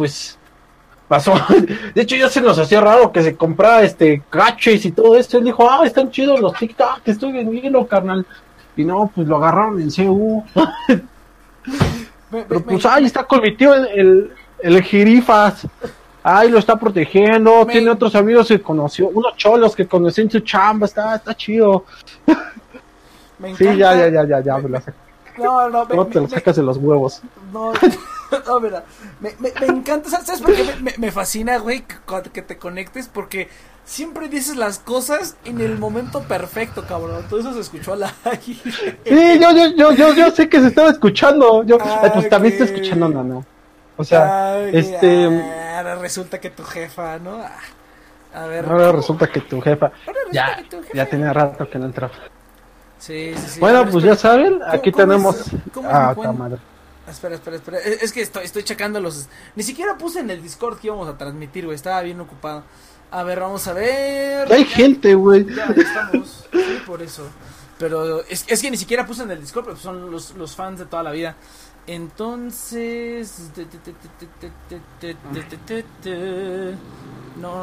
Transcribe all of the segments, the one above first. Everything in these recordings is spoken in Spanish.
Pues pasó. De hecho, ya se nos hacía raro que se comprara este caches y todo esto. Él dijo, ah, están chidos los TikTok, estoy vendiendo, carnal. Y no, pues lo agarraron en CU. Pero pues ahí está con mi tío el, el, el jirifas. Ahí lo está protegiendo. Me- Tiene otros amigos que conoció, unos cholos que conoció en su chamba. Está, está chido. Me Sí, ya, ya, ya, ya, ya. Me. No, no, me, ¿Cómo te me- lo sacas de los huevos? No, no, mira, me, me, me encanta, ¿sabes sabes por qué me, me- fascina, güey, que, que te conectes? Porque siempre dices las cosas en el momento perfecto, cabrón. Todo eso se escuchó al aire. Sí, yo, yo, yo, yo, yo sé que se estaba escuchando. Yo, Ah, eh, pues también ok. estoy escuchando, Nana. O sea, Ay, este. ah, ahora resulta que tu jefa, ¿no? Ah, A ver. Ahora resulta que tu jefa. ahora resulta Ya, que tu jefa- ya tenía rato que no entraba. Sí, sí, sí. A Bueno, ver, pues ya saben, ¿Cómo- aquí cómo tenemos. es- cómo Ah, madre. Espera, espera, espera. Es, es que estoy, estoy checando los. Ni siquiera puse en el Discord que íbamos a transmitir, güey. Estaba bien ocupado. A ver, vamos a ver. Ya hay gente, güey. Ya, ya estamos. Sí, por eso. Pero es, es que ni siquiera puse en el Discord, pero son los, los fans de toda la vida. Entonces.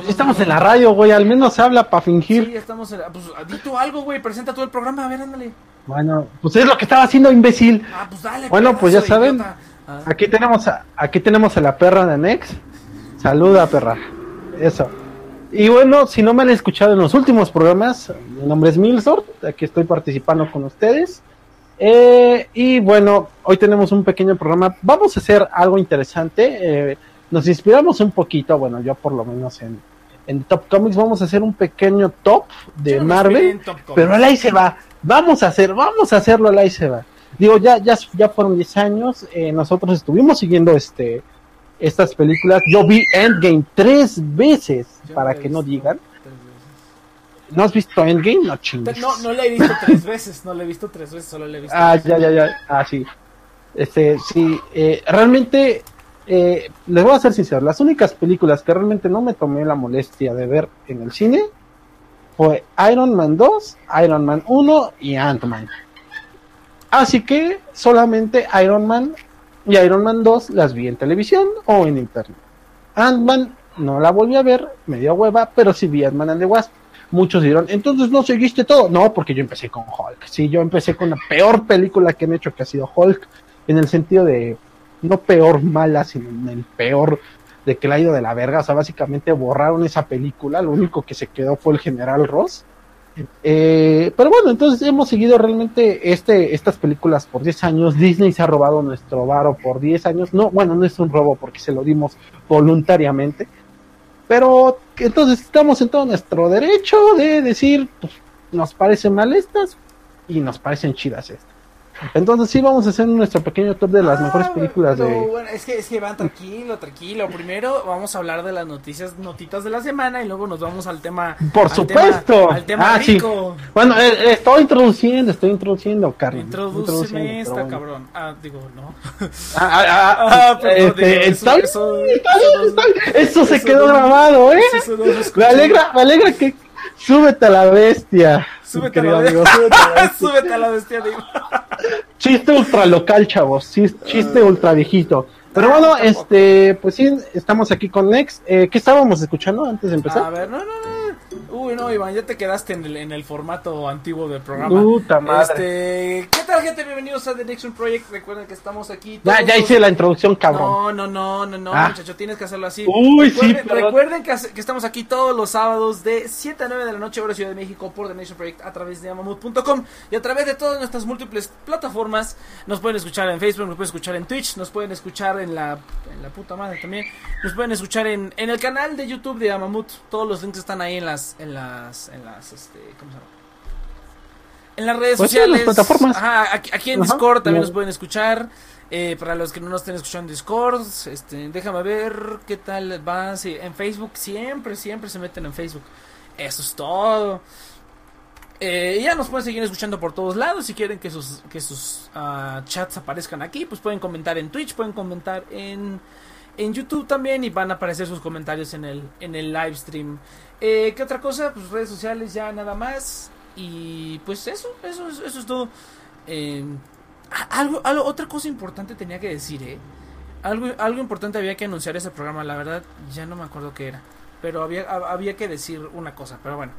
Estamos en la radio, güey. Al menos se habla para fingir. Sí, estamos en la. Pues di algo, güey. Presenta todo el programa. A ver, ándale. Bueno, pues es lo que estaba haciendo, imbécil. Ah, pues dale. Bueno, pues ya saben. Aquí tenemos a, aquí tenemos a la perra de Nex. Saluda, perra. Eso. Y bueno, si no me han escuchado en los últimos programas, mi nombre es Milsort. Aquí estoy participando con ustedes. Eh, y bueno, hoy tenemos un pequeño programa. Vamos a hacer algo interesante. eh, nos inspiramos un poquito, bueno, yo por lo menos en, en Top Comics, vamos a hacer un pequeño top de no Marvel. Pero al ahí se va. Vamos a hacer, vamos a hacerlo al ahí se va. Digo, ya, ya, ya fueron 10 años. eh, nosotros estuvimos siguiendo este estas películas. Yo vi Endgame tres veces, Yo para que no digan. ¿No has visto Endgame? No chingues. No, no la he visto tres veces, no la he visto tres veces, solo la he visto. Ah, ya, ya, ya. Ah, sí. Este, sí. eh, realmente, eh, les voy a ser sincero. Las únicas películas que realmente no me tomé la molestia de ver en el cine fue Iron Man 2, Iron Man 1 y Ant-Man. Así que solamente Iron Man y Iron Man 2 las vi en televisión o en internet. Ant-Man no la volví a ver, me dio hueva, pero sí vi Ant-Man and the Wasp. Muchos dirán, entonces no seguiste todo. No, porque yo empecé con Hulk. Sí, yo empecé con la peor película que han hecho, que ha sido Hulk, en el sentido de, no peor mala, sino en el peor de que la ha ido de la verga. O sea, básicamente borraron esa película, lo único que se quedó fue el General Ross. Eh, pero bueno, entonces hemos seguido realmente este, estas películas por 10 años. Disney se ha robado nuestro varo por 10 años. No, bueno, no es un robo porque se lo dimos voluntariamente. Pero entonces estamos en todo nuestro derecho de decir, pues, nos parecen mal estas y nos parecen chidas estas. Entonces sí vamos a hacer nuestro pequeño top de las Ah, mejores películas de... Bueno, es que, es que van tranquilo, tranquilo. Primero vamos a hablar de las noticias, notitas de la semana y luego nos vamos al tema. Por al supuesto. tema- al tema Ah, sí. rico. Bueno, eh, eh, estoy introduciendo, estoy introduciendo. Introdúceme Introduciendo, esta, bueno. cabrón. Ah, digo, no. Ah, ah, ah, perdón, este, digo, eso- está bien, eso- está bien, está bien. Eso se quedó no- grabado, ¿eh? no. Me alegra, me alegra que súbete a la bestia. Súbete a la amigo, súbete a la bestia. Súbete a la bestia. Chiste ultra local, chavos. chis- Chiste ultra viejito. Pero bueno, Ah, tampoco. este, pues sí, estamos aquí con Nex. Eh, ¿Qué estábamos escuchando antes de A empezar? ver, no, no, no. Uy, no, Iván, ya te quedaste en el, en el formato antiguo del programa. Puta madre. Este, ¿qué tal, gente? Bienvenidos a The Nexon Project. Recuerden que estamos aquí. Todos ya hice la introducción, cabrón. No, no, no, no, no, Ah. muchacho, tienes que hacerlo así. Uy, sí, recuerden, perdón. recuerden que, que estamos aquí todos los sábados de 7 a 9 de la noche, hora Ciudad de México, por The Nation Project a través de amamut.com y a través de todas nuestras múltiples plataformas. Nos pueden escuchar en Facebook, nos pueden escuchar en Twitch, nos pueden escuchar en la, en la puta madre también. Nos pueden escuchar en, en el canal de YouTube de Amamut. Todos los links están ahí en las, en las, en las, este, ¿cómo se llama? En las redes Pues sí, en las sociales. plataformas. Ajá, aquí, aquí en Ajá. Discord también No. nos pueden escuchar. Eh, para los que no nos estén escuchando en Discord, este, déjame ver qué tal va. Sí, en Facebook siempre, siempre se meten en Facebook. Eso es todo. Eh, ya nos pueden seguir escuchando por todos lados. Si quieren que sus, que sus ah, chats aparezcan aquí, pues pueden comentar en Twitch, pueden comentar en, en YouTube también y van a aparecer sus comentarios en el, en el live stream. Eh, ¿Qué otra cosa? Pues redes sociales ya nada más. Y pues eso, eso, es- eso es todo. Eh, algo, algo, otra cosa importante tenía que decir, ¿eh? algo, algo importante había que anunciar ese programa, la verdad ya no me acuerdo qué era, pero había, había que decir una cosa, pero bueno.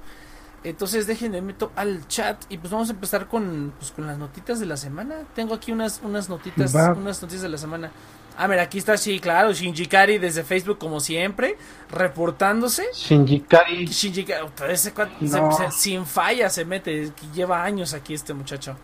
Entonces déjenme meto al chat y pues vamos a empezar con, pues, con las notitas de la semana. Tengo aquí unas, unas notitas, unas noticias de la semana. Ah, mira, aquí está, sí, claro, Shinji Kari desde Facebook como siempre, reportándose. Shinji Kari. Shinji Kari, sin falla se mete, lleva años aquí este muchacho.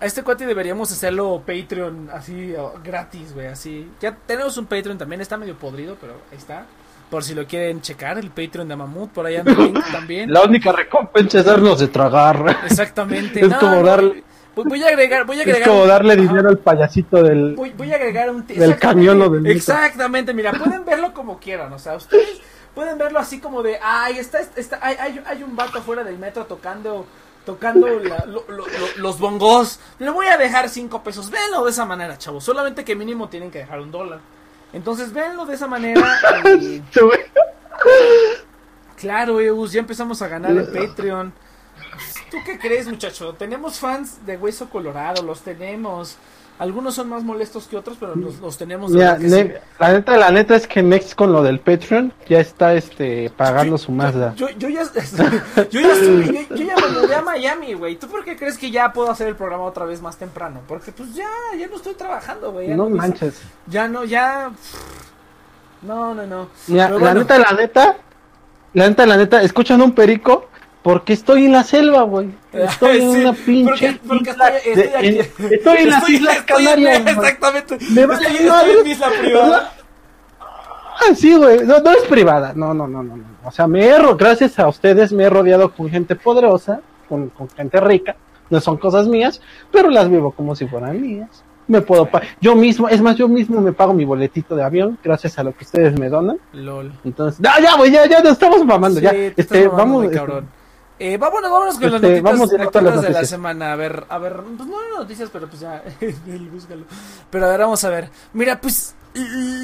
A este cuate deberíamos hacerlo Patreon así gratis, güey, así. Ya tenemos un Patreon también, está medio podrido, pero ahí está. Por si lo quieren checar, el Patreon de Mamut, por ahí anda también. La única recompensa es darnos de tragar. Exactamente. es como darle... Voy a agregar, voy a agregar. Es como darle dinero al payasito del. Voy, voy a agregar un. Del camión o del. Exactamente, mira, pueden verlo como quieran, o sea, ustedes pueden verlo así como de, ay, está, está, hay, hay, hay un vato fuera del metro tocando tocando los bongos. Le voy a dejar cinco pesos. Venlo de esa manera, chavos. Solamente que mínimo tienen que dejar un dólar. Entonces, venlo de esa manera. Claro, Eus, ya empezamos a ganar en Patreon. ¿Tú qué crees, muchacho? Tenemos fans de Hueso Colorado, los tenemos. Algunos son más molestos que otros, pero los, tenemos. La neta, la neta es que Next con lo del Patreon ya está este pagando su Mazda. Yo, yo, ya, yo, ya yo, ya me mudé a Miami, güey. ¿Tú por qué crees que ya puedo hacer el programa otra vez más temprano? Porque pues ya, ya no estoy trabajando, güey. No, manches. Ya no, ya. No, no, no. la neta, la neta, la neta, la neta, escuchan un perico porque estoy en la selva, güey. Estoy en una pinche. Porque, estoy, aquí. estoy, en las Islas Canarias. exactamente. Me estoy, estoy en isla privada. Ah, sí, güey. No, no es privada. No, no, no, no, no. O sea, me he, gracias a ustedes me he rodeado con gente poderosa, con, con gente rica. No son cosas mías, pero las vivo como si fueran mías. Me puedo yo mismo, es más, yo mismo me pago mi boletito de avión gracias a lo que ustedes me donan. LOL. Entonces, ya, ya, güey, ya, ya nos estamos mamando, ya. Este, vamos, este, cabrón. Eh, vámonos, vámonos con las este, noticias, de la semana. A ver, a ver, pues no hay noticias, pero pues ya, búscalo. Pero a ver, vamos a ver. Mira, pues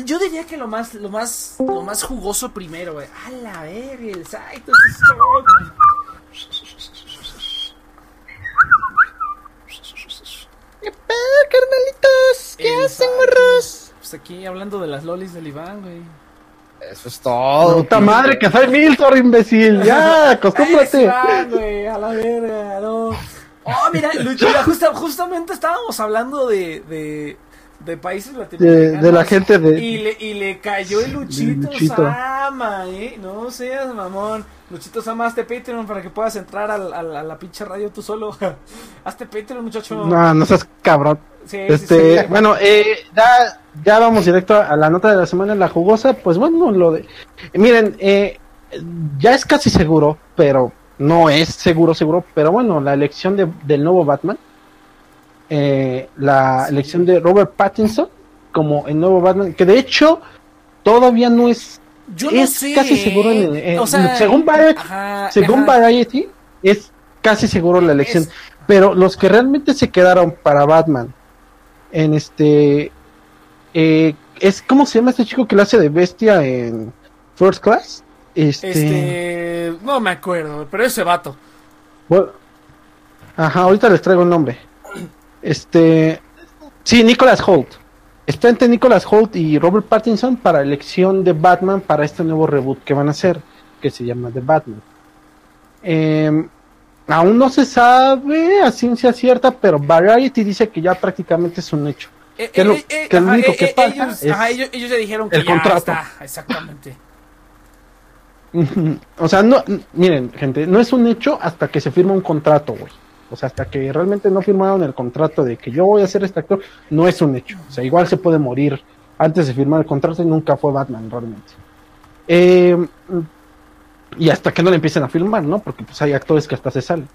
yo diría que lo más, lo más, lo más jugoso primero, güey. A la verga, el Saito ¿Qué pedo, carnalitos? ¿Qué hacen, morros? Pues aquí hablando de las lolis del Iván, güey. Eso es todo. Puta madre, que soy Milton, imbécil. Ya, acostúmbrate. güey, a la verga, no. Oh, mira, Lucho, justamente estábamos hablando de, de, de países latinoamericanos. De, la gente de. Y le, y le cayó el Luchito, Luchito. Sama, eh. No seas mamón. Luchito Sama, hazte Patreon para que puedas entrar a, la pinche radio tú solo. hazte Patreon, muchacho. No, no seas cabrón. Sí, este, sí, bueno, eh, ya ya vamos directo a la nota de la semana, la jugosa. Pues bueno, lo de. Miren, eh, ya es casi seguro, pero no es seguro, seguro. Pero bueno, la elección de, del nuevo Batman, eh, la elección de Robert Pattinson como el nuevo Batman, que de hecho todavía no es. Yo no es casi seguro en, según, Variety, según Variety, es casi seguro la elección. Pero los que realmente se quedaron para Batman en este eh, es ¿Cómo se llama este chico que lo hace de bestia en First Class? Este... este no me acuerdo, pero ese vato. ajá, ahorita les traigo el nombre. Este. Sí, Nicholas Holt. Está entre Nicholas Holt y Robert Pattinson para elección de Batman para este nuevo reboot que van a hacer, que se llama The Batman. Em, aún no se sabe a ciencia cierta, pero Variety dice que ya prácticamente es un hecho. Eh, que, lo, eh, que único que falta ellos, es ellos, ya dijeron que el ya contrato. está, exactamente. o sea, no, miren, gente, no es un hecho hasta que se firma un contrato, güey. O sea, hasta que realmente no firmaron el contrato de que yo voy a ser este actor, no es un hecho. O sea, igual se puede morir antes de firmar el contrato y nunca fue Batman realmente. y hasta que no le empiecen a filmar, ¿no? Porque pues hay actores que hasta se salen.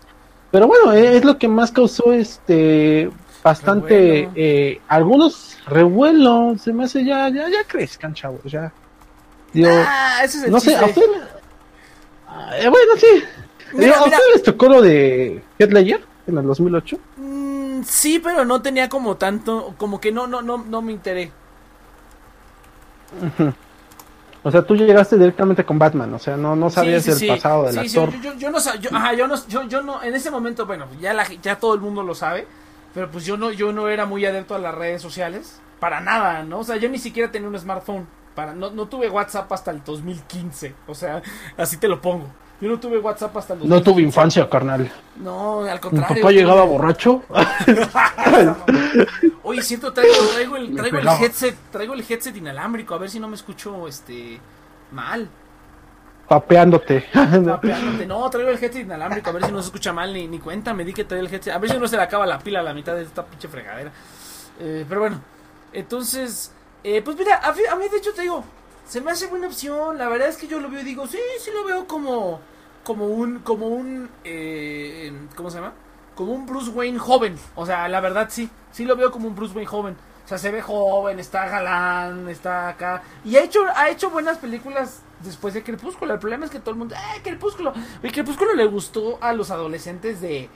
Pero bueno, es lo que más causó este bastante eh, algunos revuelo se me hace ya ya ya crezcan chavos ya ah, ese es el no sé a ustedes eh, bueno sí mira, a ustedes les tocó lo de Heath Ledger en el 2008 mm, sí pero no tenía como tanto como que no no no no me enteré O sea, tú llegaste directamente con Batman, o sea, no, no sabías del pasado del actor. Yo, yo, no, yo, ajá, yo, no, yo, yo no, en ese momento, bueno, ya, la, ya todo el mundo lo sabe, pero pues yo no, yo no era muy adepto a las redes sociales. para nada, ¿no? O sea, yo ni siquiera tenía un smartphone. Para, no, no tuve WhatsApp hasta el 2015. O sea, así te lo pongo. Yo no tuve WhatsApp hasta el 2015. No tuve infancia, carnal. No, al Mi contrario. papá llegaba tuve- borracho. Oye, cierto, traigo, traigo el, traigo el headset, traigo el headset inalámbrico, a ver si no me escucho este mal. papeándote. Vapeándote. No, traigo el headset inalámbrico, a ver si no se escucha mal, ni, ni cuenta, me di que traigo el headset. A ver si no se le acaba la pila a la mitad de esta pinche fregadera. Eh, pero bueno, entonces, eh, pues mira, a, a mí de hecho te digo, se me hace buena opción. La verdad es que yo lo veo y digo, sí, sí lo veo como, como un, como un, eh, ¿cómo se llama? Como un Bruce Wayne joven. O sea, la verdad sí, sí lo veo como un Bruce Wayne joven. O sea, se ve joven, está galán, está acá. Y ha hecho, ha hecho buenas películas después de Crepúsculo. El problema es que todo el mundo, ¡eh, Crepúsculo! Y Crepúsculo le gustó a los adolescentes de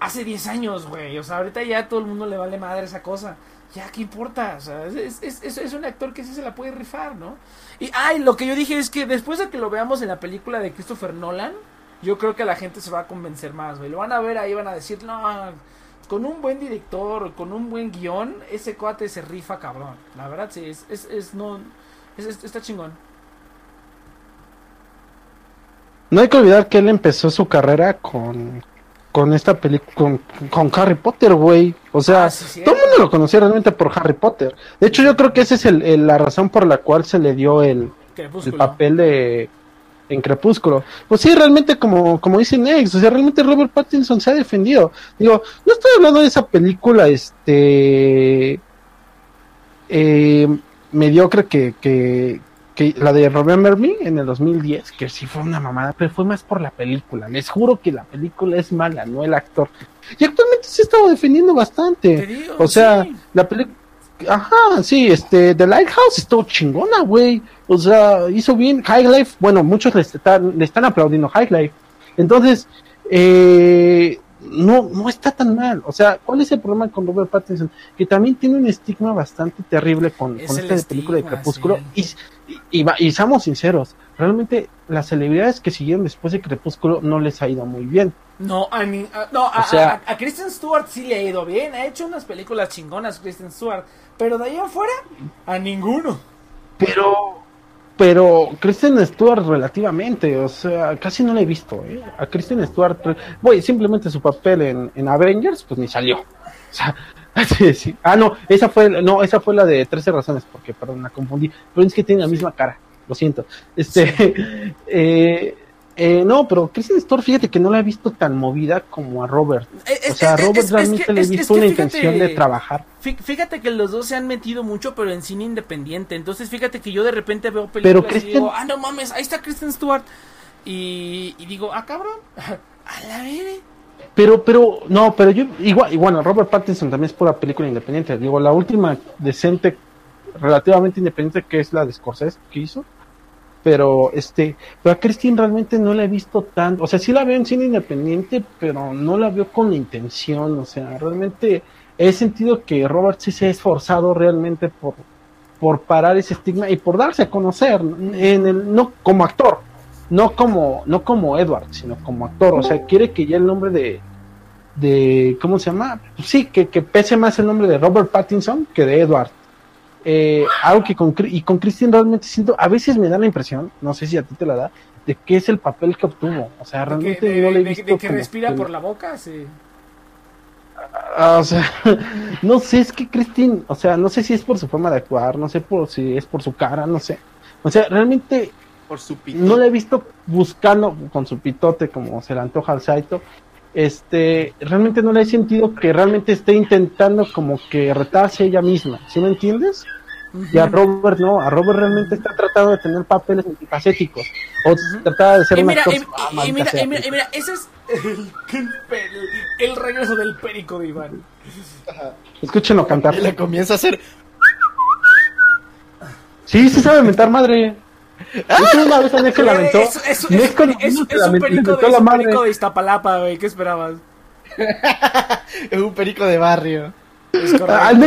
hace 10 años, güey. O sea, ahorita ya todo el mundo le vale madre esa cosa. Ya, ¿qué importa? O sea, es, es, es, es un actor que sí se la puede rifar, ¿no? Y, ay, lo que yo dije es que después de que lo veamos en la película de Christopher Nolan, yo creo que la gente se va a convencer más, güey. Lo van a ver ahí, van a decir, no, con un buen director, con un buen guion, ese cuate se rifa, cabrón. La verdad, sí, es, es, es no, es, es- está chingón. No hay que olvidar que él empezó su carrera con, con esta película, con, con Harry Potter, güey. O sea, Ah, sí, todo el cierto. mundo lo conocía realmente por Harry Potter. De hecho, yo creo que esa es el- el- la razón por la cual se le dio el, el papel de en Crepúsculo. Pues sí, realmente como, como dice Nex, o sea, realmente Robert Pattinson se ha defendido. Digo, no estoy hablando de esa película, este, eh, mediocre que, que, que la de Remember Me en el 2010, que sí fue una mamada, pero fue más por la película. Les juro que la película es mala, no el actor. Y actualmente se ha estado defendiendo bastante. Digo, O sea, sí. la película. Ajá, sí, este, The Lighthouse estuvo chingona, güey. O sea, hizo bien. High Life, bueno, muchos le están, le están aplaudiendo High Life. Entonces, eh, no, no está tan mal. O sea, ¿cuál es el problema con Robert Pattinson? Que también tiene un estigma bastante terrible con, Es con esta película de Crepúsculo. sí. Y, y, y seamos sinceros, realmente las celebridades que siguieron después de Crepúsculo no les ha ido muy bien. No, a, ni- a- no, a, sea- a- a Kristen Stewart sí le ha ido bien. Ha hecho unas películas chingonas, Kristen Stewart. Pero de ahí afuera, a ninguno. Pero, pero Kristen Stewart relativamente, o sea, casi no la he visto, ¿eh? A Kristen Stewart, voy, simplemente su papel en, en Avengers, pues ni salió. O sea, sí, sí. Ah, no, esa fue, no, esa fue la de 13 razones, porque, perdón, la confundí. Pero es que tiene la misma cara, lo siento. Este, eh, eh, no, pero Kristen Stewart, fíjate que no la he visto tan movida como a Robert. Es- O sea, a Robert realmente le he visto una fíjate- intención de trabajar. Fí- Fíjate que los dos se han metido mucho, pero en cine independiente. Entonces, fíjate que yo de repente veo películas y Kristen- digo, ah, no mames, ahí está Kristen Stewart. Y, y digo, ah, cabrón, a la. Pero, pero, no, pero yo, igual, y bueno, Robert Pattinson también es pura película independiente. Digo, la última decente, relativamente independiente, que es la de Scorsese que hizo. Pero, este, pero a Christine realmente no la he visto tanto. O sea, sí la veo en cine independiente, pero no la veo con la intención. O sea, realmente he sentido que Robert sí se ha esforzado realmente por, por parar ese estigma y por darse a conocer en el, no como actor, no como, no como Edward, sino como actor. O sea, quiere que ya el nombre de, de ¿cómo se llama? Pues sí, que, que pese más el nombre de Robert Pattinson que de Edward. Eh, algo que con, y con Christian realmente siento, a veces me da la impresión, no sé si a ti te la da, de que es el papel que obtuvo. O sea, De que, realmente de- no le he de- visto de que como respira que- por la boca, sí. Ah, o sea, no sé, es que Christine, o sea, no sé si es por su forma de actuar, no sé por si es por su cara, no sé. O sea, realmente Por su pito. no la he visto buscando con su pitote como se le antoja al Saito. Este, realmente no le he sentido que realmente esté intentando como que retarse ella misma, ¿sí me entiendes? Y a Robert no, a Robert realmente está tratando de tener papeles multifacéticos o trataba de ser Y un mira, actor. y, Ah, y- y maldita mira, y mira, y mira, ese es el, el, el regreso del perico de Iván. Escúchenlo cantar. Y le comienza a hacer. Sí, sí sabe mentar madre. Es que una vez a Nex se lamentó. Es, es, es, Nex con- es- se es un perico, de, la es un madre. perico de Iztapalapa, güey. ¿Qué esperabas? Es un perico de barrio. Es correcto. Al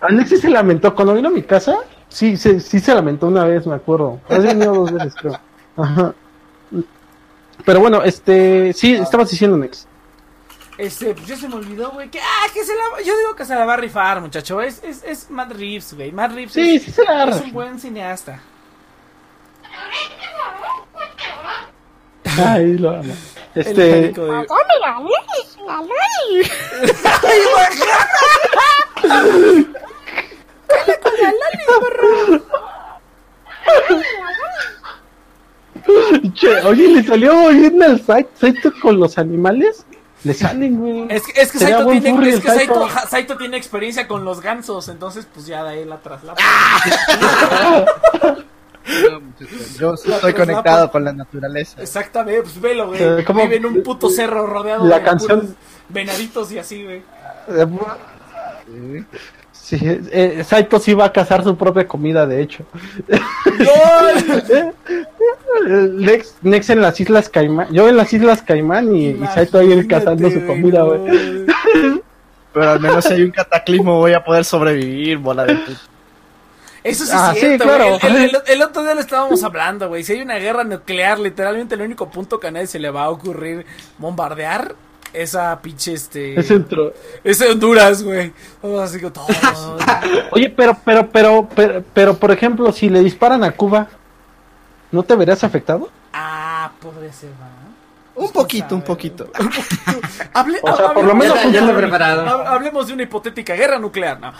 Nex, al Nex sí se lamentó. Cuando vino a mi casa, sí, sí, sí se lamentó una vez, me acuerdo. Has venido dos veces, creo. Ajá. Pero bueno, este, sí, estabas diciendo, Nex. Este, pues ya se me olvidó, güey. Que, ah, que se la. Yo digo que se la va a rifar, muchacho. Es, es, es Matt Reeves, güey. Matt Reeves Sí, es, sí se la es un buen cineasta. Ay, lo amo. El Este, de- che, oye, le salió bien el site, Saito con los animales. Le salen, güey. Es que, es que, Sería Saito tiene, es que Saito, Saito. ja- Saito tiene experiencia con los gansos, entonces pues ya de ahí la traslapa. Yo La estoy conectado con la naturaleza. Exactamente, pues velo, güey. ¿cómo? Vive en un puto cerro rodeado La de canción- venaditos y así, güey. Sí, eh, Saito sí va a cazar su propia comida, de hecho. ¡Gol! Nex, Nex en las Islas Caimán. Yo en las Islas Caimán y, y Saito ahí cazando su comida, güey. Pero al menos si hay un cataclismo voy a poder sobrevivir, bola de puta. Eso sí Ah, es sí, cierto, claro. el- el- el otro día lo estábamos hablando, güey. Si hay una guerra nuclear, literalmente el único punto que a nadie se le va a ocurrir bombardear esa pinche este. Es entro. Es Honduras, güey. Así todo. Oye, pero, pero, pero, pero, pero, por ejemplo, si le disparan a Cuba, ¿no te verías afectado? ah, podría ser, ¿no? Un poquito, un poquito. Hable- O sea, por hable- lo menos Ya, ya ya está preparado. hab- Hablemos de una hipotética guerra nuclear, ¿no?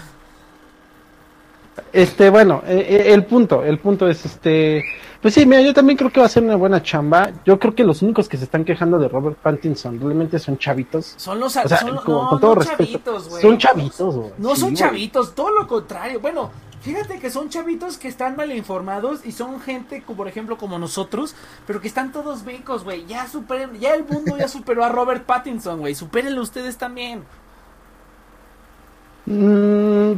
Este, bueno, eh, eh, el punto, el punto es este, pues sí, mira, yo también creo que va a ser una buena chamba. Yo creo que los únicos que se están quejando de Robert Pattinson realmente son chavitos. Son los O sea, son, con, no, con todo no respeto, chavitos, güey. son chavitos, güey. No Sí, son chavitos, todo lo contrario. Bueno, fíjate que son chavitos que están mal informados y son gente, como, por ejemplo, como nosotros, pero que están todos becos, güey. Ya superen, ya el mundo ya superó a Robert Pattinson, güey. Supérenlo ustedes también. Mm,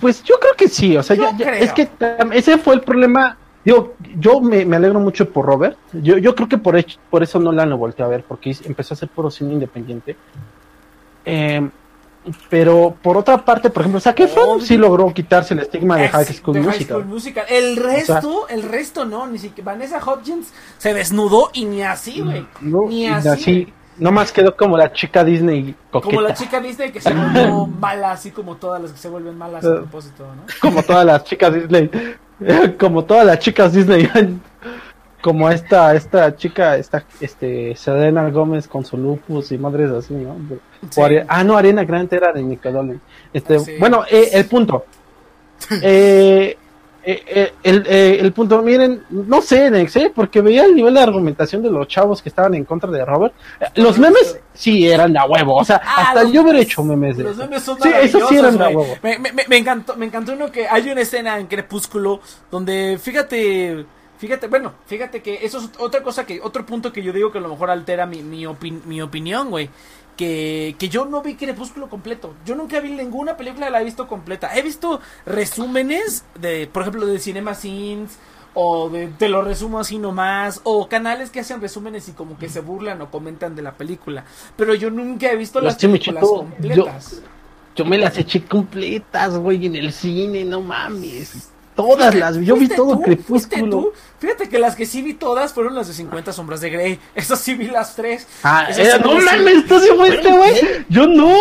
pues yo creo que sí, o sea, Yo ya- es que ese fue el problema. Digo, yo me, me alegro mucho por Robert. Yo, yo creo que por, hecho- por eso no la lo volteé a ver, porque empezó a hacer puro cine independiente. Eh, pero por otra parte, por ejemplo, Zac Efron Obvio. sí logró quitarse el estigma de High School de High. School Musical. El resto, el resto no, ni siquiera. Vanessa Hopkins se desnudó y ni así, güey. ¿no? Ni así. así, nomás quedó como la chica Disney coqueta. Como la chica Disney que se volvió mala, así como todas las que se vuelven malas a Eh. propósito, ¿no? como todas las chicas Disney, como todas las chicas Disney, como esta, esta chica, esta, este, Selena Gómez con su lupus y madres así, ¿no? Sí. Ah, no, Ariana Grande era de Nickelodeon. Este, Ah, sí. bueno, eh, el punto. Eh, eh, eh, el, eh, el punto, miren, no sé, Nex, ¿eh? porque veía el nivel de argumentación de los chavos que estaban en contra de Robert. Los memes sí eran de a huevo, o sea, Ah, hasta los yo hubiera hecho memes de Los memes son Sí, esos sí eran de a huevo. Me, me- me encantó, me encantó uno que hay una escena en Crepúsculo donde, fíjate, fíjate, bueno, fíjate que eso es otra cosa que, otro punto que yo digo que a lo mejor altera mi, mi, opin- mi opinión, güey. Que, que yo no vi Crepúsculo completo. Yo nunca vi ninguna película, la he visto completa. He visto resúmenes de, por ejemplo, de Cinema Sins. O de, te lo resumo así nomás. O canales que hacen resúmenes y como que se burlan o comentan de la película. Pero yo nunca he visto Las las películas completas. Yo me las eché completas, güey, en el cine, no mames. Todas las, yo vi ¿Fuiste todo Crepúsculo. tú? Fíjate que las que sí vi todas fueron las de 50 sombras de Grey. Esas sí vi las tres. Ah, eh, no mames, tú sí fuiste, güey. Yo no.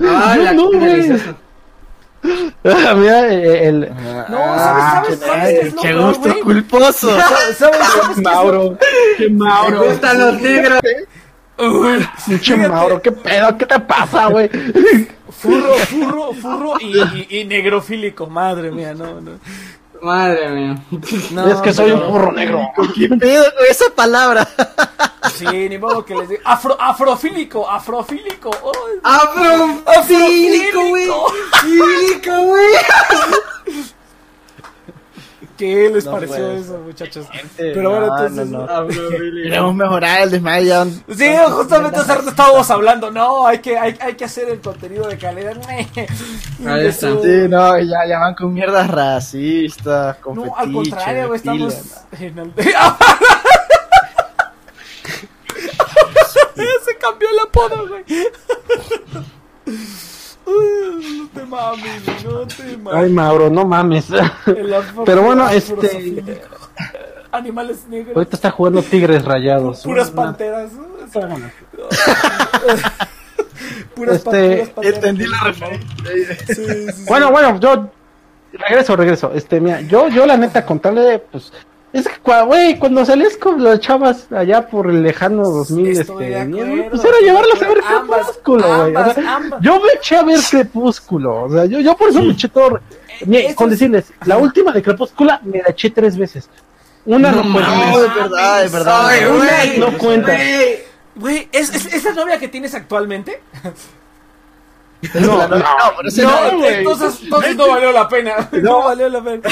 Ah, yo no, güey. Ah, Mira, eh, el. No, ¿sabes, sabes, sabes qué es lo qué peor, gusto culposo. ¿Sabes, sabes, sabes qué es lo- Mauro. Me Mauro. gustan los negros. Uy, Pinche Mauro, qué pedo, ¿qué te pasa, güey? Furro, furro, furro y, y, y negrofílico. Madre mía, no, no. Madre mía. No, es que soy pero- un burro negro. ¿Qué pedo con esa palabra? Sí, ni modo que les diga. Afro, afrofílico, afrofílico. Ay, Afrofílico, güey. Fílico, güey. ¿Qué les No pareció puede eso, muchachos? Pero bueno, no, entonces. no, no. Afrofílico. Queremos mejorar el desmayo. ya- Sí, justamente hace rato estábamos hablando. No, hay que, hay, hay que hacer el contenido de calidad. Ahí está. Sí, no, ya, ya van con mierdas racistas, con No, al contrario, estamos en el... Se cambió el apodo, güey. No te mames, no te Ay, mames. Mauro, no mames. Pero bueno, este. Animales negros. Ahorita está jugando Tigres Rayados. Puras Una- panteras. Puras Este, pateras. Entendí la referencia. Bueno, bueno, yo regreso, regreso. Este, mira, yo, yo la neta contarle, pues, es que, güey, cuando salías con las chavas allá por el lejano 2000, Estoy de este, acuerdo, pues era llevarlas a ver. Ambas, Crepúsculo, güey. O sea, yo me eché a ver Crepúsculo, o sea, yo, yo por eso me eché todo. Mira, eso con es- decirles, la última de Crepúsculo me la eché tres veces. Una no, cuenta. No, de verdad, de verdad. Ay, Una güey, no cuenta. güey. ¿es, es, ¿esa novia que tienes actualmente? No, no, no, No, no, entonces, entonces no valió la pena. No, valió la pena.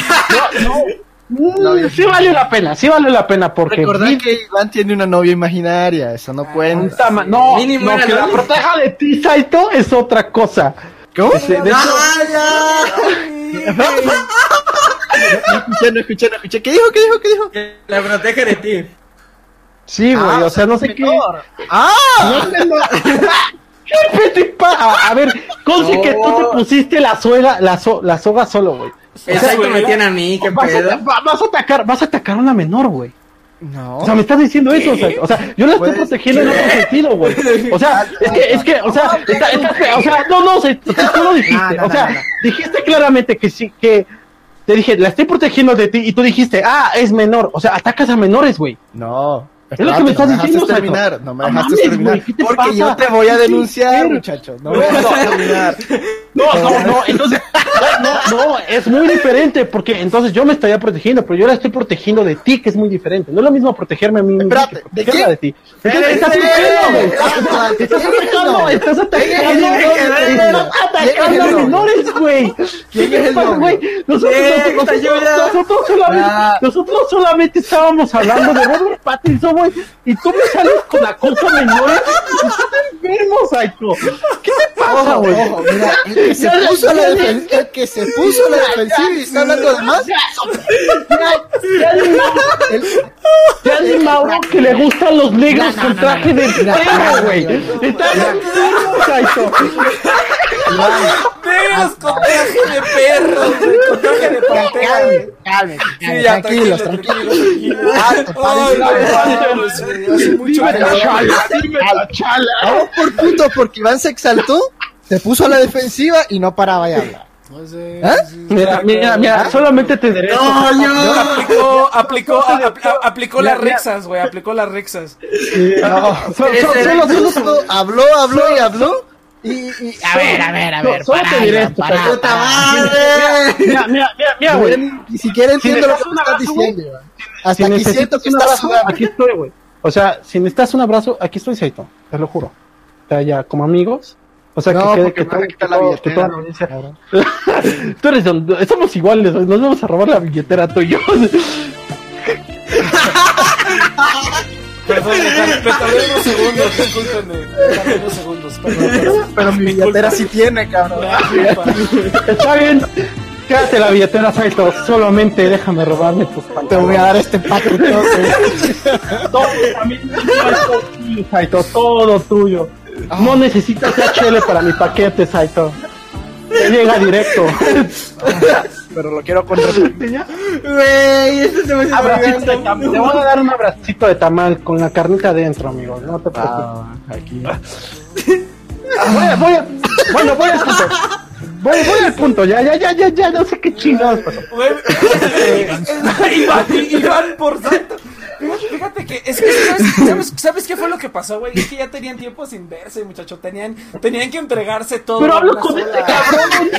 no, mm, sí valió la pena, sí valió la pena porque Recordad que Iván tiene una novia imaginaria, eso no cuenta. Ma- No, Mínimo no, que la proteja de ti, Saito, es otra cosa. ¿Cómo? De hecho, Ah, No escuché, no escuché, no escuché. ¿Qué dijo, qué dijo, qué dijo? ya. La protege de ti. sí, güey, Ah, o sea, no sé qué. Ah, No sé, no- ¿Qué te pa- A, a ver, conste que tú te pusiste la soga, la, so- la soga solo, güey. El Saito me tiene a mí, qué Vas pedo. va- vas a atacar, vas a atacar a una menor, güey. no. O sea, me estás diciendo eso, o sea, o sea, yo la estoy Pues, protegiendo en otro sentido, güey. O sea, es que, es que, o sea, está- está- o sea, no, no, se- tú lo dijiste, o sea, dijiste claramente que sí, que te dije, la estoy protegiendo de ti, y tú dijiste, ah, es menor, o sea, atacas a menores, güey. No. Es lo que me estás no diciendo, dejaste terminar, no me dejaste terminar. ¿qué porque yo te voy a ¿Qué denunciar, quieres? muchachos. No me dejaste terminar. No, no, no, entonces, no, no, es muy diferente, porque entonces yo me estaría protegiendo, pero yo la estoy protegiendo de ti, que es muy diferente. No es lo mismo protegerme a mí Espérate, ¿de quién? de ti. Entonces, estás atacando, güey. Estás atacando, estás atacando, atacando a menores, güey. ¿Quién es el güey? Ah. nosotros solamente estábamos hablando de Robert Pattinson, güey, y tú me sales con la cosa menores. Estás enfermo, Saito. ¿Qué te pasa, güey? mira, el que se Ya, ya, puso la ya, ya. defensiva, el que se puso la defensiva y está hablando de más. Ya Ya di Mauro que le gustan los negros con traje de perro, güey. Estás enfermo, Saito. Negros con traje de perro, con traje de pantera, Sí, ya, tranquilos, tranquilo, tranquilos. tranquilo, Ay, no, mucho la chala. Vamos por punto porque Iván se exaltó, se puso a la defensiva y no paraba de hablar. No sé, ¿Ah? sí, Mira, mira, mira, solamente te diré esto. Aplicó, aplicó, a- apl- aplicó las rexas, güey, aplicó las rexas. No, solo, habló, habló y habló. Y, y a ver, a ver, a no, ver. solo te diré esto. ¡Puta madre! Mira, mira, mira, mira, güey. Ni siquiera entiendo lo que un estás diciendo. Hasta Si aquí siento que un estás abrazo, sudando. aquí estoy, güey. O sea, si necesitas un abrazo, aquí estoy, Saito. Te lo juro. O sea, ya, como amigos. O sea, No, que quede porque que, me van a todo- quitar que la billetera. Tú eres don- Somos iguales, nos vamos a robar la billetera tú y yo. Perdón, me tardé- unos segundos, discúlpenme. Me tardé unos segundos, perdón, perdón. Pero mi billetera sí tiene, cabrón. Está bien. Quédate la billetera, Saito. Solamente déjame robarme tus Te pantalones. voy a dar este paquetote. Todo también Saito, todo tuyo. No necesitas HL para mi paquete, Saito. Te llega directo. Pero lo quiero con respeto. Güey, esto se me está Abracito de tamal. Te voy a dar un abracito de tamal con la carnita adentro, amigo. No te preocupes. Ah, aquí. Voy a- voy a- bueno, voy al punto. Voy, voy al punto. Ya, ya, ya, ya, ya. No sé qué chingados pasó. Iván, Iván por santo. Fíjate, que es que ¿sabes, sabes, sabes qué fue lo que pasó, güey? Es que ya tenían tiempo sin verse, muchacho. Tenían, tenían que entregarse todo. Pero hablo con sola- este cabrón.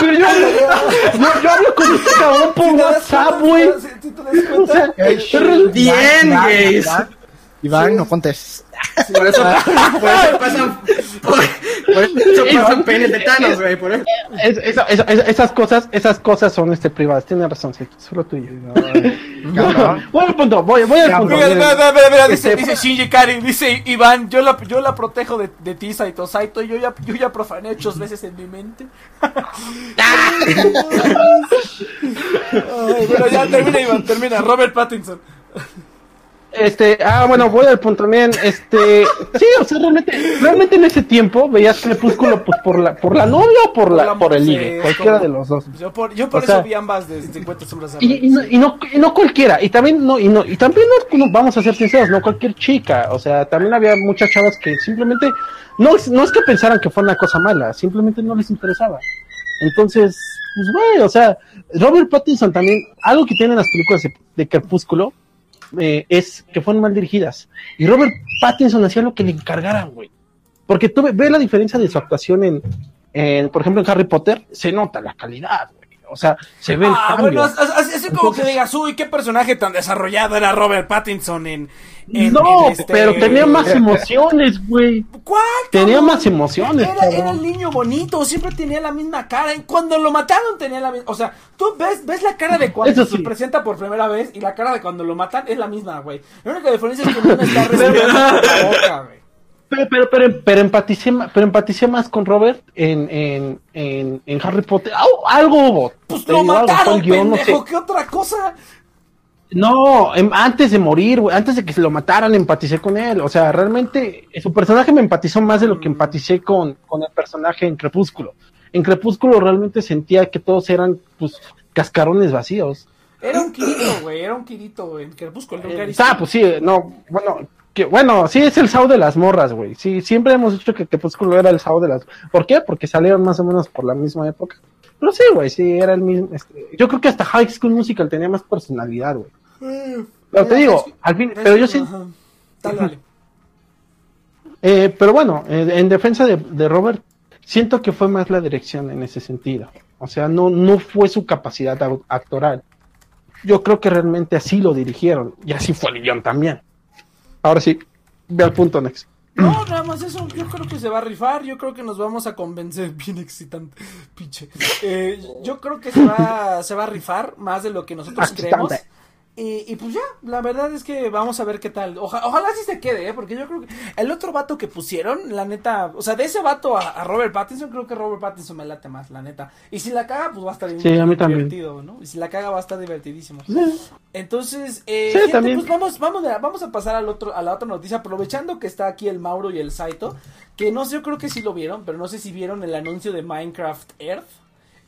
Pero yo, yo, yo hablo con este cabrón por Si te das WhatsApp, cuenta, güey. si- si te das O sea, Bien, gays. Iván, no contestes. Por eso, por eso pasan. Por, por eso pasan penes de Thanos, güey. Por eso. es- esa- esa- esas cosas, esas cosas son este privadas. Tienes razón, sí, solo tú y yo. Cabrón. Voy al punto, voy, voy al punto. Mira, mira, mira, mira, mira, dice, Este- dice Shinji Kari, dice Iván, yo la, yo la protejo de, de ti, Saito. Saito, yo ya, yo ya profané ocho veces en mi mente. Ay, bueno, ya termina, Iván, termina. Robert Pattinson. Este, ah, bueno, voy al punto también. Este, sí, o sea, realmente, realmente en ese tiempo veías Crepúsculo pues por la, por la novia o por la, por el ligue, cualquiera como- de los dos. Yo por, yo por O eso sea- vi ambas de 50 sombras Y, y, no, y no y no cualquiera, y también no, y no, y también no, vamos a ser sinceros, no cualquier chica, o sea, también había muchas chavas que simplemente, no, es- no es que pensaran que fue una cosa mala, simplemente no les interesaba. Entonces, pues güey, o sea, Robert Pattinson también, algo que tienen las películas de, de Crepúsculo, eh, es que fueron mal dirigidas. Y Robert Pattinson hacía lo que le encargaran, güey. Porque tú ve, ve la diferencia de su actuación en, en, por ejemplo, en Harry Potter, se nota la calidad, güey. O sea, se ve el Ah, cambio. bueno, así, como Entonces- que digas, uy, qué personaje tan desarrollado era Robert Pattinson en. en- no, en este- pero tenía más emociones, güey. ¿Cuál? Tenía más emociones, Era, era el niño bonito, siempre tenía la misma cara. Cuando lo mataron tenía la misma. O sea, tú ves, ves la cara de cuando se presenta por primera vez y la cara de cuando lo matan es la misma, güey. La única diferencia es que no está respirando por la boca, güey. Pero, pero, pero, pero empaticé, pero empaticé más con Robert en, en, en, en Harry Potter. Algo hubo. Pues lo algo, mataron, el guion, no sé. ¿qué otra cosa? No, em- antes de morir, güey, antes de que se lo mataran, empaticé con él. O sea, realmente su personaje me empatizó más de lo que empaticé con, con el personaje en Crepúsculo. En Crepúsculo realmente sentía que todos eran, pues, cascarones vacíos. Era un Kirito, güey, era un Kirito, güey. En Crepúsculo, Eh, ah, pues sí, eh, no, bueno, que, bueno, sí es el Sao de las morras, güey. Sí, siempre hemos dicho que Crepúsculo era el Sao de las. ¿Por qué? Porque salieron más o menos por la misma época. Pero sí, güey, sí, era el mismo. este, yo creo que hasta High School Musical tenía más personalidad, güey. Pero te digo, al fin, pero yo sí. Dale, dale. eh, pero bueno, eh, en defensa de, de Robert, siento que fue más la dirección en ese sentido. O sea, no, no fue su capacidad actoral. Yo creo que realmente así lo dirigieron. Y así fue el guion también. Ahora sí, ve al punto next. No, nada más eso. Yo creo que se va a rifar. Yo creo que nos vamos a convencer. Bien excitante, pinche. Eh, yo creo que se va, se va a rifar más de lo que nosotros Excitante. creemos. Y, y pues ya, la verdad es que vamos a ver qué tal. Oja- ojalá sí se quede, ¿eh? porque yo creo que el otro vato que pusieron, la neta, o sea, de ese vato a, a Robert Pattinson, creo que Robert Pattinson me late más, la neta. Y si la caga, pues va a estar Sí, a mí también. divertido, ¿no? Y si la caga, va a estar divertidísimo. Sí. Entonces, eh, Sí, gente, también. pues vamos, vamos, a, vamos a pasar al otro, a la otra noticia, aprovechando que está aquí el Mauro y el Saito, que no sé, yo creo que sí lo vieron, pero no sé si vieron el anuncio de Minecraft Earth,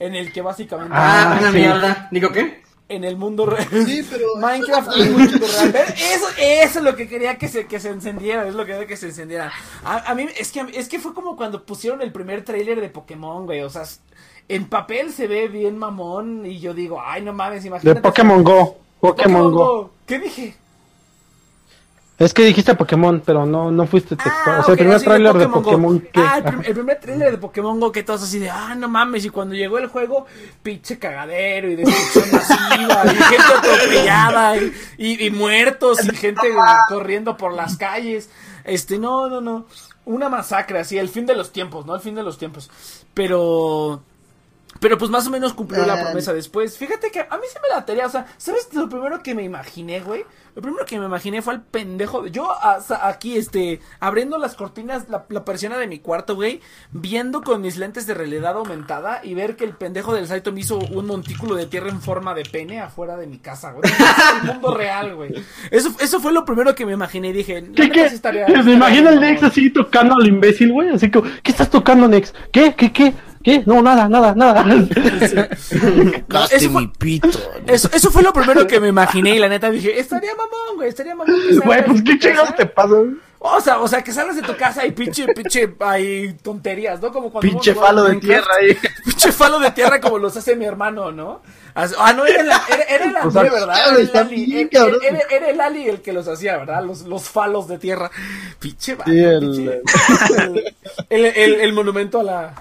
en el que básicamente Ah, Ah, una sí. mierda. ¿Digo qué? En el mundo real. Sí, pero- Minecraft en el mundo real. Pero Eso, eso es lo que quería que se, que se encendiera. Es lo que quería que se encendiera. A, a mí, es que, es que fue como cuando pusieron el primer tráiler de Pokémon, güey. O sea, en papel se ve bien mamón. Y yo digo, ay, no mames, De imagínate. Pokémon Go. Pokémon Go. ¿Qué dije? Es que dijiste Pokémon, pero no, no fuiste textual. Ah, o sea, el primer sí, tráiler de. Pokémon que. Ah, el, prim- Ajá. el primer tráiler de Pokémon Go que todos así de, ah, no mames, y cuando llegó el juego, pinche cagadero y destrucción masiva, y gente atropellada, y, y- y muertos, y gente corriendo por las calles. Este, no, no, no. Una masacre, así, el fin de los tiempos, ¿no? El fin de los tiempos. Pero... Pero pues más o menos cumplió la Ah. promesa después. Fíjate que a mí se me la tarea, o sea, ¿sabes lo primero que me imaginé, güey? Lo primero que me imaginé fue al pendejo. de- Yo aquí, este, abriendo las cortinas, la, la persiana de mi cuarto, güey, viendo con mis lentes de realidad aumentada y ver que el pendejo del Saito me hizo un montículo de tierra en forma de pene afuera de mi casa, güey. Es el mundo real, güey. Eso, eso fue lo primero que me imaginé y dije, ¿Qué, qué? sí estaría- ¿Se estaría imagina el Nex así tocando al imbécil, güey? Así como, ¿qué estás tocando, Nex? ¿Qué? ¿Qué? ¿Qué? ¿Qué? No, nada, nada, nada. No, eso, fue, eso, eso fue lo primero que me imaginé y la neta dije, estaría mamón, güey, estaría mamón. Güey, pues qué chingados te pasa. güey? O sea, o sea, que salgas de tu casa y pinche, pinche, hay tonterías, ¿no? Como cuando Pinche falo de Minecraft. tierra ahí. Pinche falo de tierra como los hace mi hermano, ¿no? Ah, no, era el, era, era sea, André, ¿verdad? Era el Ali, bien, era, cabrón. era- era el Ali el que los hacía, ¿verdad? Los, los falos de tierra. Pinche, vato, Sí, el- pinche- el, el, el monumento a la...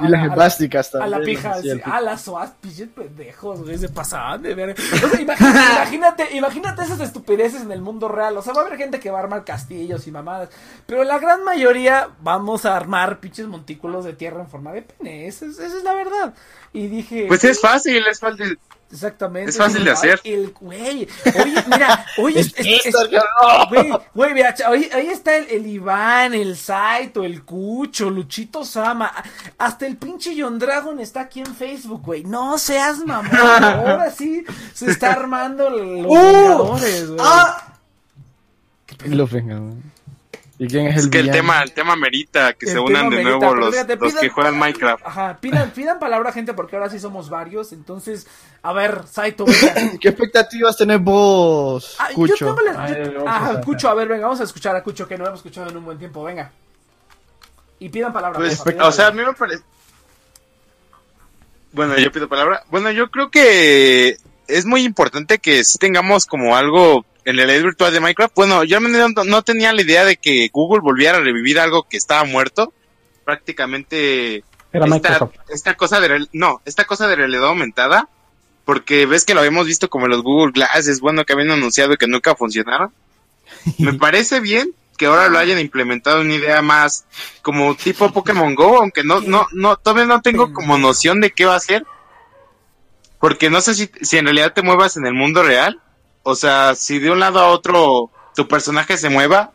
a Y las la- plásticas a la también, pija, sí, Ah, las soas, pinches pendejos, güey, se pasaban de ver. O sea, imagínate, imagínate, imagínate esas estupideces en el mundo real. O sea, va a haber gente que va a armar castillos y mamadas. Pero la gran mayoría vamos a armar pinches montículos de tierra en forma de pene. Esa es, esa es la verdad. Y dije. Pues es fácil, es fácil. Exactamente. Es fácil de hacer. El güey. Oye, mira, oye, es, es- es- güey, güey, mira, ahí, ahí está el, el Iván, el Saito, el Cucho, Luchito Sama. Hasta el pinche John Dragon está aquí en Facebook, güey. No seas mamón. Ahora sí se está armando los ¡Uh! Vengadores, güey. ¡Ah! pedo? Los vengan. ¿Y quién es el Es que el tema, el tema merita que El se unan de merita, nuevo los, fíjate, los pidan- que juegan Minecraft. Ajá, pidan, pidan palabra, gente, porque ahora sí somos varios. Entonces, a ver, Saito, venga. ¿Qué expectativas tenés vos, Ah, yo Cucho? tengo la- Ay, yo- ah, a. Cucho, a ver, venga, vamos a escuchar a Cucho, que no hemos escuchado en un buen tiempo, venga. Y pidan palabra. Pues, favor. o sea, a mí me parece... Bueno, yo pido palabra. Bueno, yo creo que es muy importante que sí tengamos como algo en la realidad virtual de Minecraft. Bueno, yo no, no tenía la idea de que Google volviera a revivir algo que estaba muerto. Prácticamente Era esta, cosa de no, esta cosa de realidad aumentada, porque ves que lo habíamos visto como los Google Glasses, bueno, que habían anunciado y que nunca funcionaron. Me parece bien que ahora lo hayan implementado una idea más como tipo Pokémon Go, aunque no, no, no, todavía no tengo como noción de qué va a ser. Porque no sé si, si en realidad te muevas en el mundo real. O sea, si de un lado a otro tu personaje se mueva.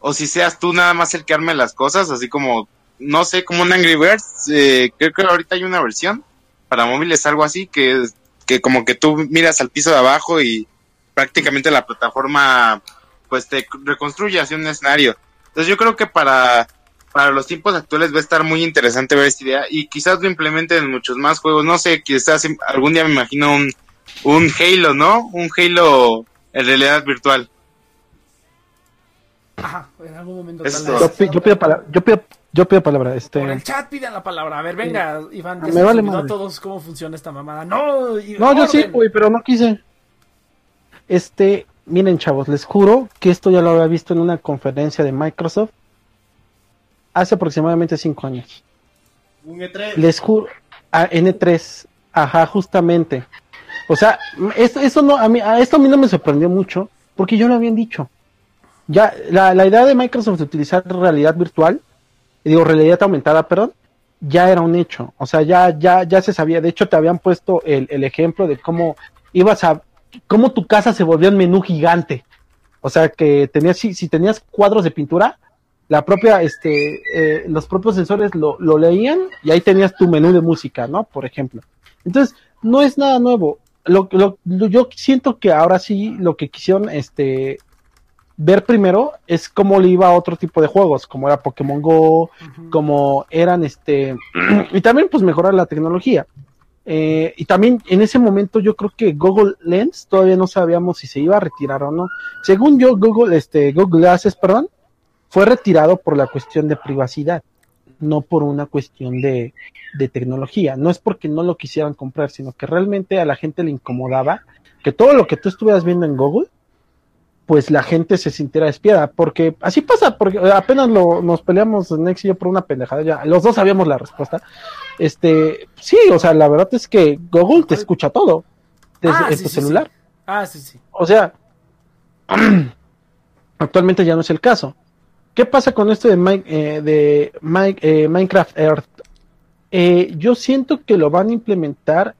O si seas tú nada más el que arme las cosas, así como, no sé, como un Angry Birds. eh, creo que ahorita hay una versión para móviles, algo así, que, que como que tú miras al piso de abajo y prácticamente la plataforma pues te reconstruye hacia un escenario. Entonces yo creo que para, para los tiempos actuales va a estar muy interesante ver esta idea y quizás lo implementen en muchos más juegos. No sé, quizás algún día me imagino un, un Halo, ¿no? Un Halo en realidad virtual. Ajá, en algún momento tal. Yo, pi- yo pido palabra, yo pido, yo pido palabra, este. Por el chat pidan la palabra. A ver, venga, Iván, ya Me vale a todos cómo funciona esta mamada. No, No, yo sí, orden. güey, pero no quise. Este, miren, chavos, les juro que esto ya lo había visto en una conferencia de Microsoft hace aproximadamente cinco años. Un E E3. Les juro, a N3, ajá, justamente. O sea, esto, eso no, a mí, a esto a mí no me sorprendió mucho, porque yo lo habían dicho. Ya, la, la idea de Microsoft de utilizar realidad virtual, digo, realidad aumentada, perdón, ya era un hecho. O sea, ya, ya, ya se sabía. De hecho, te habían puesto el, el ejemplo de cómo ibas a, cómo tu casa se volvió un menú gigante. O sea, que tenías, si, si tenías cuadros de pintura, la propia, este, eh, los propios sensores lo, lo leían y ahí tenías tu menú de música, ¿no? Por ejemplo. Entonces, no es nada nuevo. Lo, lo, lo- yo siento que ahora sí lo que quisieron, este, ver primero es cómo le iba a otro tipo de juegos, como era Pokémon Go, como eran este y también pues mejorar la tecnología. Eh, y también en ese momento yo creo que Google Lens todavía no sabíamos si se iba a retirar o no. Según yo Google este Google Glasses perdón fue retirado por la cuestión de privacidad no por una cuestión de, de tecnología no es porque no lo quisieran comprar sino que realmente a la gente le incomodaba que todo lo que tú estuvieras viendo en Google pues la gente se sintiera espiada, porque así pasa, porque apenas lo, nos peleamos Nex y yo por una pendejada, ya los dos sabíamos la respuesta. Este, sí, o sea, la verdad es que Google te escucha todo desde Ah, sí, tu sí, sí. celular. Ah, sí, sí. O sea, actualmente ya no es el caso. ¿Qué pasa con esto de, eh, eh, Minecraft Earth? Eh, yo siento que lo van a implementar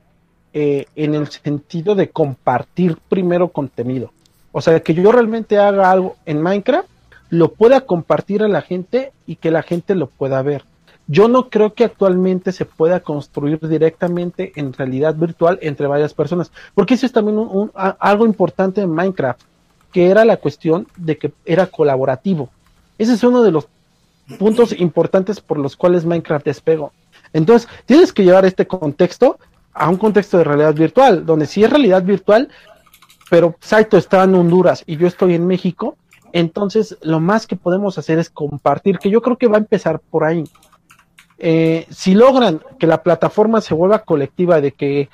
eh, en el sentido de compartir primero contenido. O sea, que yo realmente haga algo en Minecraft, lo pueda compartir a la gente y que la gente lo pueda ver. Yo no creo que actualmente se pueda construir directamente en realidad virtual entre varias personas, porque eso es también un- algo importante en Minecraft, que era la cuestión de que era colaborativo. Ese es uno de los puntos importantes por los cuales Minecraft despegó. Entonces, tienes que llevar este contexto a un contexto de realidad virtual, donde si es realidad virtual, pero Saito está en Honduras y yo estoy en México, entonces lo más que podemos hacer es compartir, que yo creo que va a empezar por ahí. Eh, si logran que la plataforma se vuelva colectiva, de que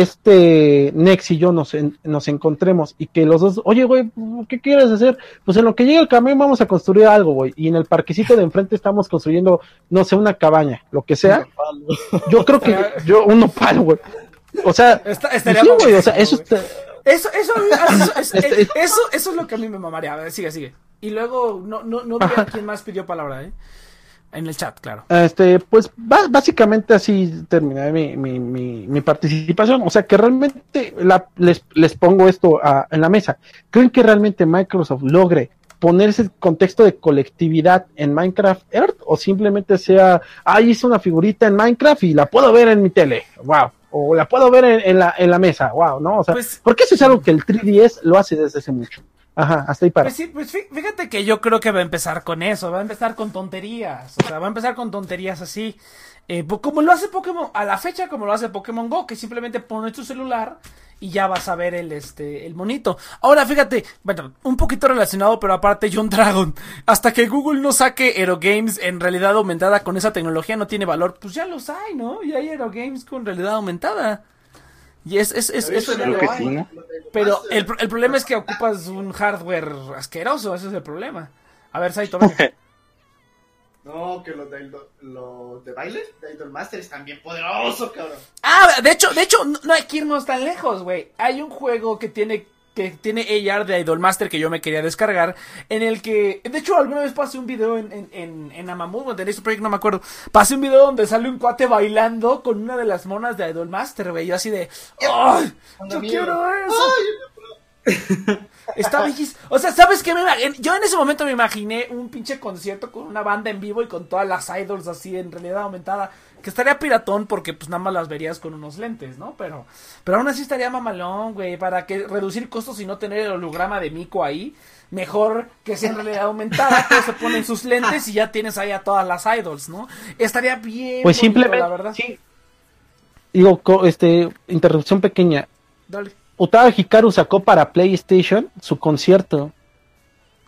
este Nex y yo nos, en- nos encontremos y que los dos, oye, güey, ¿qué quieres hacer? Pues en lo que llega el camión vamos a construir algo, güey. Y en el parquecito de enfrente estamos construyendo, no sé, una cabaña, lo que sea. Yo creo que yo, un nopal, güey. O sea, Está- estaría sí, güey, o sea, eso está, Eso, eso, eso, es- Este- eso, eso es lo que a mí me mamaría. A ver, sigue, sigue. Y luego, no, no, no vi a quién más pidió palabra, ¿eh? En el chat, claro. Este, pues básicamente así terminé mi, mi, mi, mi participación. O sea que realmente la- les, les pongo esto a- en la mesa. ¿Creen que realmente Microsoft logre poner ese contexto de colectividad en Minecraft Earth? ¿O simplemente sea, ah, hice una figurita en Minecraft y la puedo ver en mi tele? ¡Wow! O la puedo ver en, en la, en la mesa, wow, ¿no? O sea, Pues- porque eso es algo que el 3DS lo hace desde hace mucho. Ajá, hasta ahí para. Pues sí, pues fí- fíjate que yo creo que va a empezar con eso, va a empezar con tonterías, o sea, va a empezar con tonterías así, eh, como lo hace Pokémon, a la fecha como lo hace Pokémon Go, que simplemente pones tu celular y ya vas a ver el, este, el monito. Ahora, fíjate, bueno, un poquito relacionado, pero aparte John Dragon, hasta que Google no saque Aerogames en realidad aumentada con esa tecnología no tiene valor, pues ya los hay, ¿no? Y hay Aerogames con realidad aumentada. Y es, es, es, Creo lo que sí, ¿no? Pero el, el problema es que ocupas un hardware asqueroso, ese es el problema. A ver, Saito, venga. No, que los de, los de baile, de Idol Master, están bien poderosos, cabrón. Ah, de hecho, de hecho, no, no hay que irnos tan lejos, güey. Hay un juego que tiene que tiene AR de Idolmaster que yo me quería descargar, en el que, de hecho, alguna vez pasé un video en, en, en, en Amamut, o en este proyecto, no me acuerdo, pasé un video donde sale un cuate bailando con una de las monas de Idolmaster, güey, yo así de, ¡ay! ¡Yo quiero eso! Está bellísimo. O sea, ¿sabes qué? Me Yo en ese momento me imaginé un pinche concierto con una banda en vivo y con todas las idols así en realidad aumentada. Que estaría piratón porque pues nada más las verías con unos lentes, ¿no? Pero, pero aún así estaría mamalón, güey. Para que reducir costos y no tener el holograma de Mico ahí. Mejor que sea en realidad aumentada. Todos se ponen sus lentes y ya tienes ahí a todas las idols, ¿no? Estaría bien. Pues bonito, simplemente, La verdad. sí. Digo, este, interrupción pequeña. Dale. Hikaru sacó para PlayStation su concierto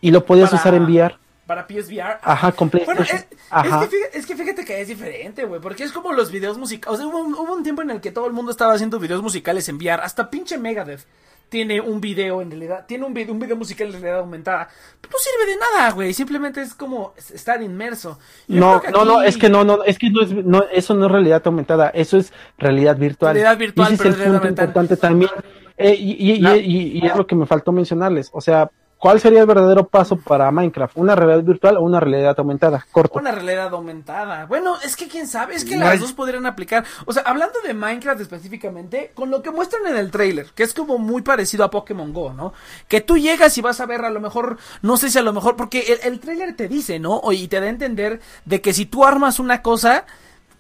y lo podías Para- usar en VR. Para PSVR. Ajá, con Bueno, es, que fíjate, es que fíjate que es diferente, güey, porque es como los videos musicales. O sea, hubo un, hubo un tiempo en el que todo el mundo estaba haciendo videos musicales en VR. Hasta pinche Megadeth tiene un video en realidad, tiene un video, un video musical en realidad aumentada. Pero no sirve de nada, güey, simplemente es como estar inmerso. Yo No, no, no, es que no, no, es que no es, no, eso no es realidad aumentada, eso es realidad virtual. Realidad virtual, Y ese pero es el realidad punto aumentada. importante también. Eh, y, y- y- No. y- y es lo que me faltó mencionarles. O sea, ¿cuál sería el verdadero paso para Minecraft? ¿Una realidad virtual o una realidad aumentada? Corto. Una realidad aumentada. Bueno, es que quién sabe, es que No las dos podrían aplicar. O sea, hablando de Minecraft específicamente, con lo que muestran en el trailer, que es como muy parecido a Pokémon Go, ¿no? Que tú llegas y vas a ver a lo mejor, no sé si a lo mejor, porque el, el trailer te dice, ¿no? O- Y te da a entender de que si tú armas una cosa,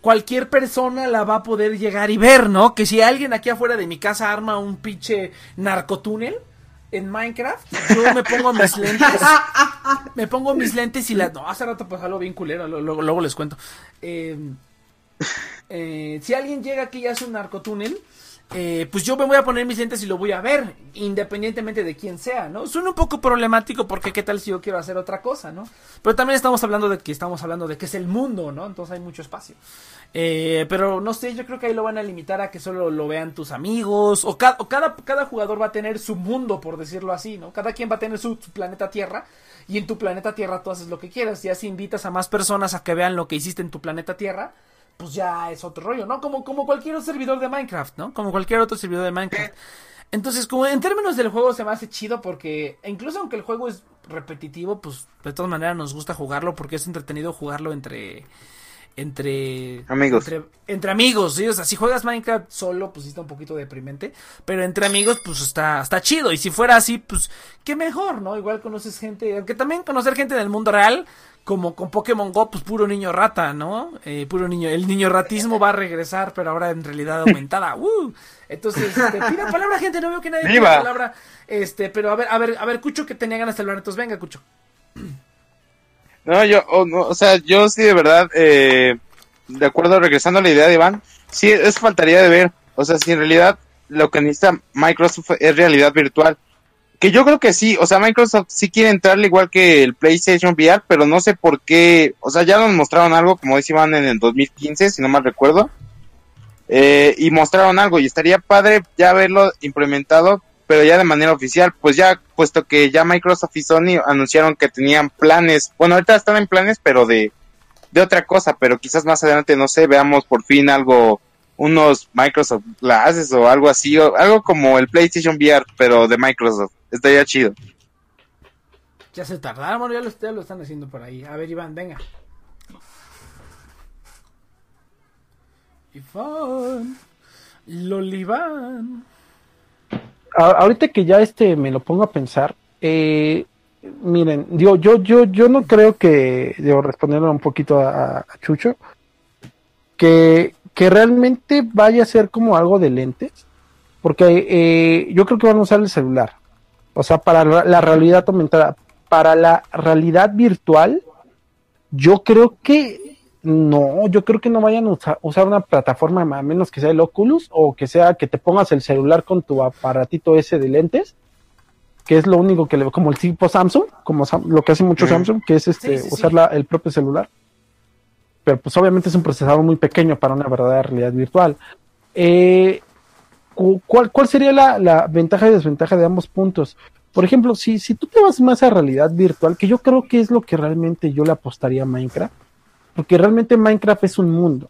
cualquier persona la va a poder llegar y ver, ¿no? Que si alguien aquí afuera de mi casa arma un pinche narcotúnel en Minecraft, yo me pongo mis lentes, me pongo mis lentes y la... No, hace rato pues algo bien culero, lo- luego les cuento. Eh, eh, si alguien llega aquí y hace un narcotúnel, eh, pues yo me voy a poner mis lentes y lo voy a ver, independientemente de quién sea, ¿no? Suena un poco problemático porque qué tal si yo quiero hacer otra cosa, ¿no? Pero también estamos hablando de que estamos hablando de que es el mundo, ¿no? Entonces hay mucho espacio. Eh, pero no sé, yo creo que ahí lo van a limitar a que solo lo vean tus amigos, o, ca- o cada, cada jugador va a tener su mundo, por decirlo así, ¿no? Cada quien va a tener su, planeta Tierra, y en tu planeta Tierra tú haces lo que quieras, ya si invitas a más personas a que vean lo que hiciste en tu planeta Tierra, pues ya es otro rollo, ¿no? Como, como cualquier otro servidor de Minecraft, ¿no? Como cualquier otro servidor de Minecraft. Entonces, como en términos del juego se me hace chido porque incluso aunque el juego es repetitivo, pues de todas maneras nos gusta jugarlo porque es entretenido jugarlo entre entre Amigos. entre, entre amigos, ¿sí? O sea, si juegas Minecraft solo, pues sí está un poquito deprimente, pero entre amigos, pues está, está chido, y si fuera así, pues, qué mejor, ¿no? Igual conoces gente, aunque también conocer gente del mundo real, como con Pokémon Go, pues puro niño rata, ¿no? Eh, puro niño, el niño ratismo va a regresar, pero ahora en realidad aumentada, ¡uh! Entonces, este, pida palabra, gente, no veo que nadie pida palabra, este, pero a ver, a ver, a ver, Cucho, que tenía ganas de hablar, entonces venga, Cucho. No, yo, o, no, o sea, yo sí de verdad, eh, de acuerdo, regresando a la idea de Iván, sí, eso faltaría de ver. O sea, si en realidad lo que necesita Microsoft es realidad virtual. Que yo creo que sí, o sea, Microsoft sí quiere entrarle igual que el PlayStation VR, pero no sé por qué, o sea, ya nos mostraron algo, como Iván, en el 2015, si no mal recuerdo. Eh, y mostraron algo, y estaría padre ya verlo implementado, pero ya de manera oficial, pues ya, puesto que ya Microsoft y Sony anunciaron que tenían planes, bueno, ahorita están en planes, pero de, de otra cosa, pero quizás más adelante, no sé, veamos por fin algo, unos Microsoft Glasses o algo así, o algo como el PlayStation VR, pero de Microsoft, estaría chido. Ya se tardaron, ya lo, ya lo están haciendo por ahí. A ver, Iván, venga. Iván. Loliván. Ahorita que ya este me lo pongo a pensar, eh, miren, yo, yo, yo, yo no creo que, debo responderle un poquito a, Chucho, que, que realmente vaya a ser como algo de lentes, porque eh, yo creo que van a usar el celular. O sea, para la realidad aumentada. Para la realidad virtual, yo creo que no, yo creo que no vayan a usa- usar una plataforma a menos que sea el Oculus o que sea que te pongas el celular con tu aparatito ese de lentes, que es lo único que le como el tipo Samsung, como Sam- lo que hace mucho. Samsung, que es este Sí, sí, sí. usar la- el propio celular. Pero pues obviamente es un procesador muy pequeño para una verdadera realidad virtual. Eh, cu- ¿cuál, ¿Cuál sería la, la ventaja y desventaja de ambos puntos? Por ejemplo, si, si tú te vas más a realidad virtual, que yo creo que es lo que realmente yo le apostaría a Minecraft, porque realmente Minecraft es un mundo.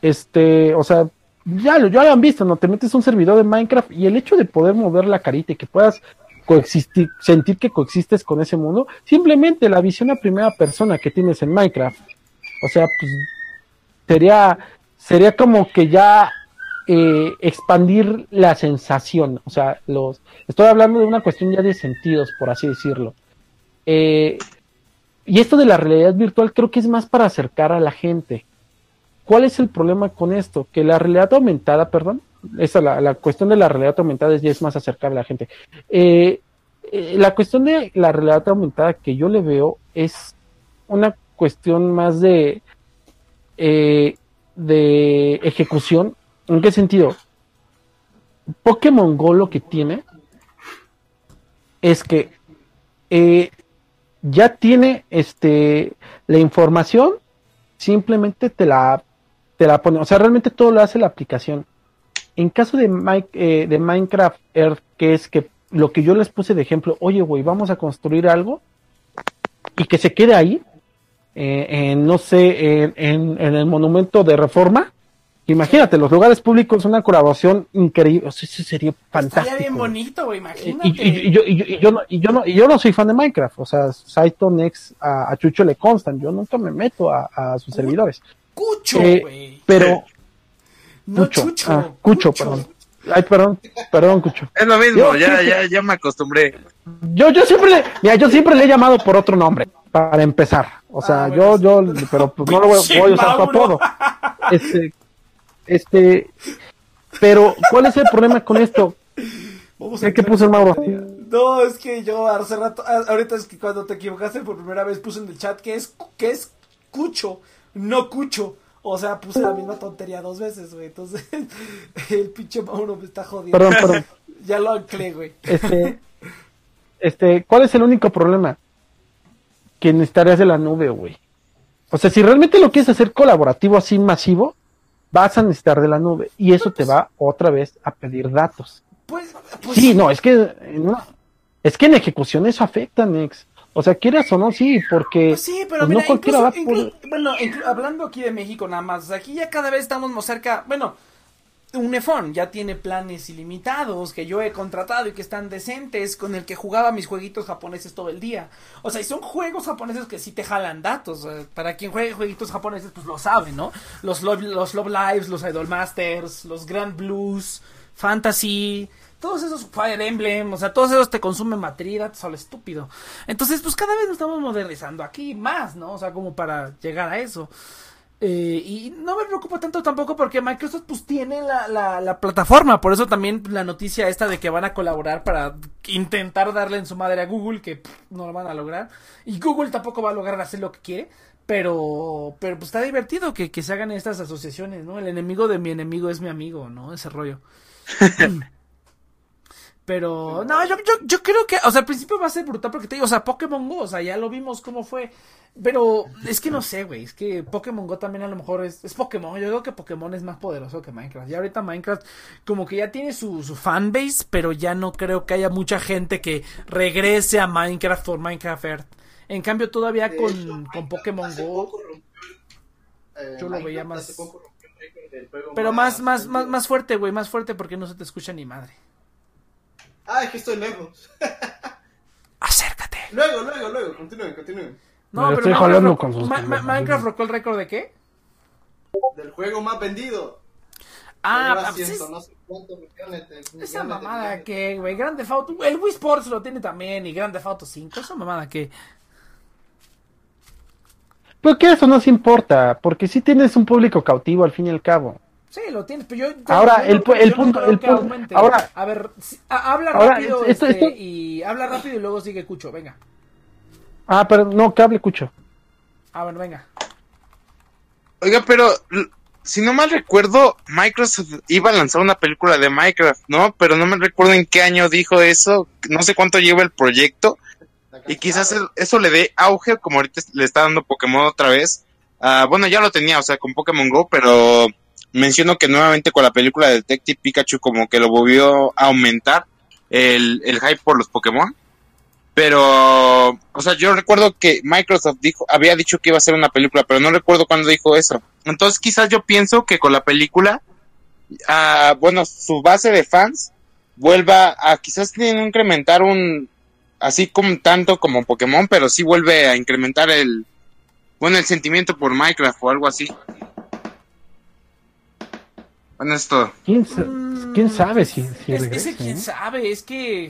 Este, o sea, ya lo, ya lo han visto, ¿no? Te metes un servidor de Minecraft y el hecho de poder mover la carita y que puedas coexistir, sentir que coexistes con ese mundo, simplemente la visión a primera persona que tienes en Minecraft. O sea, pues sería, sería como que ya eh, expandir la sensación. O sea, los, estoy hablando de una cuestión ya de sentidos, por así decirlo. Eh, y esto de la realidad virtual creo que es más para acercar a la gente. ¿Cuál es el problema con esto? Que la realidad aumentada, perdón, esa la, cuestión de la realidad aumentada es, ya es más acercar a la gente. Eh, eh, la cuestión de la realidad aumentada que yo le veo es una cuestión más de eh, de ejecución. ¿En qué sentido? Pokémon Go lo que tiene es que ya tiene este la información, simplemente te la te la pone, o sea, realmente todo lo hace la aplicación. En caso de, eh, de Minecraft Earth, que es que lo que yo les puse de ejemplo, oye, güey, vamos a construir algo y que se quede ahí, eh, en, no sé, en- en el monumento de reforma. Imagínate, los lugares públicos, una colaboración increíble, o sea, eso sería fantástico. Estaría bien bonito, güey, imagínate. y- y yo, y yo- y yo no, y, yo no, y yo no soy fan de Minecraft, o sea, Saito Nex a, a Chucho le constan, yo nunca me meto a, a sus servidores. Cucho, Eh, güey. pero, no Cucho, Chucho. ah, Cucho, perdón. Ay, perdón, perdón, Cucho. Es lo mismo, Yo ya, ya, ya me acostumbré. Yo, yo siempre le, mira, yo siempre le he llamado por otro nombre, para empezar. O sea, Ah, bueno, yo, yo, pero pues no lo voy, voy a usar Mauro. apodo. Este, este, pero, ¿cuál es el problema con esto? Vamos ¿Qué, qué puso el Mauro? No, es que yo hace rato, ah, ahorita es que cuando te equivocaste por primera vez puse en el chat que es, que es cucho, no cucho. O sea, puse la misma tontería dos veces, güey. Entonces, el pinche Mauro me está jodiendo. Perdón, perdón. Ya lo anclé, güey. Este, este, ¿cuál es el único problema? Que necesitarías de la nube, güey. O sea, si realmente lo quieres hacer colaborativo así masivo, vas a necesitar de la nube. Y eso te va otra vez a pedir datos. Pues, pues Sí, no, es que en una- es que en ejecución eso afecta, Nex. O sea, quieras o no, sí, porque Pues sí, pero pues, mira, no cualquiera incluso, va bueno, hablando aquí de México nada más, aquí ya cada vez estamos más cerca, bueno, Unifón ya tiene planes ilimitados que yo he contratado y que están decentes, con el que jugaba mis jueguitos japoneses todo el día. O sea, y son juegos japoneses que sí te jalan datos. eh, Para quien juegue jueguitos japoneses, pues lo sabe, ¿no? Los Love, los Love Lives, los Idol Masters, los Grand Blues, Fantasy, todos esos Fire Emblem, o sea, todos esos te consumen materia, datos a lo estúpido. Entonces, pues cada vez nos estamos modernizando aquí más, ¿no? O sea, como para llegar a eso. Eh, y no me preocupa tanto tampoco porque Microsoft pues tiene la, la, la plataforma, por eso también la noticia esta de que van a colaborar para intentar darle en su madre a Google, que no lo van a lograr, y Google tampoco va a lograr hacer lo que quiere, pero, pero pues está divertido que, que se hagan estas asociaciones, ¿no? El enemigo de mi enemigo es mi amigo, ¿no? Ese rollo. Pero, no, yo, yo, yo creo que, o sea, al principio va a ser brutal porque te digo, o sea, Pokémon Go, o sea, ya lo vimos cómo fue. Pero es que no sé, güey, es que Pokémon Go también a lo mejor es, es Pokémon. Yo digo que Pokémon es más poderoso que Minecraft. Y ahorita Minecraft como que ya tiene su, su fanbase, pero ya no creo que haya mucha gente que regrese a Minecraft por Minecraft Earth. En cambio, todavía con, con Pokémon Go, rompió, eh, Yo lo Minecraft veía más- rompió pero más, más, más, más fuerte, güey, más fuerte porque no se te escucha ni madre. Ah, es que estoy lejos. Acércate. Luego, luego, luego, continúen, continúen. Me lo estoy jalando con sus Ma- Ma- conversaciones. Minecraft rocó el récord de qué? Del juego más vendido. Ah, pues es- no sé cuántos millones de esa mamada que, güey, Grande Auto, el Wii Sports lo tiene también y Grande Auto 5, esa mamada que, Pero que eso no se importa, porque si tienes un público cautivo al fin y al cabo. Sí, lo tienes, pero yo... Ahora, el pu- el yo punto- el punto- aumente. ahora- A ver, si- ha- habla ahora, rápido esto- este, esto- y... Habla rápido y luego sigue Cucho, venga. Ah, pero no, que hable Cucho. A ver, venga. Oiga, pero si no mal recuerdo, Microsoft iba a lanzar una película de Minecraft, ¿no? Pero no me recuerdo en qué año dijo eso, no sé cuánto lleva el proyecto, y quizás el- eso le dé auge, como ahorita le está dando Pokémon otra vez. Ah, bueno, ya lo tenía, o sea, con Pokémon Go, pero menciono que nuevamente con la película de Detective Pikachu como que lo volvió a aumentar el, el hype por los Pokémon. Pero, o sea, yo recuerdo que Microsoft dijo, había dicho que iba a hacer una película, pero no recuerdo cuándo dijo eso. Entonces, quizás yo pienso que con la película, ah, bueno, su base de fans vuelva a quizás no incrementar un, así como tanto como Pokémon, pero sí vuelve a incrementar el, bueno, el sentimiento por Minecraft o algo así. Bueno, es todo. ¿Quién, sa- quién sabe si, si Es, ese quién eh? sabe, es que...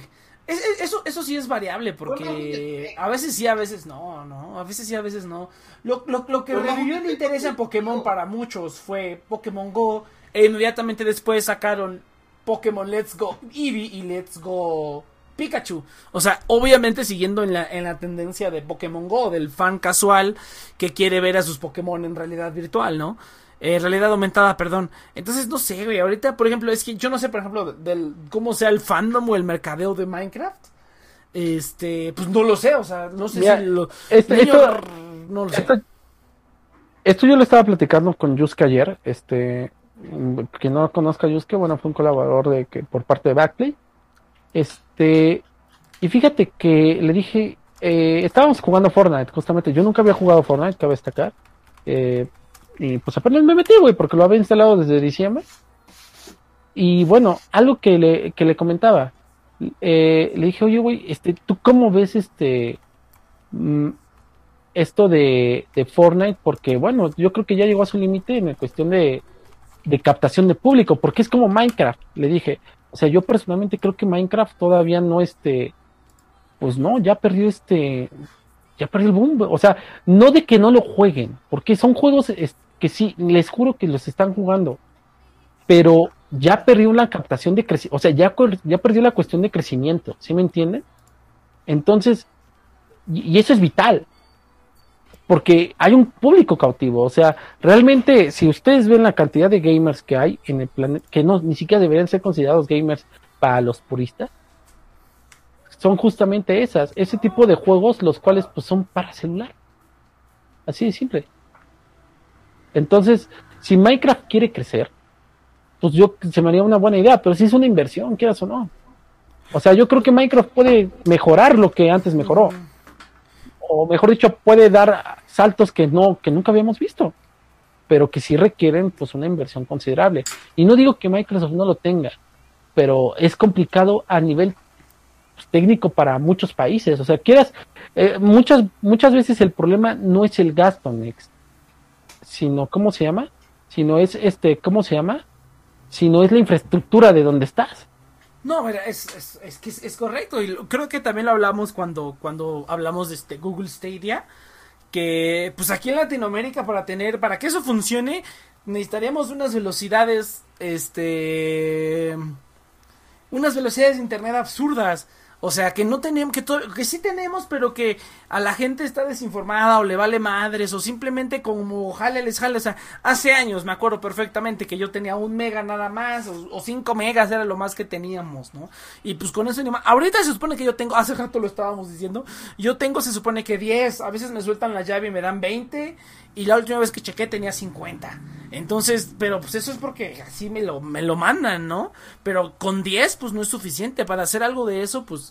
es- es- eso, eso sí es variable, porque a veces sí, a veces no, ¿no? A veces sí, a veces no. Lo, lo, lo que revivió el interés en Pokémon para muchos fue Pokémon Go, e inmediatamente después sacaron Pokémon Let's Go Eevee y Let's Go Pikachu. O sea, obviamente siguiendo en la, en la tendencia de Pokémon Go, del fan casual que quiere ver a sus Pokémon en realidad virtual, ¿no? Eh, realidad aumentada, perdón. Entonces, no sé, güey. Ahorita, por ejemplo, es que yo no sé, por ejemplo, del cómo sea el fandom o el mercadeo de Minecraft. Este, pues no lo sé, o sea, no sé Mira, si lo. este- esto- no lo sé. Esto, esto yo lo estaba platicando con Yusuke ayer. Este, quien no conozca a Yusuke, bueno, fue un colaborador de que por parte de Backplay. Este, y fíjate que le dije, eh, estábamos jugando Fortnite, justamente. Yo nunca había jugado Fortnite, cabe destacar. Eh, y pues apenas me metí, güey, porque lo había instalado desde diciembre. Y bueno, algo que le, que le comentaba, eh, le dije, oye, güey, este, ¿tú cómo ves este mm, esto de, de Fortnite? Porque bueno, yo creo que ya llegó a su límite en la cuestión de, de captación de público, porque es como Minecraft, le dije. O sea, yo personalmente creo que Minecraft todavía no este, pues no, ya perdió este, ya perdió el boom. O sea, no de que no lo jueguen, porque son juegos que sí, les juro que los están jugando, pero ya perdió la captación de crecimiento, o sea, ya, ya perdió la cuestión de crecimiento, ¿sí me entienden? Entonces, y, y eso es vital, porque hay un público cautivo, o sea, realmente si ustedes ven la cantidad de gamers que hay en el planeta, que no ni siquiera deberían ser considerados gamers para los puristas, son justamente esas, ese tipo de juegos los cuales pues son para celular. Así de simple. Entonces, si Minecraft quiere crecer, pues yo se me haría una buena idea, pero si es una inversión, quieras o no. O sea, yo creo que Minecraft puede mejorar lo que antes mejoró. O mejor dicho, puede dar saltos que no, que nunca habíamos visto. Pero que sí requieren pues una inversión considerable. Y no digo que Microsoft no lo tenga, pero es complicado a nivel pues, técnico para muchos países. O sea, quieras, eh, muchas, muchas veces el problema no es el gasto, Nex, sino, ¿cómo se llama? Sino es este, ¿cómo se llama? Sino es la infraestructura de donde estás. No, es, es, es que es, correcto. Y creo que también lo hablamos cuando, cuando hablamos de este Google Stadia. Que pues aquí en Latinoamérica para tener, para que eso funcione, necesitaríamos unas velocidades, este, unas velocidades de internet absurdas. O sea, que no tenemos, que, que sí tenemos, pero que a la gente está desinformada o le vale madres o simplemente como jale les jale. O sea, hace años me acuerdo perfectamente que yo tenía un mega nada más o, o cinco megas era lo más que teníamos, ¿no? Y pues con eso ni más. Ahorita se supone que yo tengo, hace rato lo estábamos diciendo, yo tengo se supone que 10, a veces me sueltan la llave y me dan 20 y la última vez que chequé tenía 50. Entonces, pero pues eso es porque así me lo, me lo mandan, ¿no? Pero con 10 pues no es suficiente. Para hacer algo de eso, pues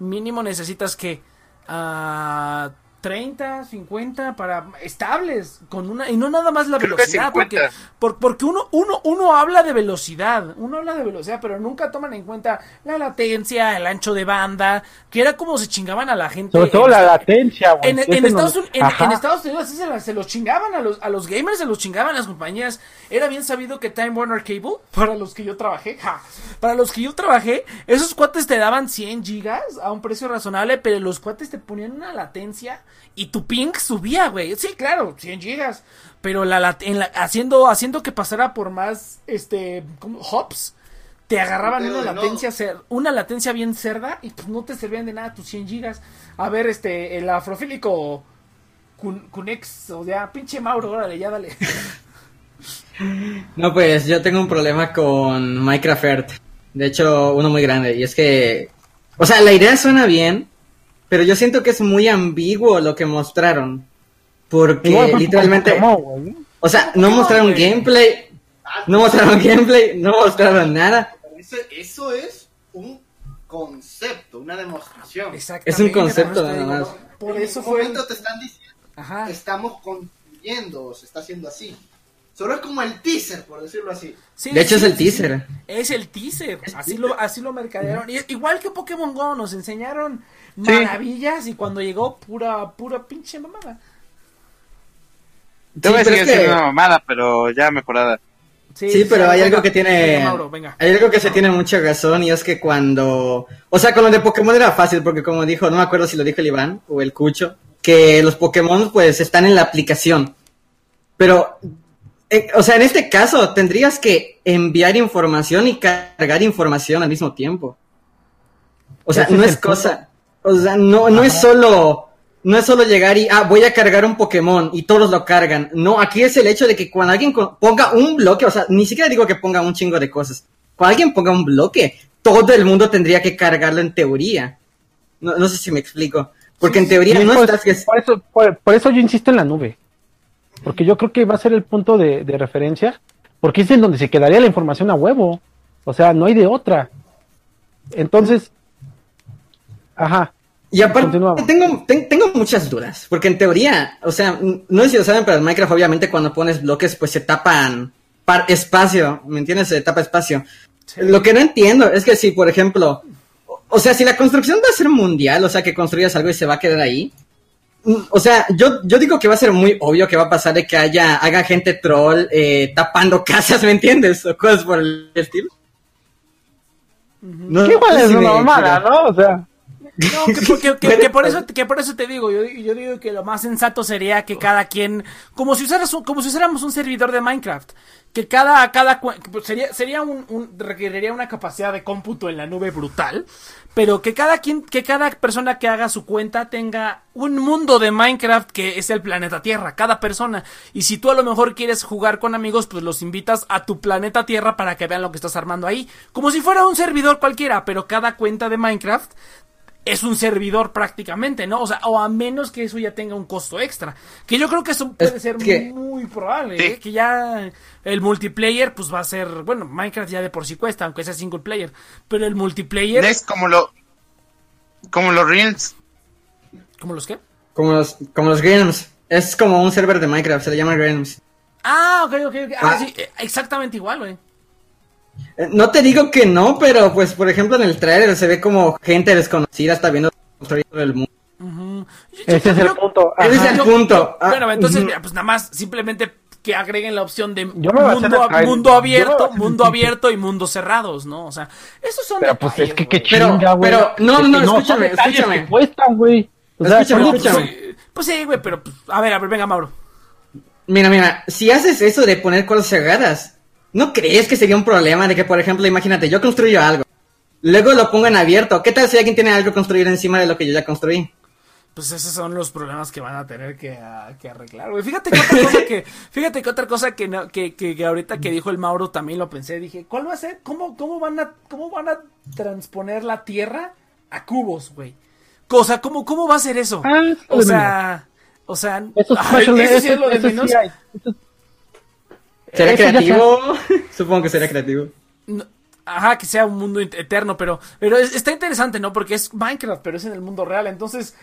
mínimo necesitas que a 30, 50 para estables con una y no nada más la Creo velocidad 50. porque por- porque uno uno uno habla de velocidad, uno habla de velocidad, pero nunca toman en cuenta la latencia, el ancho de banda, que era como se chingaban a la gente Sobre todo en la latencia, güey. en, no- Estados Unidos, en, Estados Unidos se, los chingaban a los, a los gamers, se los chingaban las compañías. Era bien sabido que Time Warner Cable, para los que yo trabajé, ja, para los que yo trabajé, esos cuates te daban 100 gigas a un precio razonable, pero los cuates te ponían una latencia y tu ping subía, güey. Sí, claro, 100 gigas. Pero la, lat- en la- haciendo, haciendo que pasara por más, este, ¿cómo? hops, te agarraban Pero una latencia, cer- una latencia bien cerda y pues no te servían de nada tus 100 gigas. A ver, este, el afrofílico Kunex, o sea, pinche Mauro, órale, ya dale. No, pues yo tengo un problema con Minecraft Earth. De hecho, uno muy grande. Y es que, o sea, la idea suena bien, pero yo siento que es muy ambiguo lo que mostraron. Porque literalmente, Pokémon, o sea, no mostraron gameplay, no mostraron gameplay, no mostraron nada. Eso, eso es un concepto, una demostración. Exactamente. Es un concepto nada más. Por eso fue. momento te están diciendo, Ajá. estamos construyendo, se está haciendo así. Solo es como el teaser, por decirlo así. Sí, De hecho, sí, es el sí, teaser. Es el teaser. Así lo, así lo mercadearon. Y- Igual que Pokémon Go, nos enseñaron maravillas y cuando llegó, pura, pura pinche mamada. Te voy a Sí, pero seguir es que- siendo una mamada, pero ya mejorada. Sí, pero hay algo que tiene. Venga, Mauro, venga. Hay algo que se tiene mucha razón y es que cuando. O sea, con lo de Pokémon era fácil porque, como dijo, no me acuerdo si lo dijo el Iván o el Cucho, que los Pokémon pues están en la aplicación. Pero. Eh, o sea, en este caso tendrías que enviar información y cargar información al mismo tiempo. O sea, no es cosa. O sea, no, no es solo. No es solo llegar y, ah, voy a cargar un Pokémon y todos lo cargan. No, aquí es el hecho de que cuando alguien ponga un bloque, o sea, ni siquiera digo que ponga un chingo de cosas. Cuando alguien ponga un bloque, todo el mundo tendría que cargarlo en teoría. No, no sé si me explico. Porque en teoría Sí, no pues, estás... por, eso, por, por eso yo insisto en la nube. Porque yo creo que va a ser el punto de, de referencia. Porque es en donde se quedaría la información a huevo. O sea, no hay de otra. Entonces, ajá. Y aparte, tengo, ten- tengo muchas dudas. Porque en teoría, o sea, no sé si lo saben, pero en Minecraft obviamente cuando pones bloques, pues se tapan par- espacio. ¿Me entiendes? Se tapa espacio. Lo que no entiendo es que si, por ejemplo, o- o sea, si la construcción va a ser mundial, o sea, que construyas algo y se va a quedar ahí, o sea, yo, yo digo que va a ser muy obvio que va a pasar de que haya, haga gente troll eh, tapando casas, ¿me entiendes? O cosas por el estilo. No, ¿Qué igual es una mamada, no? O sea, No, que, por- que- que- que por eso, que por eso te digo, yo, yo digo que lo más sensato sería que cada quien, como si usaras un- como si usáramos un servidor de Minecraft, que cada, cada, pues sería, sería un, un- requeriría una capacidad de cómputo en la nube brutal, pero que cada quien, que cada persona que haga su cuenta tenga un mundo de Minecraft que es el planeta Tierra, cada persona. Y si tú a lo mejor quieres jugar con amigos, pues los invitas a tu planeta Tierra para que vean lo que estás armando ahí, como si fuera un servidor cualquiera, pero cada cuenta de Minecraft es un servidor prácticamente, ¿no? O sea, o a menos que eso ya tenga un costo extra. Que yo creo que eso puede Es ser que- muy probable, Sí. ¿eh? Que ya el multiplayer, pues va a ser. Bueno, Minecraft ya de por sí cuesta, aunque sea single player. Pero el multiplayer. Es como lo. Como los Reels. ¿Cómo los qué? Como los, como los Games. Es como un server de Minecraft, se le llama Games. Ah, ok, ok, ok. Ah, Ah. sí, exactamente igual, güey. Eh, No te digo que no, pero pues por ejemplo en el trailer se ve como gente desconocida está viendo el mundo. Yo- ese yo es el punto. Ese es el yo- punto. Ah, bueno, entonces, mira, pues nada más, simplemente que agreguen la opción de a mundo, mundo abierto, mundo abierto y mundos cerrados, ¿no? O sea, esos son Pero pues detalles, es que qué chinga, güey. pero, no, Es que no, escúchame, detalles escúchame. cuestan, güey. O sea, Escúchame, son- Pues, escúchame. sí, Pues sí, güey, pero pues, a ver, a ver, venga, Mauro. Mira, mira, si haces eso de poner cosas cerradas, ¿no crees que sería un problema de que, por ejemplo, imagínate, yo construyo algo, luego lo pongo en abierto, ¿qué tal si alguien tiene algo construido encima de lo que yo ya construí? Pues esos son los problemas que van a tener que, que arreglar, güey. Fíjate que otra cosa que, fíjate que otra cosa que, no- que, que, que ahorita que dijo el Mauro también lo pensé, dije, ¿cuál va a ser? ¿Cómo, cómo van a, cómo van a transponer la Tierra a cubos, güey? Cosa, ¿cómo, cómo va a ser eso? Ah, O sea, o sea, Eso es ay, special- eso sí eso- es lo de sí menos. ¿Será Eso ya creativo? Supongo que será creativo. No, Ajá, que sea un mundo eterno, pero, pero es- está interesante, ¿no? Porque es Minecraft, pero es en el mundo real. Entonces,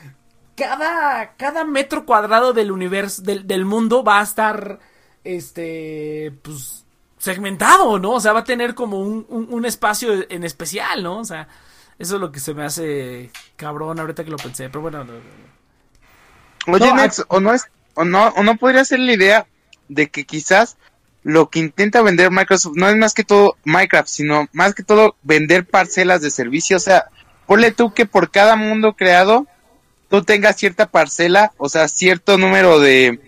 cada, cada metro cuadrado del universo, del, del mundo va a estar, este, pues, segmentado, ¿no? O sea, va a tener como un, un, un espacio en especial, ¿no? O sea, eso es lo que se me hace cabrón ahorita que lo pensé, pero bueno. no, no, no. Oye, No, Nex, o no es, o no, o no podría ser la idea de que quizás lo que intenta vender Microsoft no es más que todo Minecraft, sino más que todo vender parcelas de servicio. O sea, ponle tú que por cada mundo creado tú tengas cierta parcela, o sea, cierto número de,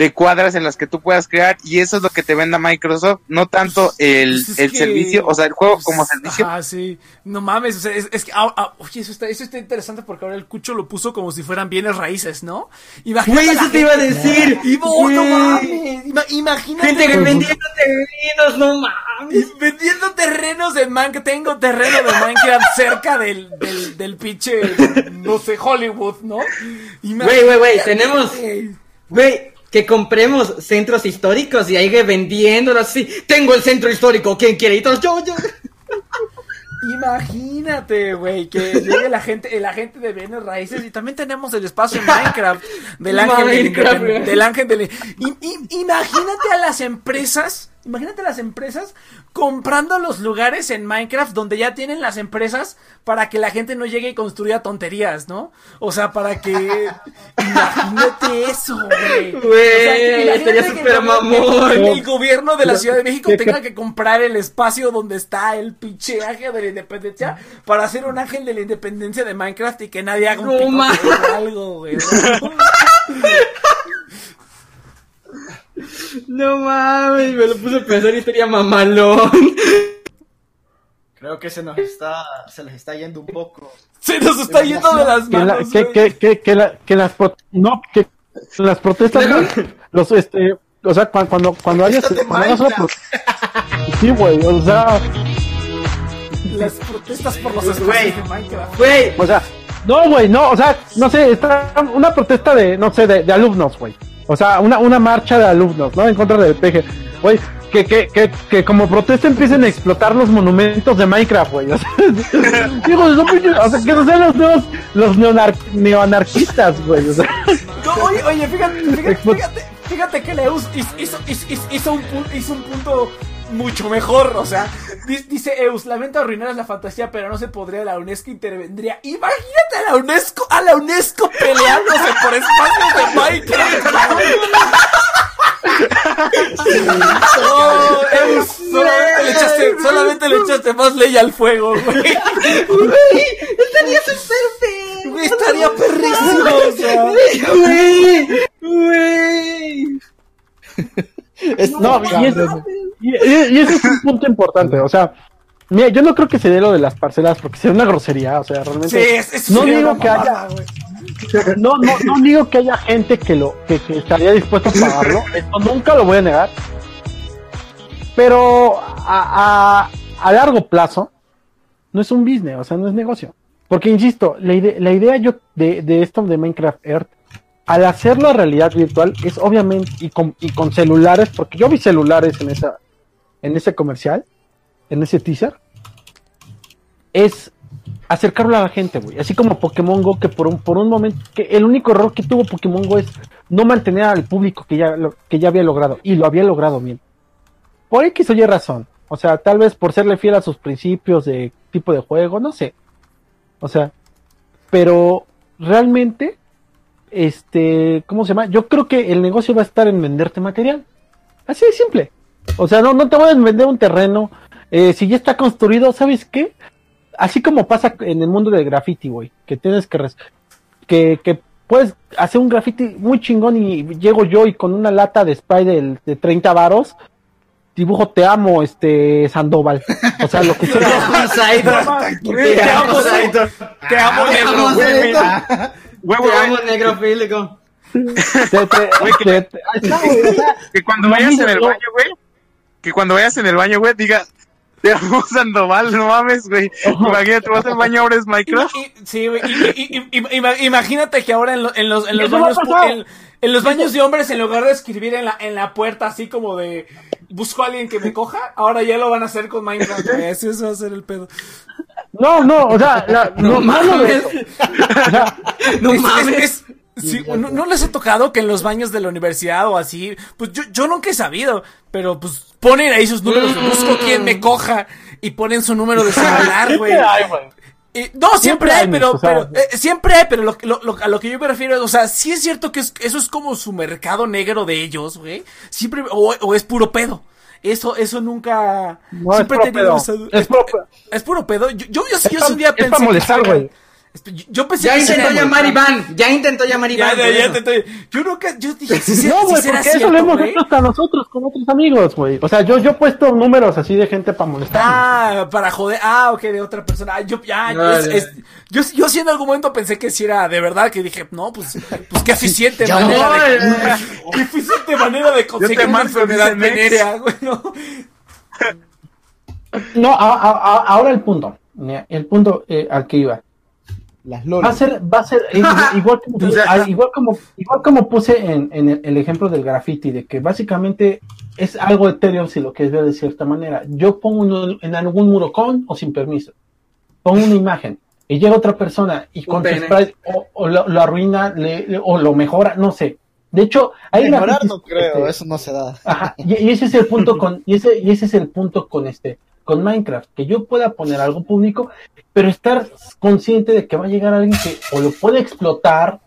de cuadras en las que tú puedas crear y eso es lo que te venda Microsoft, no tanto el, Pues es el que- servicio, o sea, el juego pues, como servicio. Ah, sí. No mames, o sea, es, es que, ah, ah, oye, eso está, eso está interesante porque ahora el Cucho lo puso como si fueran bienes raíces, ¿no? Imagínate Güey, eso te iba a decir. Y vos, no mames, ima- imagínate. Gente güey, vendiendo terrenos, no mames. vendiendo terrenos de Minecraft. Tengo terreno de Minecraft cerca del, del, del pinche, no sé, Hollywood, ¿no? Güey, güey, güey, tenemos- Güey. Que compremos centros históricos y ahí vendiéndolos así. Tengo el centro histórico, ¿quién quiere? Y todos, yo, yo. Imagínate, güey, que llegue la gente, el agente de bienes raíces y también tenemos el espacio en Minecraft del ángel del, Minecraft, del ángel del I- i- imagínate a las empresas, imagínate las empresas comprando los lugares en Minecraft donde ya tienen las empresas para que la gente no llegue y construya tonterías, ¿no? O sea, para que imagínate eso, güey. O sea, estaría súper mamón. El gobierno de la Ciudad de México tenga que comprar el espacio donde está el pinche ángel de la independencia para hacer un ángel de la independencia de Minecraft y que nadie haga un No picote mames. o algo, güey. No mames, me lo puse a pensar y estaría mamalón. Creo que se nos está, se les está yendo un poco. Se nos está yendo de las la- manos. que, güey. que, que, que, la- que las pro- no que las protestas los este o sea cuando cuando, cuando hayas sí güey o sea Las protestas por los Güey. espacios de Minecraft. Güey, o sea no güey no o sea no sé está una protesta de no sé de, de alumnos güey o sea una una marcha de alumnos no en contra del PG güey que, que, que, que como protesta empiecen a explotar los monumentos de Minecraft, güey. O sea, o sea, que no sean los nuevos, los neonar- neoanarquistas, güey. O sea, No, oye, oye, fíjate, fíjate, fíjate, fíjate que Leus hizo, hizo, hizo- hizo un, hizo un punto mucho mejor, o sea, di- dice Eus, lamento arruinar la fantasía, pero no se podría, la UNESCO intervendría. Imagínate a la UNESCO, a la UNESCO peleándose por espacios de Minecraft. Oh, Eus, solamente le echaste, solamente le echaste más ley al fuego, güey. güey, estaría súper. Güey, Estaría perrísimo, o sea. Güey, güey. Es- No, y, es- y- y- y ese es un punto importante, o sea, mira, yo no creo que se dé lo de las parcelas porque sería una grosería, o sea, realmente. Sí, es, es no digo que mamada, haya, no, no, no digo que haya gente que lo, que, que estaría dispuesto a pagarlo, esto nunca lo voy a negar, pero a, a, a largo plazo no es un business, o sea, no es negocio, porque insisto, la, ide- la idea yo de, de esto de Minecraft Earth al hacerlo a realidad virtual es obviamente y con, y con celulares, porque yo vi celulares en esa en ese comercial, en ese teaser, es acercarlo a la gente, güey. Así como Pokémon Go, que por un, por un momento, que el único error que tuvo Pokémon Go es no mantener al público que ya, lo, que ya había logrado, y lo había logrado bien. Por X o Y razón. O sea, tal vez por serle fiel a sus principios de tipo de juego, no sé. O sea, pero realmente, este, ¿cómo se llama? Yo creo que el negocio va a estar en venderte material. Así de simple. O sea, no, no te voy a vender un terreno. eh, si ya está construido, ¿sabes qué? Así como pasa en el mundo del graffiti, güey. Que tienes que, res- que, que puedes hacer un graffiti muy chingón y llego yo y con una lata de spray de, de 30 varos dibujo te amo, este Sandoval. O sea, lo que sea. Te amo, te amo, negro, Güey, Te amo, negro fílico. Te- te- te- te- ahí está, güey, o sea, que cuando No, vayas en el baño, güey, que cuando vayas en el baño, güey, diga, te amo Sandoval, no mames, güey. Imagínate, vas al baño, abres Minecraft. Sí, güey. imagínate que ahora en, lo- en los, en los baños en, en los baños de hombres, en lugar de escribir en la, en la puerta así como de busco a alguien que me coja, ahora ya lo van a hacer con Minecraft. Así eso va a ser el pedo. no, no, o sea, la- no, no lo mames. veo. O sea, No Es- mames. es- es- sí, no, no les ha tocado que en los baños de la universidad o así, pues yo, yo nunca he sabido, pero pues ponen ahí sus números, busco quien me coja y ponen su número de celular, güey. Güey. Eh, no, siempre, Siempre hay, pero, pero eh, siempre hay, pero lo, lo- lo- a lo que yo me refiero es, o sea, sí es cierto que es- eso es como su mercado negro de ellos, güey. Siempre, o, o es puro pedo. Eso, eso nunca. No, es siempre he puro tenido pedo. esa- Es puro pedo. es puro pedo. Yo, yo, yo, yo Es sí pa- un día es pensé pa' que molestar, güey. Espe- yo- Yo pensé Ya que sí intentó era llamar. Iván, ya intentó llamar Ya, Iván. ya, ya eso. intentó- Yo nunca, yo dije, sí, sí, No, güey, porque eso lo hemos hecho hasta nosotros con otros amigos, güey. O sea, yo, yo he puesto números así de gente para molestar. Ah, para joder. Ah, ok, de otra persona. Ah, yo, ya, No, es- ya. es- yo, yo sí en algún momento pensé que sí era de verdad, que dije, no, pues, pues qué eficiente Ya manera no, de, eh. qué eficiente manera de conseguir una marco, enfermedad dice Nex. venérea, güey, ¿no? No, a- a- a- ahora el punto. El punto eh, al que iba. Las Va a ser, va a ser igual, como, igual como, igual como puse en, en el, el ejemplo del graffiti, de que básicamente es algo etéreo si lo quieres ver de cierta manera. Yo pongo uno en algún muro con o sin permiso. Pongo una imagen y llega otra persona y con su spray o, o lo, lo arruina le- le- o lo mejora, no sé. De hecho, hay Mejorar no creo, este, eso no se da. Ajá, y, y ese es el punto con, y ese, y ese es el punto con este, con Minecraft, que yo pueda poner algo público, pero estar consciente de que va a llegar alguien que o lo puede explotar,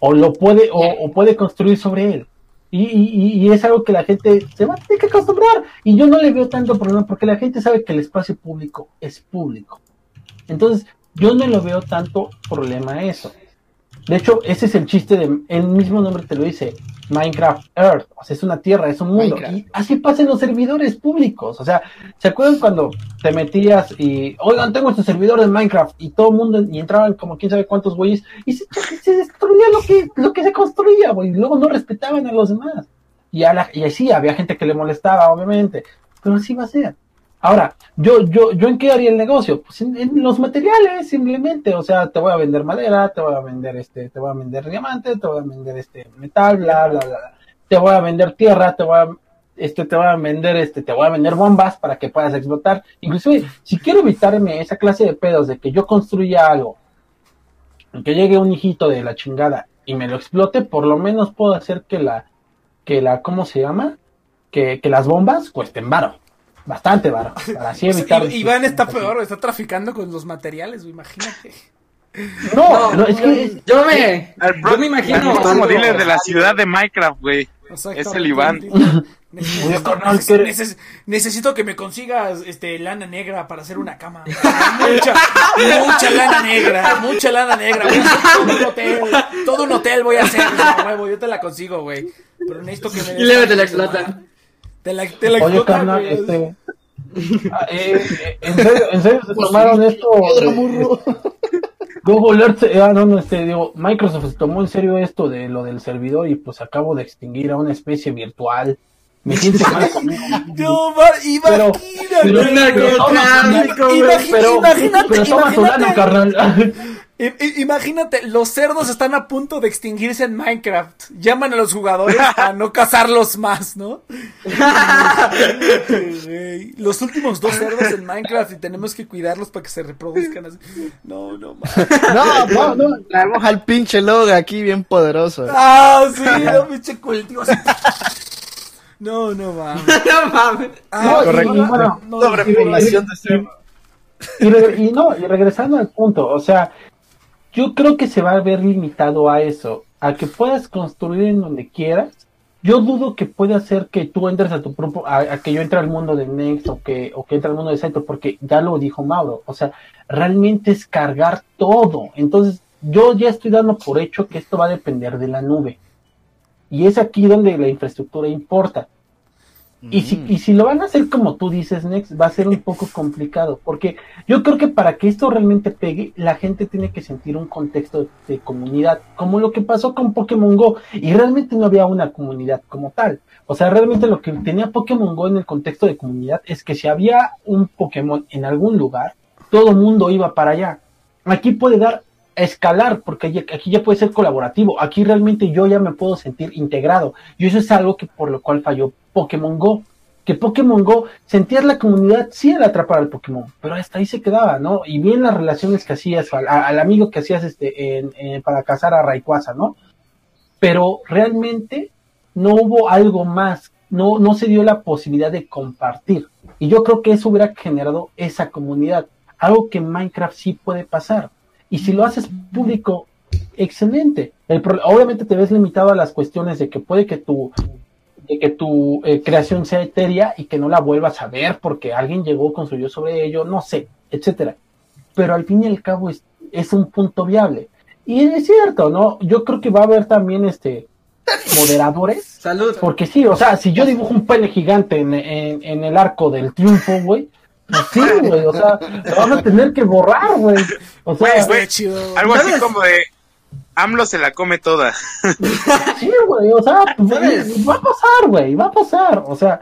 o lo puede, o, puede construir sobre él. Y, y, y es algo que la gente se va a tener que acostumbrar. Y yo no le veo tanto problema porque la gente sabe que el espacio público es público. Entonces, yo no lo veo tanto problema a eso. De hecho, ese es el chiste de, el mismo nombre te lo dice, Minecraft Earth, o sea, es una tierra, es un mundo. Minecraft. Y así pasa en los servidores públicos. O sea, ¿se acuerdan cuando te metías y, oigan, tengo este servidor de Minecraft y todo el mundo, y entraban como quién sabe cuántos güeyes, y se, se destruía lo que, lo que se construía, güey, y luego no respetaban a los demás. Y, a la, y así había gente que le molestaba, obviamente, pero así va a ser. Ahora, yo, yo, yo en qué haría el negocio? Pues en, en los materiales, simplemente. O sea, te voy a vender madera, te voy a vender este, te voy a vender diamante, te voy a vender este metal, bla, bla, bla. Te voy a vender tierra, te voy a, este, te voy a vender, este, te voy a vender bombas para que puedas explotar. Inclusive, si quiero evitarme esa clase de pedos de que yo construya algo, que llegue un hijito de la chingada y me lo explote, por lo menos puedo hacer que la, que la, ¿cómo se llama? Que, que las bombas cuesten varo. Bastante varo. Para así evitar. Iván está peor, está traficando con los materiales, imagínate. No, no, es que. Yo me, yo me imagino. El próximo dealer de la ciudad de Minecraft, güey. Es el Iván. Necesito, neces- ¿qué- neces- necesito que me consigas este lana negra para hacer una cama. Mucha, mucha lana negra, mucha lana negra. Voy a hacer todo un hotel, todo un hotel voy a hacer, a huevo, yo te la consigo, güey. Pero necesito que me Y luego te la explotan. Te la, te la Oye, carnal, güey. este. ah, eh, eh, ¿En serio, en serio se tomaron esto? Google Earth, eh, ah, no, no, este, digo, Microsoft se tomó en serio esto de lo del servidor y pues acabo de extinguir a una especie virtual. Me siento mal conmigo. No, imagínate. pero- Pero, imagínate, imagínate. carnal. Imagínate, los cerdos están a punto de extinguirse en Minecraft. Llaman a los jugadores a no cazarlos más, ¿no? Los últimos dos cerdos en Minecraft y tenemos que cuidarlos para que se reproduzcan así. No, no mames. No, no, no. Traemos al pinche Log aquí bien poderoso. Ah, sí, no pinche cultivo así. No, no mames. No mames. Ah, correcto. y bueno, no, Sobrepoblación de cerdo. Y, y no, y regresando al punto, o sea, yo creo que se va a ver limitado a eso, a que puedas construir en donde quieras. Yo dudo que pueda hacer que tú entres a tu propio, a, a que yo entre al mundo de Next o que, o que entre al mundo de Saito, porque ya lo dijo Mauro, o sea, realmente es cargar todo. Entonces, yo ya estoy dando por hecho que esto va a depender de la nube. Y es aquí donde la infraestructura importa. Y si, y si lo van a hacer como tú dices, Next, va a ser un poco complicado, porque yo creo que para que esto realmente pegue, la gente tiene que sentir un contexto de comunidad, como lo que pasó con Pokémon Go, y realmente no había una comunidad como tal. O sea, realmente lo que tenía Pokémon Go en el contexto de comunidad es que si había un Pokémon en algún lugar, todo mundo iba para allá. Aquí puede dar escalar, porque aquí ya puede ser colaborativo. Aquí realmente yo ya me puedo sentir integrado. Y eso es algo que por lo cual falló Pokémon Go. Que Pokémon Go, sentías la comunidad, sí era atrapar al Pokémon, pero hasta ahí se quedaba, ¿no? Y bien las relaciones que hacías, al, al amigo que hacías este en- para cazar a Rayquaza, ¿no? Pero realmente no hubo algo más, no, no se dio la posibilidad de compartir. Y yo creo que eso hubiera generado esa comunidad, algo que Minecraft sí puede pasar. Y si lo haces público, excelente. El pro- obviamente te ves limitado a las cuestiones de que puede que tu, de que tu eh, creación sea etérea y que no la vuelvas a ver porque alguien llegó, construyó sobre ello, no sé, etcétera. Pero al fin y al cabo es es un punto viable. Y es cierto, ¿no? Yo creo que va a haber también este moderadores. Salud. Porque sí, o sea, si yo dibujo un pene gigante en, en, en el arco del triunfo, güey, sí, güey, o sea, lo van a tener que borrar, güey. O sea, Pues, chido. Algo así como de AMLO se la come toda. sí, güey, o sea, pues, ¿Sabes? va a pasar, güey, va a pasar. O sea,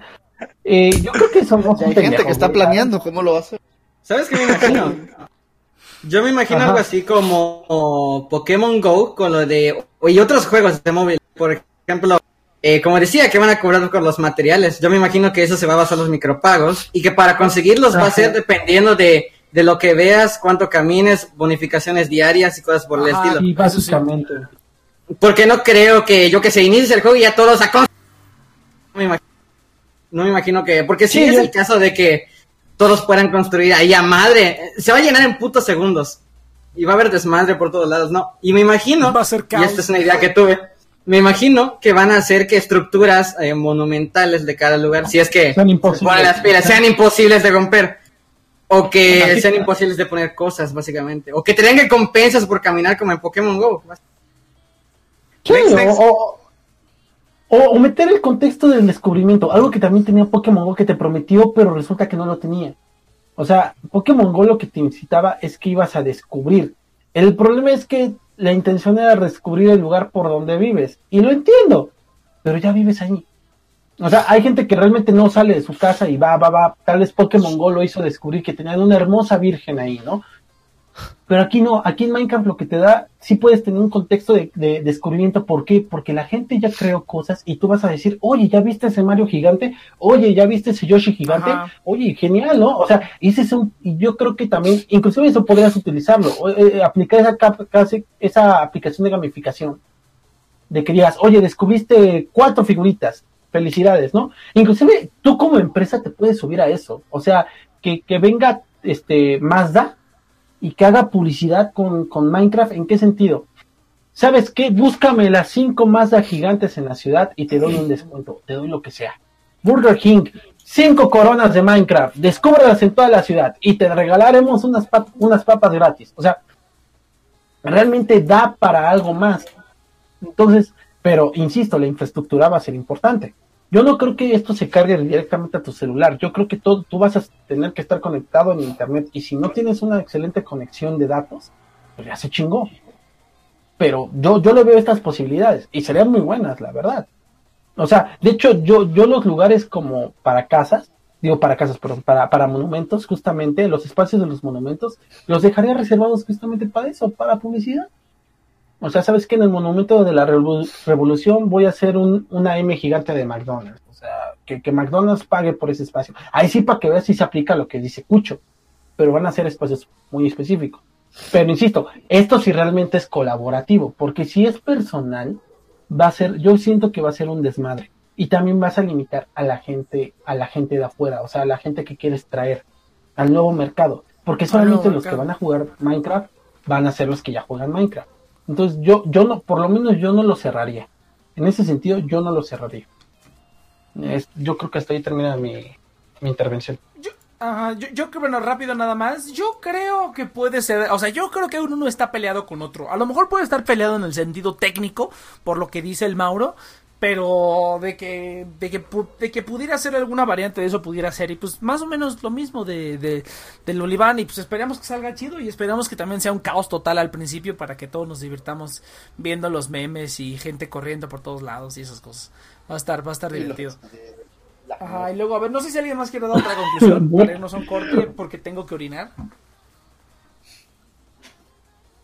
eh, yo creo que somos Y hay gente que está planeando cómo lo va a hacer. ¿Sabes qué me imagino? Yo me imagino Ajá. algo así como Pokémon Go con lo de... Y otros juegos de móvil. Por ejemplo, eh, como decía, que van a cobrar con los materiales. Yo me imagino que eso se va a basar en los micropagos. Y que para conseguirlos va a ser dependiendo de, de lo que veas, cuánto camines, bonificaciones diarias y cosas por el Ajá. estilo. Sí, básicamente. Porque no creo que, yo que sé, inicies el juego y ya todos a... No me imagino, no me imagino que... Porque si Sí, es yo- el caso de que todos puedan construir ahí a madre, se va a llenar en putos segundos. Y va a haber desmadre por todos lados, ¿no? Y me imagino, Va a ser y caos. esta es una idea que tuve, me imagino que van a hacer que estructuras eh, monumentales de cada lugar, si es que Sean se imposibles. las pilas, sean imposibles de romper. O que sean imposibles de poner cosas, básicamente. O que te den recompensas por caminar como en Pokémon GO. Sí, Next, o, next. o- o- o meter el contexto del descubrimiento, algo que también tenía Pokémon Go que te prometió, pero resulta que no lo tenía. O sea, Pokémon Go lo que te incitaba es que ibas a descubrir. El problema es que la intención era descubrir el lugar por donde vives. Y lo entiendo, pero ya vives ahí. O sea, hay gente que realmente no sale de su casa y va, va, va. Tal vez Pokémon Go lo hizo descubrir que tenían una hermosa virgen ahí, ¿no? Pero aquí no, aquí en Minecraft lo que te da, sí puedes tener un contexto de, de descubrimiento. ¿Por qué? Porque la gente ya creó cosas y tú vas a decir, oye, ¿ya viste ese Mario gigante? Oye, ¿ya viste ese Yoshi gigante? Ajá. Oye, genial, ¿no? O sea, ese es un, y yo creo que también, inclusive eso podrías utilizarlo, o, eh, aplicar esa, casi- esa aplicación de gamificación. De que digas, oye, descubriste cuatro figuritas, felicidades, ¿no? Inclusive tú como empresa te puedes subir a eso. O sea, que, que venga este Mazda y que haga publicidad con, con Minecraft. ¿En qué sentido? ¿Sabes qué? Búscame las cinco Mazda gigantes en la ciudad y te doy un descuento, te doy lo que sea. Burger King, cinco coronas de Minecraft, descúbrelas en toda la ciudad y te regalaremos unas, pap- unas papas gratis. O sea, realmente da para algo más. Entonces, pero insisto, la infraestructura va a ser importante. Yo no creo que esto se cargue directamente a tu celular. Yo creo que todo, tú vas a tener que estar conectado en internet y si no tienes una excelente conexión de datos, pues ya se chingó. Pero yo, yo le veo estas posibilidades y serían muy buenas, la verdad. O sea, de hecho, yo, yo los lugares como para casas, digo para casas, perdón, para, para monumentos, justamente, los espacios de los monumentos, los dejaría reservados justamente para eso, para publicidad. O sea, sabes que en el monumento de la Revo- revolución voy a hacer un, una M gigante de McDonald's. O sea, que, que McDonald's pague por ese espacio. Ahí sí para que veas si se aplica lo que dice Cucho. Pero van a ser espacios muy específicos. Pero insisto, esto sí realmente es colaborativo, porque si es personal, va a ser, yo siento que va a ser un desmadre. Y también vas a limitar a la gente, a la gente de afuera, o sea, a la gente que quieres traer al nuevo mercado. Porque solamente los que van a jugar Minecraft van a ser los que ya juegan Minecraft. Entonces yo, yo no, por lo menos yo no lo cerraría. En ese sentido, yo no lo cerraría. Yo creo que hasta ahí termina mi, mi intervención. Yo, yo creo, bueno, rápido nada más. Yo creo que puede ser, o sea, yo creo que uno no está peleado con otro. A lo mejor puede estar peleado en el sentido técnico, por lo que dice el Mauro, pero de que, de que, pu- de que pudiera ser alguna variante de eso, pudiera ser. Y pues más o menos lo mismo de, de, del Oliván. Y pues esperamos que salga chido y esperamos que también sea un caos total al principio para que todos nos divirtamos viendo los memes y gente corriendo por todos lados y esas cosas. Va a estar, va a estar divertido. Ajá, y luego, a ver, no sé si alguien más quiere dar otra conclusión para irnos a un corte porque tengo que orinar.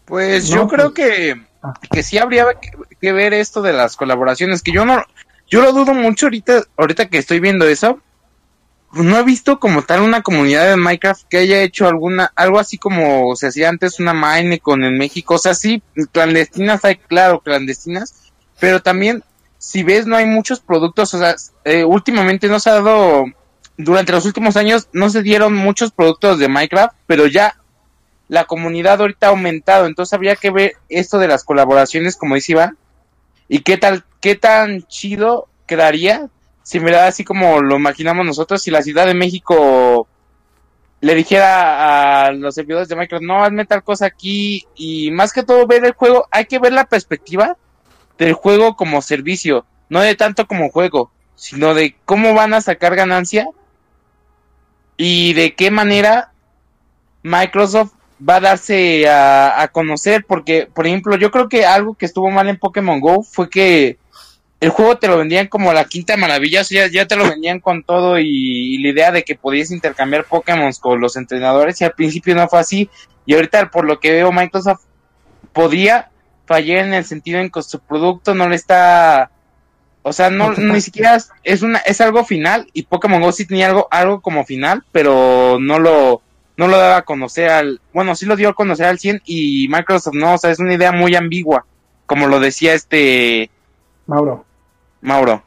Pues No, yo creo pues- que. Que sí habría que, ver esto de las colaboraciones, que yo no, yo lo dudo mucho ahorita, ahorita que estoy viendo eso. No he visto como tal una comunidad de Minecraft que haya hecho alguna, algo así como se hacía antes una Minecon en México, o sea, sí, clandestinas hay, claro, clandestinas, pero también, si ves, no hay muchos productos, o sea, eh, últimamente no se ha dado, durante los últimos años no se dieron muchos productos de Minecraft, pero ya la comunidad ahorita ha aumentado, entonces habría que ver esto de las colaboraciones, como dice Iván, y qué tal, qué tan chido quedaría si da así como lo imaginamos nosotros, si la Ciudad de México le dijera a los servidores de Microsoft, no, hazme tal cosa aquí y más que todo ver el juego, hay que ver la perspectiva del juego como servicio, no de tanto como juego, sino de cómo van a sacar ganancia y de qué manera Microsoft va a darse a, a conocer, porque, por ejemplo, yo creo que algo que estuvo mal en Pokémon Go fue que el juego te lo vendían como la quinta maravilla, o sea, ya te lo vendían con todo y, y la idea de que podías intercambiar Pokémon con los entrenadores y al principio no fue así y ahorita por lo que veo Microsoft podía fallar en el sentido en que su producto no le está o sea, no ni siquiera es, es una es algo final y Pokémon Go sí tenía algo algo como final, pero no lo no lo daba a conocer al bueno, sí lo dio a conocer al 100 y Microsoft no, o sea, es una idea muy ambigua, como lo decía este Mauro. Mauro.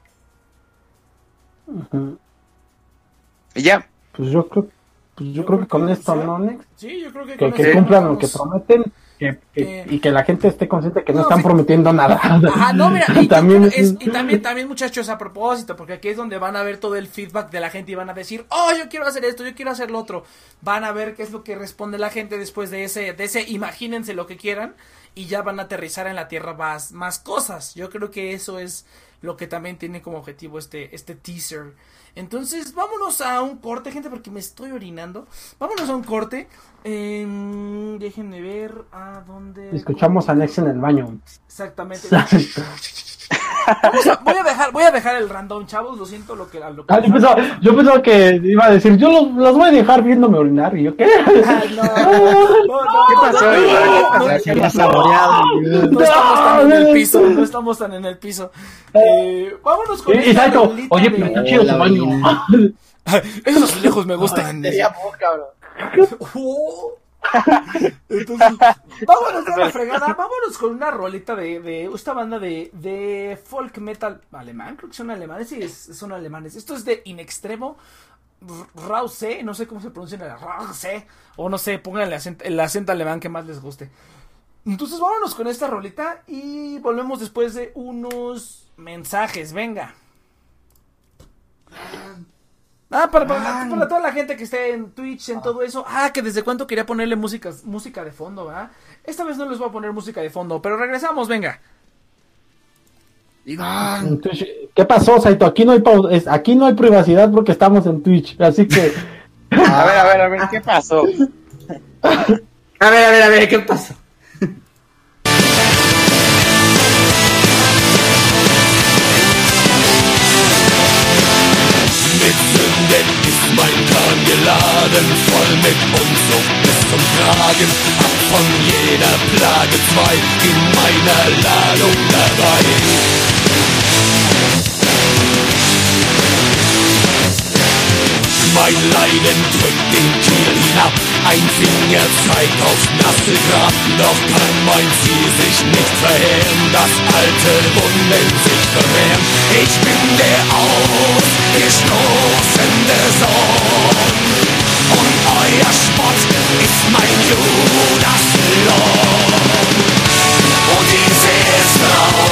Y ya, Pues yo creo, pues yo creo que con esto, ¿no, Nex? Sí, yo creo que, Que, con que cumplan lo que prometen que- que- Eh. y que la gente esté consciente que no, No, están prometiendo nada. Ajá, no, mira, y, también es- y también, también muchachos a propósito, porque aquí es donde van a ver todo el feedback de la gente y van a decir, oh, yo quiero hacer esto, yo quiero hacer lo otro. Van a ver qué es lo que responde la gente después de ese, de ese, imagínense lo que quieran y ya van a aterrizar en la tierra más, más cosas. Yo creo que eso es lo que también tiene como objetivo este, este teaser. Entonces, vámonos a un corte, gente, porque me estoy orinando. Vámonos a un corte. Em, déjenme ver a dónde. Escuchamos a Nex en el baño. Exactamente. Vamos a- voy a dejar, voy a dejar el random, chavos. Lo siento lo que, lo que Ah, yo, pensaba, yo pensaba que iba a decir, yo los, los voy a dejar viéndome orinar. ¿Y yo qué? Ah, no, no, no, ¿Qué pasó? ¿Qué no, pasó? estamos tan en el piso, no estamos tan en el piso. Eh, vámonos con rolita oye, pero está chido tu baño. Esos azulejos me gustan. Sería vos, cabrón. Entonces, vámonos a la fregada, vámonos con una rolita de, de esta banda de, de folk metal alemán, creo que son alemanes, sí, son alemanes. Esto es de In Extremo, Rause, no sé cómo se pronuncia, Rause, o no sé, acento, el acento alemán que más les guste. Entonces vámonos con esta rolita y volvemos después de unos mensajes, venga. Ah, para, para, para toda la gente que esté en Twitch, en todo eso. Ah, que desde cuánto quería ponerle música, música de fondo, ¿verdad? Esta vez no les voy a poner música de fondo, pero regresamos, venga. Iván. Twitch, ¿Qué pasó, Saito? Aquí no hay aquí no hay privacidad porque estamos en Twitch. Así que a ver, a ver, a ver, ¿qué pasó? A ver, a ver, a ver, ¿qué pasa? Geladen, voll mit Unzucht bis zum Kragen. Hab von jeder Plage zwei in meiner Ladung dabei. Mein Leiden drückt den Kiel hinab, ein Finger zeigt aufs nasse Grab. Doch kann mein Ziel sich nicht verheeren, das alte Wunden sich verwehren. Ich bin der ausgestoßene Sohn und euer Spott ist mein Judaslohn. Und die See ist grau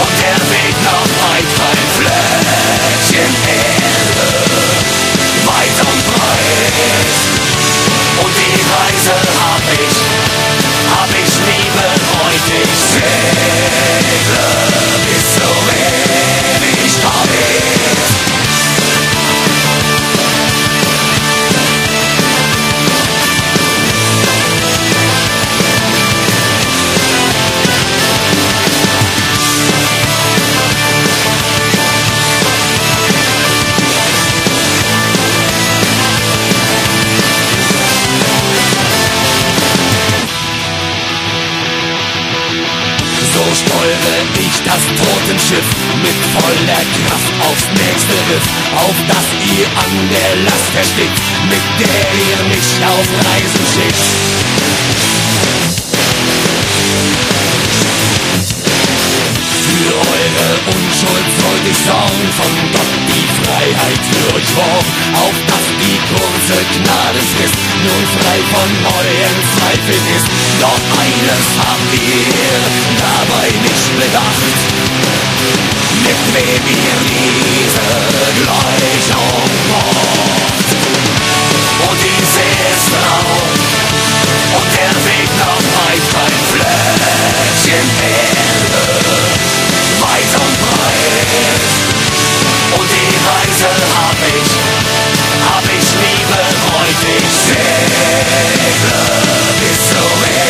und der Weg noch weit, kein Fleckchen Erde weit und breit. Und die Reise hab ich, hab ich nie bereut. Ich segle bis zur Ewigkeit. Das Totenschiff mit voller Kraft aufs nächste Riff, auf das ihr an der Last erstickt, mit der ihr mich auf Reisen schickt. für eure Unschuld freudig sorgen, von Gott die Freiheit für euch worm, Auch dass die kurze Gnade frisst, nun frei von euren Zweifeln ist. Doch eines habt ihr dabei nicht bedacht, mit wem ihr diese Gleichung macht. Und diese ist rau, und der Weg noch weit kein Fleckchen Erde. Und die Reise hab ich, hab ich nie bereut. Ich segle bis zum Meer.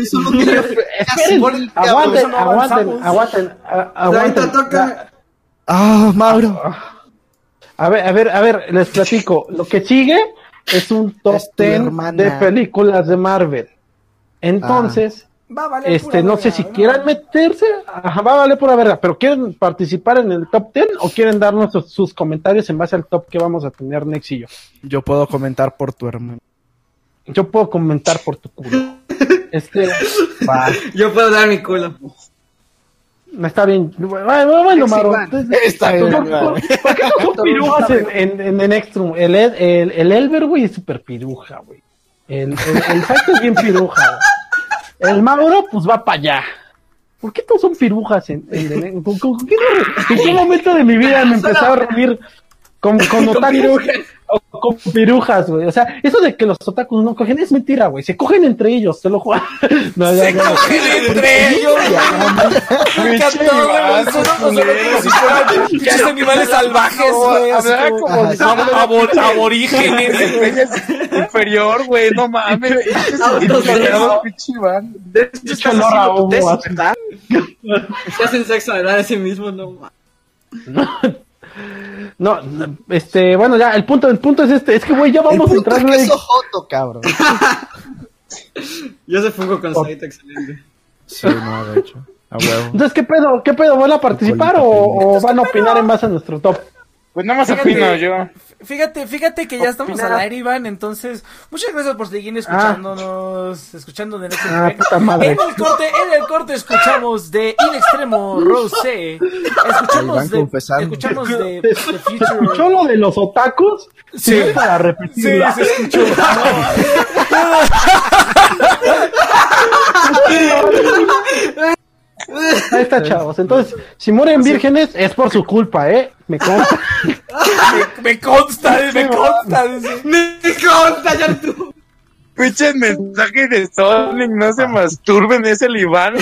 Por eso no quería Esperen, aguanten, aguanten, aguanten, aguanten. toca. Ah, Mauro. A ver, a ver, a ver, les platico. Lo que sigue es un top Es tu 10 hermana. de películas de Marvel. Entonces, Va a valer este, pura no sé si quieran meterse, ajá, va a valer pura verga, pero quieren participar en el top 10 o quieren darnos sus, sus comentarios en base al top que vamos a tener Nex y yo. Yo puedo comentar por tu hermano. Yo puedo comentar por tu culo. Este, va, Yo puedo dar mi culo. está bien. Bueno, bueno, Maro, Está bien, ¿por- Iván. por- ¿Por qué no son pirujas en, en, en, en Extrum? El, el, el Elber, güey, es súper piruja, güey. El, el, el Saito es bien piruja, güey. El Mauro, pues va para allá. ¿Por qué todos son pirujas en, en, en- con- con- ¿qué no- ¿En qué momento de mi vida me empezaba a reunir con, con otakus? o con pirujas, güey. O sea, eso de que los otakus no cogen es mentira, güey. Se cogen entre ellos, te lo juro. No, ya, Se ya. cogen entre ellos. Pinches animales salvajes, güey. como- abor- aborígenes. Inferior, güey, no mames. De hecho. ¿verdad? Se hacen sexo oral a sí mismos, no ma- No, no, este, bueno, ya, el punto, el punto es este, es que, güey, ya El vamos a punto es entrar, que sos joto, cabrón. Yo se fungo con Saito, excelente. Sí, no, de hecho. A huevo. Entonces, ¿qué pedo? ¿Qué pedo? ¿Van a participar o, o van a opinar en base a nuestro top? Pues nada más Fíjate. opino yo. Fíjate, fíjate que ya estamos al aire, Iván, entonces muchas gracias por seguir escuchándonos, escuchando de este Ah, puta madre. En el corte, en el corte escuchamos de In Extremo Rose, escuchamos Iván de, confesando. escuchamos de, de ¿Escuchó Future. lo de los otakus? Sí. Sí. Para Sí, repetirla. se escuchó. Ahí está, chavos. Entonces, si mueren vírgenes, es por su culpa, ¿eh? Me consta. Me consta, me consta. ¡Me consta, ya tú! Pinche mensaje de Sonic, no se masturben, es el Iván.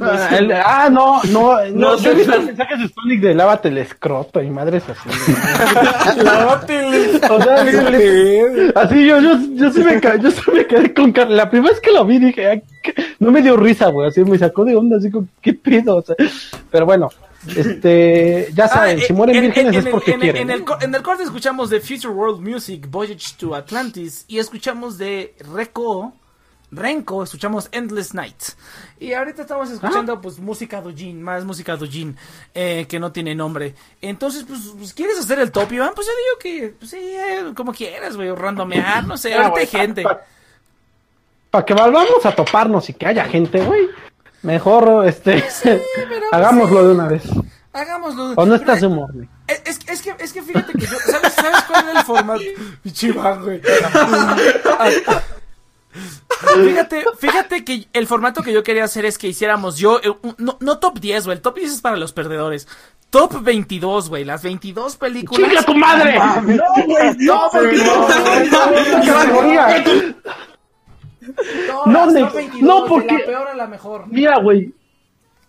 Ah, el- ah, no, no, no. No, yo he visto mensajes de Sonic de lávate el escroto y madres así. Lávate el- O sea, le- así yo, yo, yo sí me, yo sí me quedé con cara. La primera vez que lo vi dije, "Ay, qué-". no me dio risa, güey. Así me sacó de onda, así como, ¿qué pedo? O sea, pero bueno, este, ya saben, Ah, si mueren en- vírgenes en- es porque en- quieren. En el, en el corte escuchamos de Future World Music, Voyage to Atlantis, y escuchamos de Reco, Renko, escuchamos Endless Night. Y ahorita estamos escuchando pues música dojin, más música dojin, eh, que no tiene nombre. Entonces, pues, pues, ¿quieres hacer el top, Iván? Pues yo digo que, pues, sí, eh, como quieras, güey, randomear, no sé, Ah, ahorita hay gente. pa- Para que volvamos a toparnos y que haya gente, güey. Mejor, este, hagámoslo de una vez. Hagámoslo. O no estás de Pero, humor, güey. Es, es, es que, es que fíjate que yo, ¿sabes, ¿sabes cuál era el formato? Pinche Iván, güey. Fíjate, fíjate que el formato que yo quería hacer es que hiciéramos yo, eh, no, no top 10, güey, el top 10 es para los perdedores. Top 22, güey, las 22 películas. ¡Chinga tu madre! No, güey, no, porque no. No, No, las ne- top 22, no, de porque- la peor a la mejor. Mira, güey,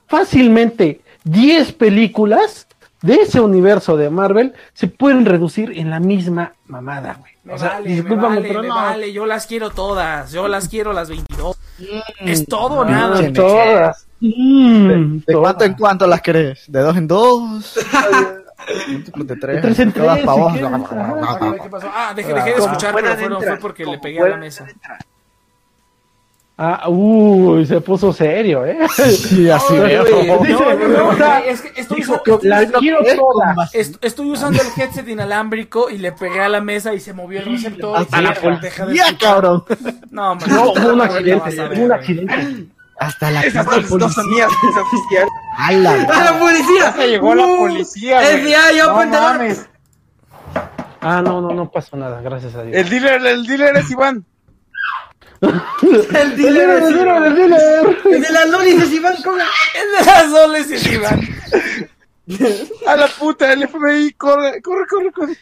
fácilmente 10 películas de ese universo de Marvel se pueden reducir en la misma mamada, güey. Me O sea, vale, me discúlpame, vale, pero me no. vale, yo las quiero todas, yo las quiero las 22. Es todo o Ah, nada. Pinche todas. Mm, ¿De todas. cuánto en cuánto las querés? ¿De dos en dos? De tres. De tres en todas tres, si quieres, Ah, caray, ¿qué pasó? Ah, dejé, dejé de escuchar, pero fueron- fue entrar, porque le pegué a la mesa. Ah, uy, se puso serio, ¿eh? Sí, así No, veo. No, no, no, estoy, usando- que las quiero todas. est- estoy usando el headset inalámbrico y le pegué a la mesa y se movió el receptor. Hasta la Deja de escuchar. cabrón. No, man, No, hubo un accidente, hubo un accidente. Hasta la Esas no son policía. mías, es oficial. ¡Hala! ¡A la policía! Ya llegó la Uh, policía, güey. FBI, No mames. Ah, no, no, no pasó nada, gracias a Dios. El dealer, el dealer es Iván. El El dealer es el dealer, el dealer. El de las lolis es Iván, ¿cómo? El de las soles y el Iván. A la puta, el FBI, corre, corre, corre, corre.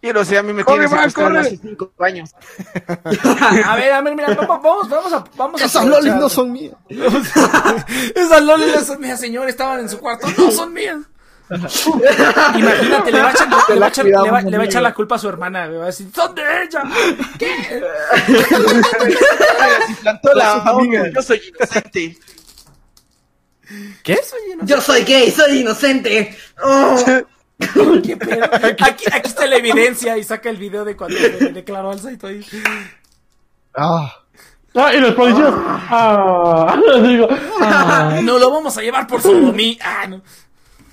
Y no sé, a mí me Corre, secuestrado corre. hace cinco años. A ver, a ver, mira, vamos, vamos, vamos a, vamos a Esas lolis no son mías. Esas lolis no son mías, señor, estaban en su cuarto, no son mías. Imagínate, le va a echar, le va a echar, le va- le va a echar la culpa a su hermana, me va a decir, son de ella. ¿Qué? Plantó la Yo soy inocente. ¿Qué? Yo soy gay, soy inocente. Oh. ¿Qué pedo? Aquí, aquí está la evidencia y saca el video de cuando le declaró al Saito ahí. Ah. Ah, y los policías. Ah, digo. Ah. No lo vamos a llevar por sodomía. Ah, no.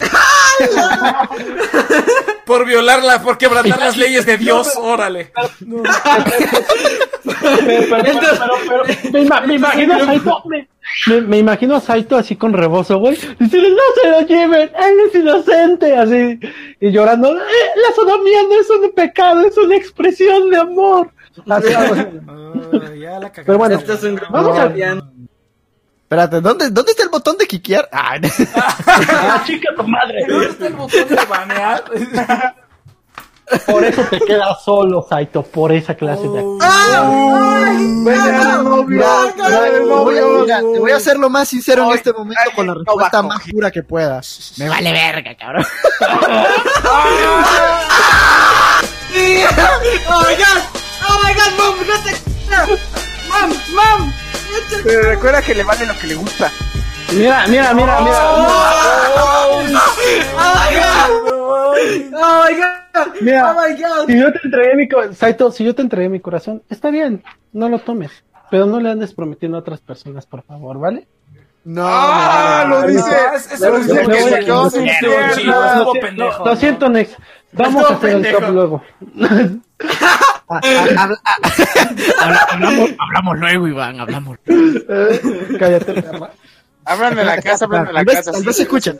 Por violarla, por quebrantar las leyes de Dios, órale. No. Pero, pero, pero, pero, me, ima- me imagino a Saito. Me, me- me imagino a Saito así con rebozo, güey. Diciendo, no se lo lleven, él es inocente. Así. Y llorando. "Eh, la sodomía no es un pecado, es una expresión de amor. Así. Ah, ya la cagaste. Pero bueno, Esto es un Vamos a- Espérate, ¿dónde, ¿dónde está el botón de quiquear? Ah, Ah, chica tu madre. ¿Dónde está el botón de banear? Por eso te quedas solo, Saito, por esa clase de. Te voy a- mira, te voy a ser lo más sincero en este momento con la respuesta más pura que pueda. Me vale verga, cabrón. Oh my god, oh my god, mom, no te. Mom, mom. Pero recuerda que le vale lo que le gusta. Mira, mira, mira, mira. Oh my god, oh my god, Mira, oh my god. si yo te entregué mi corazón, Saito, si yo te entregué mi corazón, está bien, no lo tomes. Pero no le andes prometiendo a otras personas, por favor, ¿vale? No, Ah, no, lo dice. Ah, es- eso Lo es dice lo que siento, Nex. Vamos a hacer el top luego. Habla- hablamos, hablamos luego, Iván, hablamos. Cállate, de la casa, hablan de la casa. tal sí, vez se escuchan.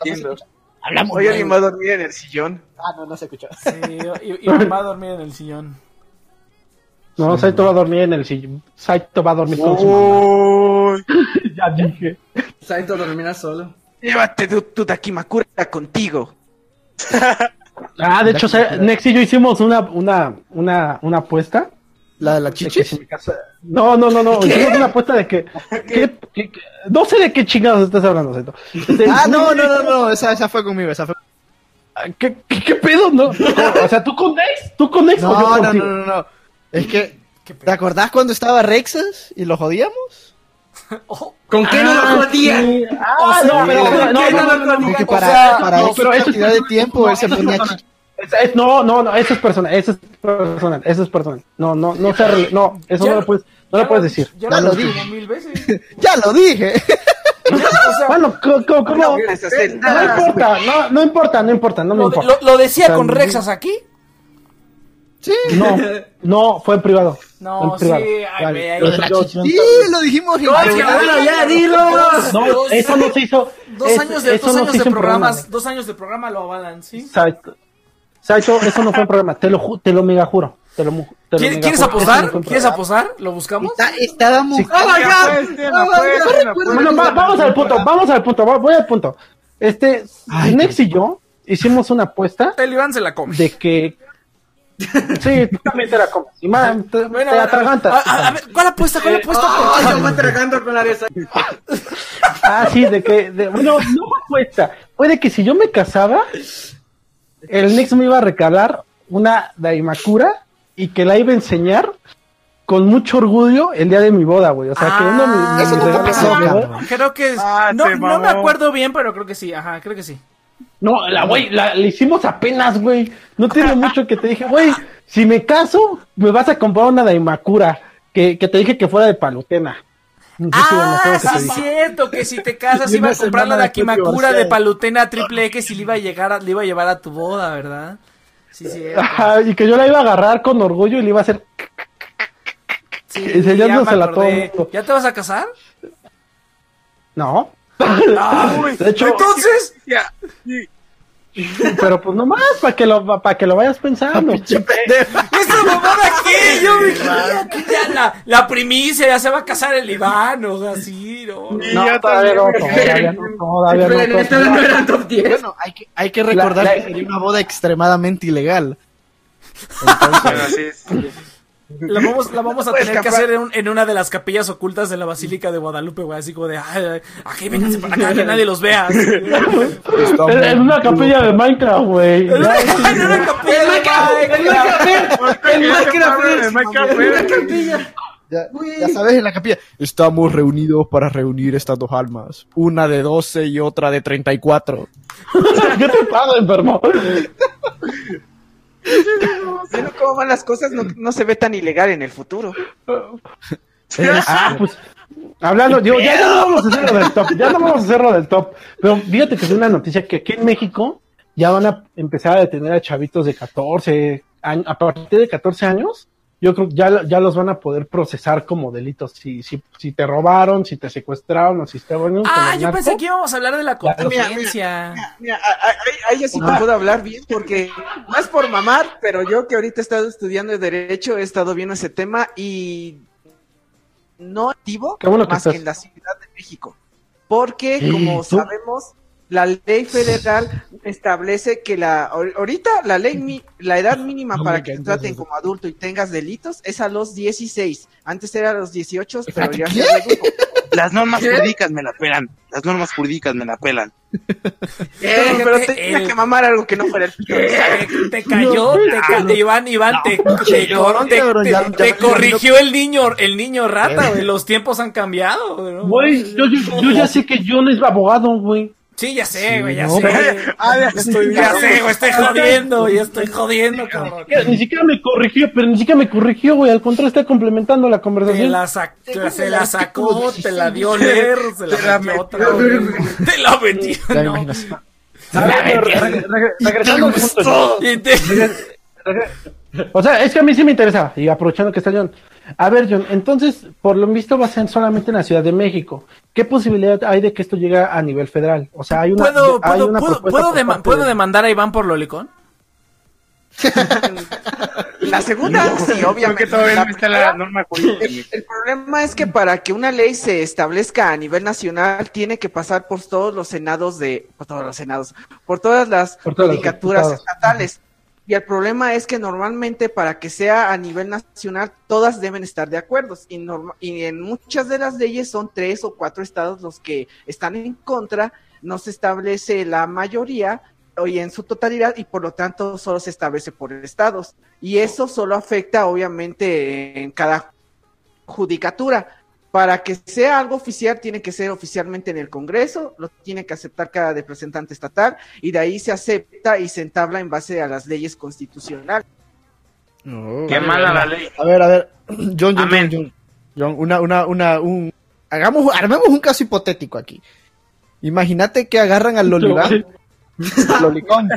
Hablamos Hoy luego. animó a dormir en el sillón. Ah, no, no se escuchó. Sí, mamá va a dormir en el sillón. No, Saito va a dormir en el sillón. Saito va a dormir con su mamá. Ya dije. Saito dormirá solo. llévate tu, tu Takimakura contigo. Ah, de hecho, Nex y yo hicimos una, una, una, una apuesta. ¿La de la de que chichi? si me casa- No, no, no, no. Hicimos una apuesta de que, que- que- que- No sé de qué chingados estás hablando, Saito. Este, Ah, no, no, no, no, esa, esa fue conmigo, esa fue ¿Qué, qué, qué pedo? No, o sea, ¿tú con Nex? ¿Tú con Nex o yo No, no, no, no, no. Es que, ¿te acordás cuando estaba Rexas y lo jodíamos? ¿Con qué no lo jodían? Sí. Ah, O sea, no, pero ¿con no, qué no, no no, lo no, no, jodían? Porque o para, sea, para no, esa pero eso cantidad de tiempo él se no, ponía no, no, chichi. Es- es- no, no, no, eso es personal, eso es personal, eso es personal. No, no, no, se no, eso Ya no lo- puedes, no lo puedes decir. Ya, Ya lo lo dije mil veces. Ya lo dije. O sea, Bueno, ¿cómo, cómo, cómo? No No importa, no, no importa, no importa, no me importa. lo- lo decía con Rexas aquí. No, no, fue en privado. No, Fue en sí, privado. ay, Vale, güey, ay, yo- güey. yo- Sí, lo dijimos en No, es que bueno, ya, dilo. No, Dos- eso no se hizo. Dos es- años de, dos no años de en programa, programas, dos años de programa lo avalan, ¿sí? Saito, Saito, eso no fue en programa, te lo, ju- te lo mega juro. Te lo, te lo ¿Quieres, mega ¿quieres no apostar? en ¿Quieres apostar? ¿Lo buscamos? Está- Estábamos. Sí. Oh my god. Apuesten, Oh my apuesten, god. Bueno, va- vamos al punto, vamos al punto, va- voy al punto. Este, Nex y yo hicimos una apuesta El Iván se la come. de que. Sí, tú también te la comes. Y más, te, Bueno, te a- atragantas. a, a- a ver, ¿cuál apuesta? ¿Cuál apuesta? Oh, yo me tragando con la de. Ah, sí, de que. De, bueno, no fue apuesta. Fue de que si yo me casaba, el Nex me iba a regalar una Daimakura y que la iba a enseñar con mucho orgullo el día de mi boda, güey. O sea, que uno mis- Ah, eso regalos pasó. Creo que es- Ah, no, no me acuerdo bien, pero creo que sí. Ajá, creo que sí. No, la güey, la, la hicimos apenas, güey. No tiene mucho que te dije, güey, si me caso, me vas a comprar una Daimakura. Que, que te dije que fuera de palutena. No sé Ah, sí, dije. cierto, que si te casas Y iba a comprar la Dakimakura de divorciado. Palutena triple X y le iba a llegar a- le iba a llevar a tu boda, ¿verdad? Sí. Ajá, y que yo la iba a agarrar con orgullo y le iba a hacer. Sí, enseñándosela ya me acordé. todo. ¿Ya te vas a casar? No. De hecho- entonces, Ya, sí. Pero pues nomás, para que lo, para que lo vayas pensando. ¡Esa mamada qué! Yo me que ya la, la primicia ya se va a casar el Iván, o sea, así, ¿no? No, yo todavía no, todavía no, todavía no. Estos no eran top 10. Bueno, hay que, hay que recordar La- la- que sería una boda extremadamente ilegal. Bueno, sí, sí. La vamos, la vamos a tener que hacer en, un- en una de las capillas ocultas de la Basílica de Guadalupe, güey, así como de, ay, ay, aquí vénganse para acá, que nadie los vea. así. Es una capilla de Minecraft, güey. En una capilla de Minecraft, el Minecraft, Minecraft, Ya, ya sabes, en la capilla. Estamos reunidos para reunir estas dos almas. Una de 12 y otra de 34. ¿Qué te pasa, enfermo? Viendo cómo van las cosas, no, no se ve tan ilegal en el futuro. Ah, pues. Hablando, digo, ya, ya no vamos a hacer lo del top, ya no vamos a hacer lo del top. Pero fíjate que es una noticia que aquí en México ya van a empezar a detener a chavitos de 14 años, a partir de 14 años, yo creo que ya, ya los van a poder procesar como delitos. Si, si, si te robaron, si te secuestraron o si estaban con Ah, yo narco. pensé que íbamos a hablar de la Ya, mira, ahí, yo sí te puedo hablar bien, porque es por mamar, pero yo que ahorita he estado estudiando Derecho, he estado viendo ese tema y no activo bueno más que en la Ciudad de México. Porque, como tú- sabemos, la ley federal establece que la ahor- ahorita la ley mi- la edad mínima No para que te traten eso. como adulto y tengas delitos es a los 16. Antes era a los 18, pero ya se. Las normas jurídicas me la pelan. Las normas jurídicas me la pelan. Eh, pero Fíjate, tenía el- que mamar algo que no fuera el pito. Te, te cayó, te ca- Iván, Iván, te, te, te- te- ya- te corrigió el niño, el niño rata, güey. Los tiempos han cambiado, güey. ¿no? Güey, yo, yo, yo ya sé que John es abogado, güey. Sí, ya sé, güey, ya no, sé. A ver, Estoy, ya sé, güey, estoy jodiendo, ya estoy jodiendo, cabrón. Ya, Ni siquiera me corrigió, pero ni siquiera me corrigió, güey. Al contrario, está complementando la Te conversación. la, sac- se la sacó, te la dio a leer, se la metió otra vez. Te la metió, Ya me no. regresando al punto. O sea, es que a mí sí me interesa, y aprovechando que está John. A ver, John, entonces, por lo visto va a ser solamente en la Ciudad de México. ¿Qué posibilidad hay de que esto llegue a nivel federal? O sea, hay una, ¿Puedo, hay puedo, una puedo, puedo, dema- ¿puedo de- demandar a Iván por Lolicón? La segunda, sí, obviamente. Porque todavía La no está la primera, norma jurídica. El, el problema es que para que una ley se establezca a nivel nacional tiene que pasar por todos los senados de, por todos los senados, por todas las Por todos los judicaturas estatales. Y el problema es que normalmente para que sea a nivel nacional todas deben estar de acuerdo y, y en muchas de las leyes son tres o cuatro estados los que están en contra, no se establece la mayoría y en su totalidad y por lo tanto solo se establece por estados y eso solo afecta obviamente en cada judicatura. Para que sea algo oficial, tiene que ser oficialmente en el Congreso, lo tiene que aceptar cada representante estatal, y de ahí se acepta y se entabla en base a las leyes constitucionales. Qué mala la ley. A ver, a ver. John, John, Amén. John, John. John, una, una, una, un. Hagamos, armemos un caso hipotético aquí. Imagínate que agarran al Lolibán. Lolicón.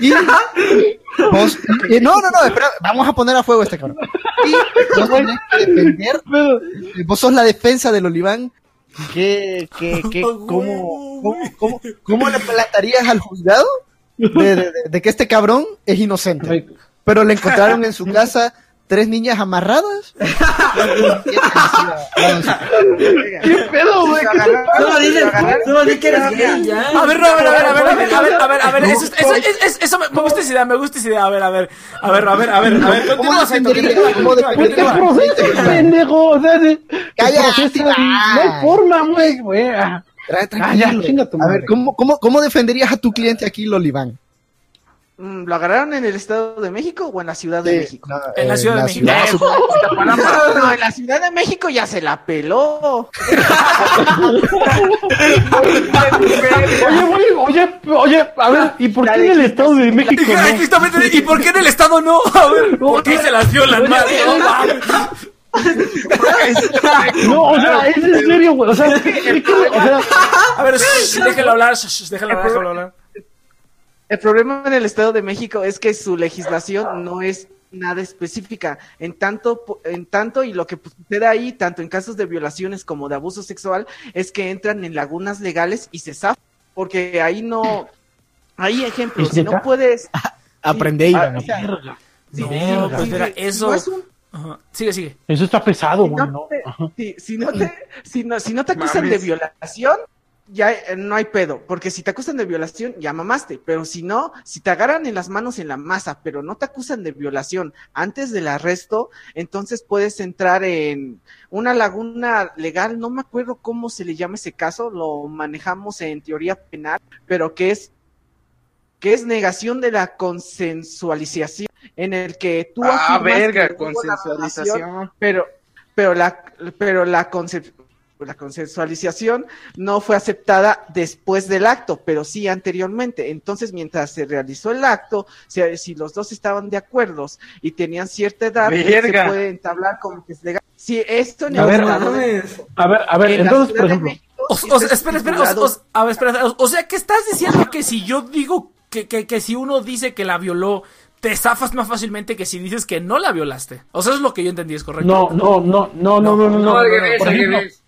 Y vos, y- no, no, no, espera, vamos a poner a fuego a este cabrón. Y vos tenés que defender, vos sos la defensa del Oliván. ¿Qué, qué, qué, cómo, cómo, cómo, cómo le plantarías al juzgado de, de- de- de que este cabrón es inocente? Pero le encontraron en su casa tres niñas amarradas. ¿Qué pedo, güey? ¿Qué? Solo dices, solo di que eres gay, ya. A ver, no, a ver, a ver, a ver, a ver, a ver, a ver, a ver, eso, eso, eso, eso, eso me, me gusta esa idea, me gusta esa idea, a ver, a ver, a ver, a ver, a ver, a ver, ¿Cómo continúa, Saito, Pues continúa. procesa, pendejo. O sea, Cállate, no hay forma, güey, güey. Ah, Ah, tranquilo. a ver. ¿cómo, cómo, ¿cómo defenderías a tu cliente aquí, Loliván? Mm, ¿Lo agarraron en el Estado de México o en la Ciudad de México? En la Ciudad de México. No, en la Ciudad de México ya se la peló. Oye, güey, oye, oye, a ver, ¿y por qué en el Estado de México no? ¿y por qué en el Estado no? A ver, ¿por qué se las violan, madre? No. No, o sea, es en serio, güey. O sea, es que- o sea, A ver, déjalo hablar, déjalo hablar, déjalo hablar. El problema en el Estado de México es que su legislación no es nada específica. En tanto, en tanto y lo que sucede ahí, tanto en casos de violaciones como de abuso sexual, es que entran en lagunas legales y se zafan. Porque ahí no. Hay ejemplos. ¿Es Si no puedes. Aprende, sí, Iván. o sea, sí, No, sí, pues sí, mira, sí, eso- no es un- Ajá. Sigue, sigue. eso está pesado, si güey, no si, si no te, si no, si no te acusan Mames. de violación, ya eh, no hay pedo, porque si te acusan de violación, ya mamaste, pero si no, si te agarran en las manos en la masa, pero no te acusan de violación antes del arresto, entonces puedes entrar en una laguna legal, no me acuerdo cómo se le llama ese caso, lo manejamos en teoría penal, pero que es que es negación de la consensualización, en el que tú Ah, verga, consensualización. pero pero la pero la la consensualización no fue aceptada después del acto, pero sí anteriormente. Entonces, mientras se realizó el acto, si, si los dos estaban de acuerdo y tenían cierta edad, se puede entablar como que es legal. Si esto en A el ver, de. A ver, a ver, en entonces, por ejemplo, México, O, sí o- está espera, espera, o, estipulado. o- a ver, espera, o, sea, que estás diciendo que si yo digo que, que, que si uno dice que la violó, te zafas más fácilmente que si dices que no la violaste. O sea, eso es lo que yo entendí, es correcto. no, no, no, no, no, no, no, no, al revés, por al ejemplo, revés. no, No, o no,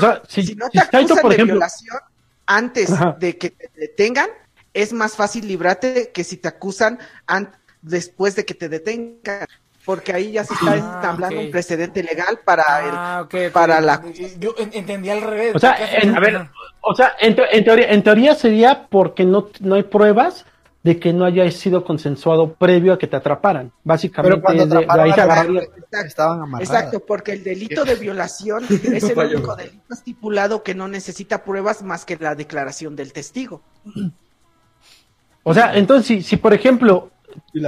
sea, si, si no si te Saito, acusan por de ejemplo, violación antes Ajá. de que te detengan, es más fácil librarte que si te acusan an- después de que te detengan. Porque ahí ya se está Ah, establando un precedente legal para Ah, ok. para la Yo en- entendí al revés. O sea, en- A ver, O sea, en, te- en teoría, en teoría sería porque no, no hay pruebas de que no haya sido consensuado previo a que te atraparan. Básicamente, Pero cuando de- de, atraparon ahí a se la mujer, estaban amarradas. Exacto, porque el delito de violación es el único delito estipulado que no necesita pruebas más que la declaración del testigo. O sea, entonces, si, si por ejemplo,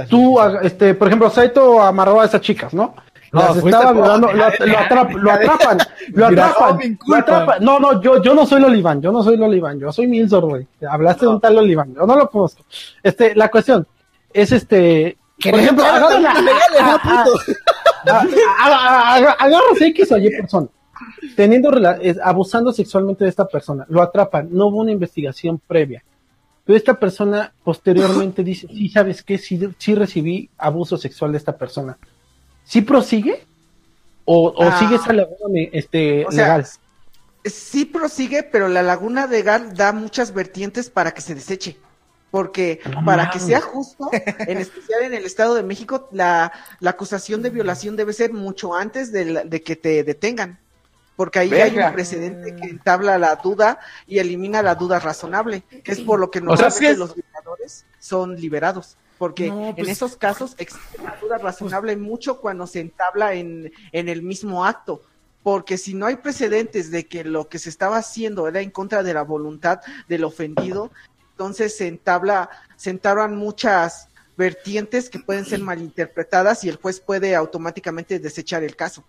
tú, este, por ejemplo, Saito amarró a esas chicas, ¿no? No, Las fuiste estaba por- violando, lo, lo atrap- lo atrapan, lo atrapan, no, lo atrapan. No, no, yo, yo no soy Loliván, yo no soy Loliván, yo soy Milsor, güey. Hablaste de un tal Loliván, yo no lo conozco. Este, la cuestión es este, por ejemplo, entrar a agarran a- términos legales, a- ¿no, a- puto? a- a- a- agarras X o Y persona, teniendo abusando sexualmente de esta persona, lo atrapan, no hubo una investigación previa. Pero esta persona posteriormente dice, sí, ¿sabes qué? Sí, sí recibí abuso sexual de esta persona. ¿Sí prosigue? ¿O, o Ah. sigue esa laguna este, O sea, legal? Sí prosigue, pero la laguna legal da muchas vertientes para que se deseche. Porque No para que sea justo, en especial en el Estado de México, la, la acusación de violación debe ser mucho antes de, la- de que te detengan. Porque ahí hay un precedente que entabla la duda y elimina la duda razonable, que es por lo que O sea, normalmente es- los violadores son liberados. Porque No, en pues- esos casos existe la duda razonable mucho cuando se entabla en, en el mismo acto. Porque si no hay precedentes de que lo que se estaba haciendo era en contra de la voluntad del ofendido, entonces se entabla, se entablan muchas vertientes que pueden ser malinterpretadas y el juez puede automáticamente desechar el caso.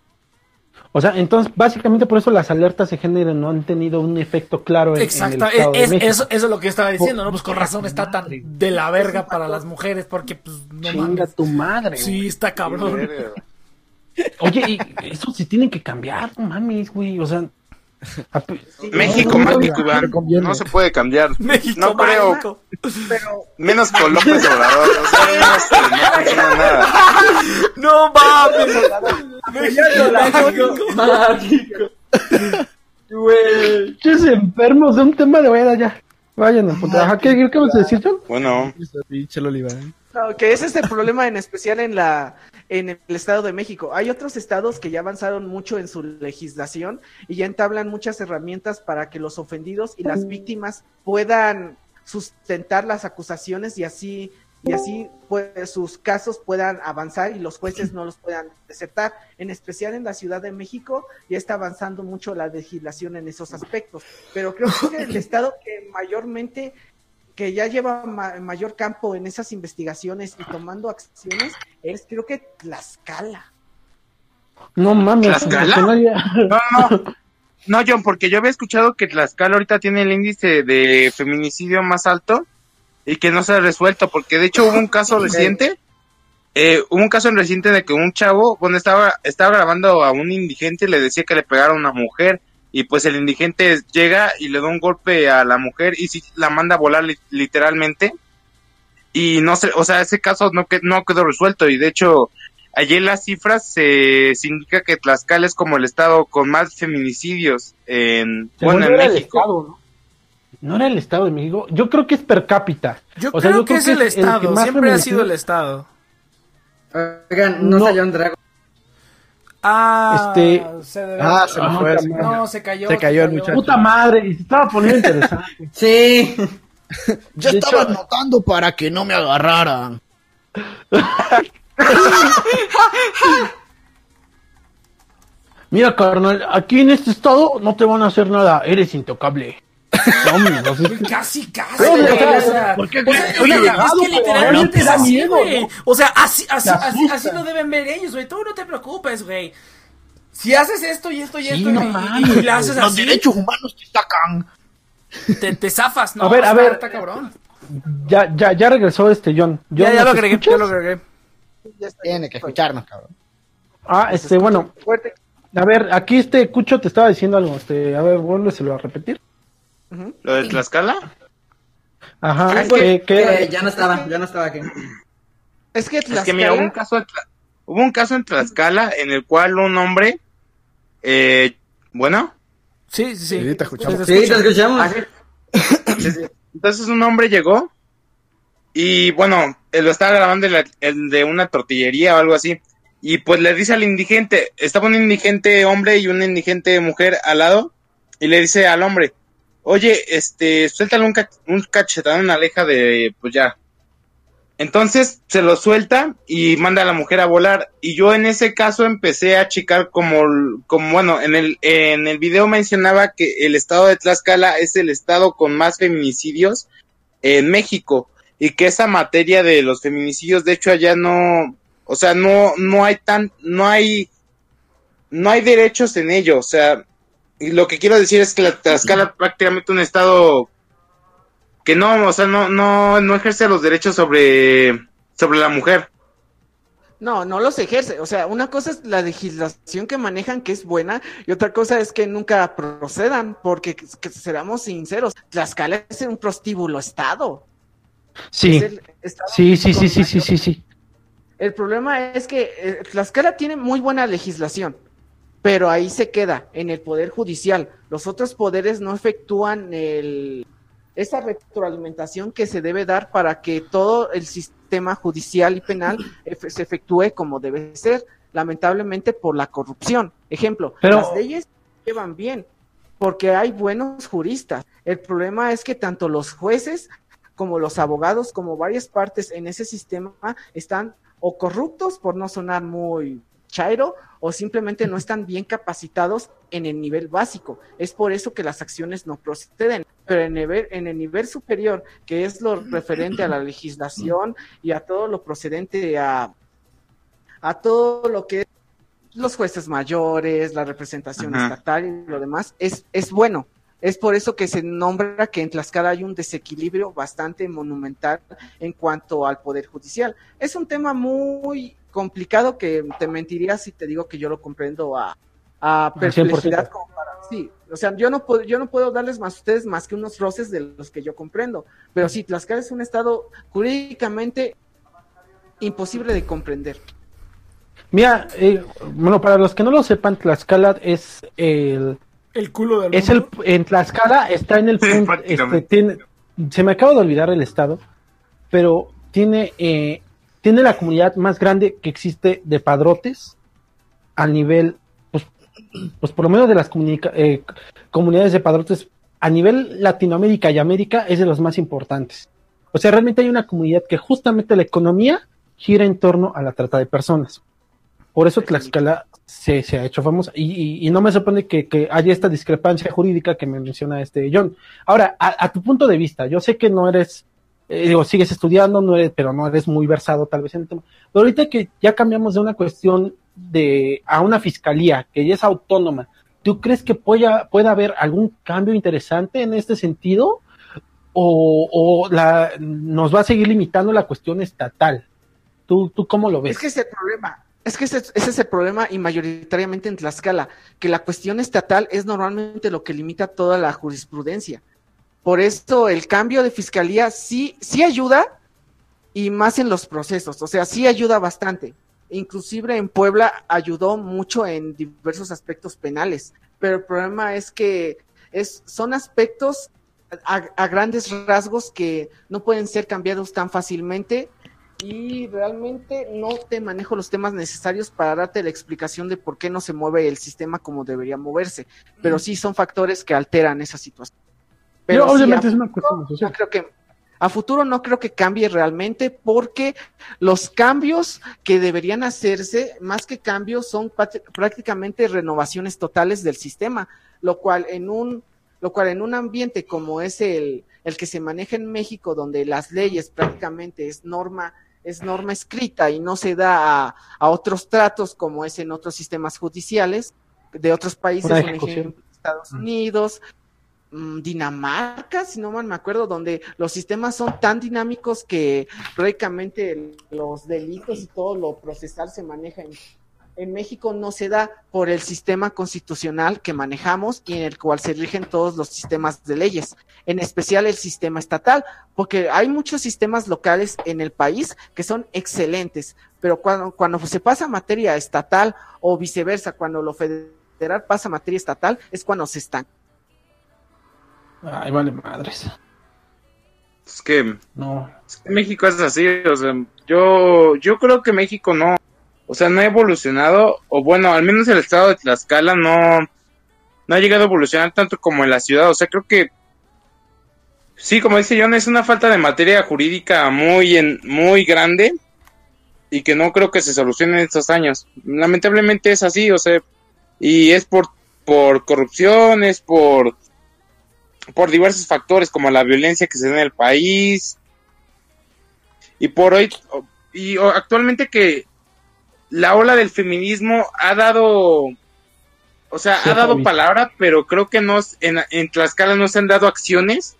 O sea, entonces, básicamente por eso las alertas de género no han tenido un efecto claro en, en Exacto, el Estado es, de es- México. eso, eso es lo que yo estaba diciendo, ¿no? Pues con razón está tan de la verga para las mujeres, porque pues no Chinga mames. tu madre. Sí, güey. está cabrón. Oye, y eso sí tienen que cambiar, no mames, güey. O sea, México, No, no, México, no, Iván. no se puede cambiar. México, No creo. México. Pero Menos con López Obrador. O sea, menos no nada. No mames. México, México. Güey, chis enfermos de un tema de vaya ya. Punto. Ajá, ¿qué, qué vas a decir, John? Bueno, Pinche Oliván. No, que ese es el problema en especial en la en el Estado de México. Hay otros estados que ya avanzaron mucho en su legislación y ya entablan muchas herramientas para que los ofendidos y las víctimas puedan sustentar las acusaciones y así y así pues, sus casos puedan avanzar y los jueces no los puedan desertar. En especial en la Ciudad de México ya está avanzando mucho la legislación en esos aspectos. Pero creo que el estado que mayormente que ya lleva ma- mayor campo en esas investigaciones y tomando acciones es creo que Tlaxcala. No mames. ¿Tlaxcala? porque no no, no. No, John, porque yo había escuchado que Tlaxcala ahorita tiene el índice de feminicidio más alto y que no se ha resuelto, porque de hecho hubo un caso reciente, eh, hubo un caso reciente de que un chavo, bueno, estaba, estaba grabando a un indigente y le decía que le pegara a una mujer y pues el indigente llega y le da un golpe a la mujer y sí, la manda a volar li- literalmente y no sé, o sea, ese caso no, que, no quedó resuelto y de hecho allí en las cifras se, se indica que Tlaxcala es como el estado con más feminicidios en, bueno, yo en era el México. Estado, ¿no? No era el Estado de México. Yo creo que es per cápita. Yo O sea, creo yo que creo es que el es el Estado, siempre ha sido el Estado. Oigan, no, No. salió un dragón. Ah, Este- se debe- Ah, se me Ah, fue. No, se cayó. Se cayó el muchacho. Puta madre, y se estaba poniendo interesante. Sí. Yo De estaba hecho- anotando para que no me agarraran. Mira, carnal, aquí en este estado no te van a hacer nada, eres intocable. No sé qué- Casi, casi. No, güey, o sea, o sea, ¿por qué? o sea, Oye, es cagado, que pero literalmente te es da así, miedo, güey. ¿no? O sea, así, así, así, así lo deben ver ellos, güey. Tú no te preocupes, güey. Si haces esto y esto y Sí, esto no y- y, mames, y le haces Los así, derechos humanos te sacan. te, te zafas, ¿no? A ver, a ver. Está cabrón. Ya, ya, ya regresó este John. John, Ya, ya ¿nos lo agregué, ya lo agregué. Tiene que escucharnos, cabrón. Ah, este, bueno, Fuerte. a ver, aquí este Cucho te estaba diciendo algo, este, a ver, vuélveselo a repetir. ¿Lo de Tlaxcala? Ajá, Es que, que, que- que ya no estaba, ya no estaba aquí. Es que Es que mira, hubo un caso, hubo un caso en Tlaxcala en el cual un hombre, eh, bueno, Sí, sí, sí. Sí, te escuchamos. Sí, te escuchamos. entonces un hombre llegó y bueno, él lo estaba grabando el, el de una tortillería o algo así. Y pues le dice al indigente, estaba un indigente hombre y una indigente mujer al lado, y le dice al hombre, oye, este, suéltale un, ca- un cachetón a Aleja de, pues ya. Entonces se lo suelta y manda a la mujer a volar. Y yo en ese caso empecé a checar como, como bueno, en el, en el video mencionaba que el estado de Tlaxcala es el estado con más feminicidios en México. Y que esa materia de los feminicidios, de hecho, allá no, o sea, no, no hay tan, no hay, no hay derechos en ello. O sea, y lo que quiero decir es que la Tlaxcala es prácticamente un estado que no, o sea, no, no, no ejerce los derechos sobre, sobre la mujer. No, no los ejerce. O sea, una cosa es la legislación que manejan, que es buena, y otra cosa es que nunca procedan, porque que, que seramos sinceros, Tlaxcala es un prostíbulo estado. Sí, Es el estado sí, sí, sí, sí, sí, sí, sí. El problema es que eh, Tlaxcala tiene muy buena legislación, pero ahí se queda, en el poder judicial. Los otros poderes no efectúan el, esa retroalimentación que se debe dar para que todo el sistema judicial y penal efe- se efectúe como debe ser, lamentablemente por la corrupción. Ejemplo, Pero- las leyes llevan bien, porque hay buenos juristas. El problema es que tanto los jueces como los abogados, como varias partes en ese sistema están o corruptos por no sonar muy chairo o simplemente no están bien capacitados en el nivel básico. Es por eso que las acciones no proceden. Pero en el, nivel- en el nivel superior, que es lo referente a la legislación y a todo lo procedente a, a todo lo que es los jueces mayores, la representación Ajá. estatal y lo demás, es, es bueno. Es por eso que se nombra que en Tlaxcala hay un desequilibrio bastante monumental en cuanto al poder judicial. Es un tema muy complicado que te mentiría si te digo que yo lo comprendo a, a perplejidad 100%. como para sí, o sea, yo no puedo yo no puedo darles más a ustedes más que unos roces de los que yo comprendo, pero sí Tlaxcala es un estado jurídicamente imposible de comprender. Mira, eh, bueno, para los que no lo sepan, Tlaxcala es el El culo del es el en Tlaxcala está en el punto este, tiene, se me acaba de olvidar el estado, pero tiene eh, tiene la comunidad más grande que existe de padrotes al nivel pues, pues por lo menos de las comunica- eh, comunidades de padrotes a nivel Latinoamérica y América es de los más importantes. O sea, realmente hay una comunidad que justamente la economía gira en torno a la trata de personas. Por eso Tlaxcala se, se ha hecho famosa. Y, y- y no me sorprende que, que haya esta discrepancia jurídica que me menciona este John. Ahora, a, a tu punto de vista, yo sé que no eres, eh, digo, sigues estudiando, no eres, pero no eres muy versado tal vez en el tema. Pero ahorita que ya cambiamos de una cuestión de a una fiscalía que ya es autónoma, ¿tú crees que pueda, pueda haber algún cambio interesante en este sentido? ¿O, o la, nos va a seguir limitando la cuestión estatal? ¿Tú, tú cómo lo ves? Es que es el problema. Es que ese, ese es el problema y mayoritariamente en Tlaxcala, que la cuestión estatal es normalmente lo que limita toda la jurisprudencia. Por eso el cambio de fiscalía sí, sí ayuda y más en los procesos, o sea, sí ayuda bastante. Inclusive en Puebla ayudó mucho en diversos aspectos penales, pero el problema es que es, son aspectos a grandes rasgos que no pueden ser cambiados tan fácilmente y realmente no te manejo los temas necesarios para darte la explicación de por qué no se mueve el sistema como debería moverse, pero sí son factores que alteran esa situación. Pero obviamente es una cuestión social. no creo que a futuro no creo que cambie realmente porque los cambios que deberían hacerse, más que cambios, son prácticamente renovaciones totales del sistema, lo cual en un lo cual en un ambiente como es el, el que se maneja en México, donde las leyes prácticamente es norma, es norma escrita y no se da a, a otros tratos como es en otros sistemas judiciales de otros países, un ejemplo, Estados Unidos, mm, Dinamarca, si no mal me acuerdo, donde los sistemas son tan dinámicos que prácticamente los delitos y todo lo procesal se maneja en, en México no se da por el sistema constitucional que manejamos y en el cual se rigen todos los sistemas de leyes, en especial el sistema estatal, porque hay muchos sistemas locales en el país que son excelentes, pero cuando, cuando se pasa a materia estatal o viceversa, cuando lo federal pasa a materia estatal, es cuando se están. Ay, vale madres. Es que No. Es que México es así, o sea, yo, yo creo que México no, o sea, no ha evolucionado, o bueno, al menos el estado de Tlaxcala no, no ha llegado a evolucionar tanto como en la ciudad, o sea, creo que Sí, como dice John, es una falta de materia jurídica muy, en, muy grande y que no creo que se solucione en estos años. Lamentablemente es así, o sea, y es por, por corrupción, es por, por diversos factores como la violencia que se da en el país y por hoy, y actualmente que la ola del feminismo ha dado, o sea, ha dado palabra, pero creo que no, en, en Tlaxcala no se han dado acciones.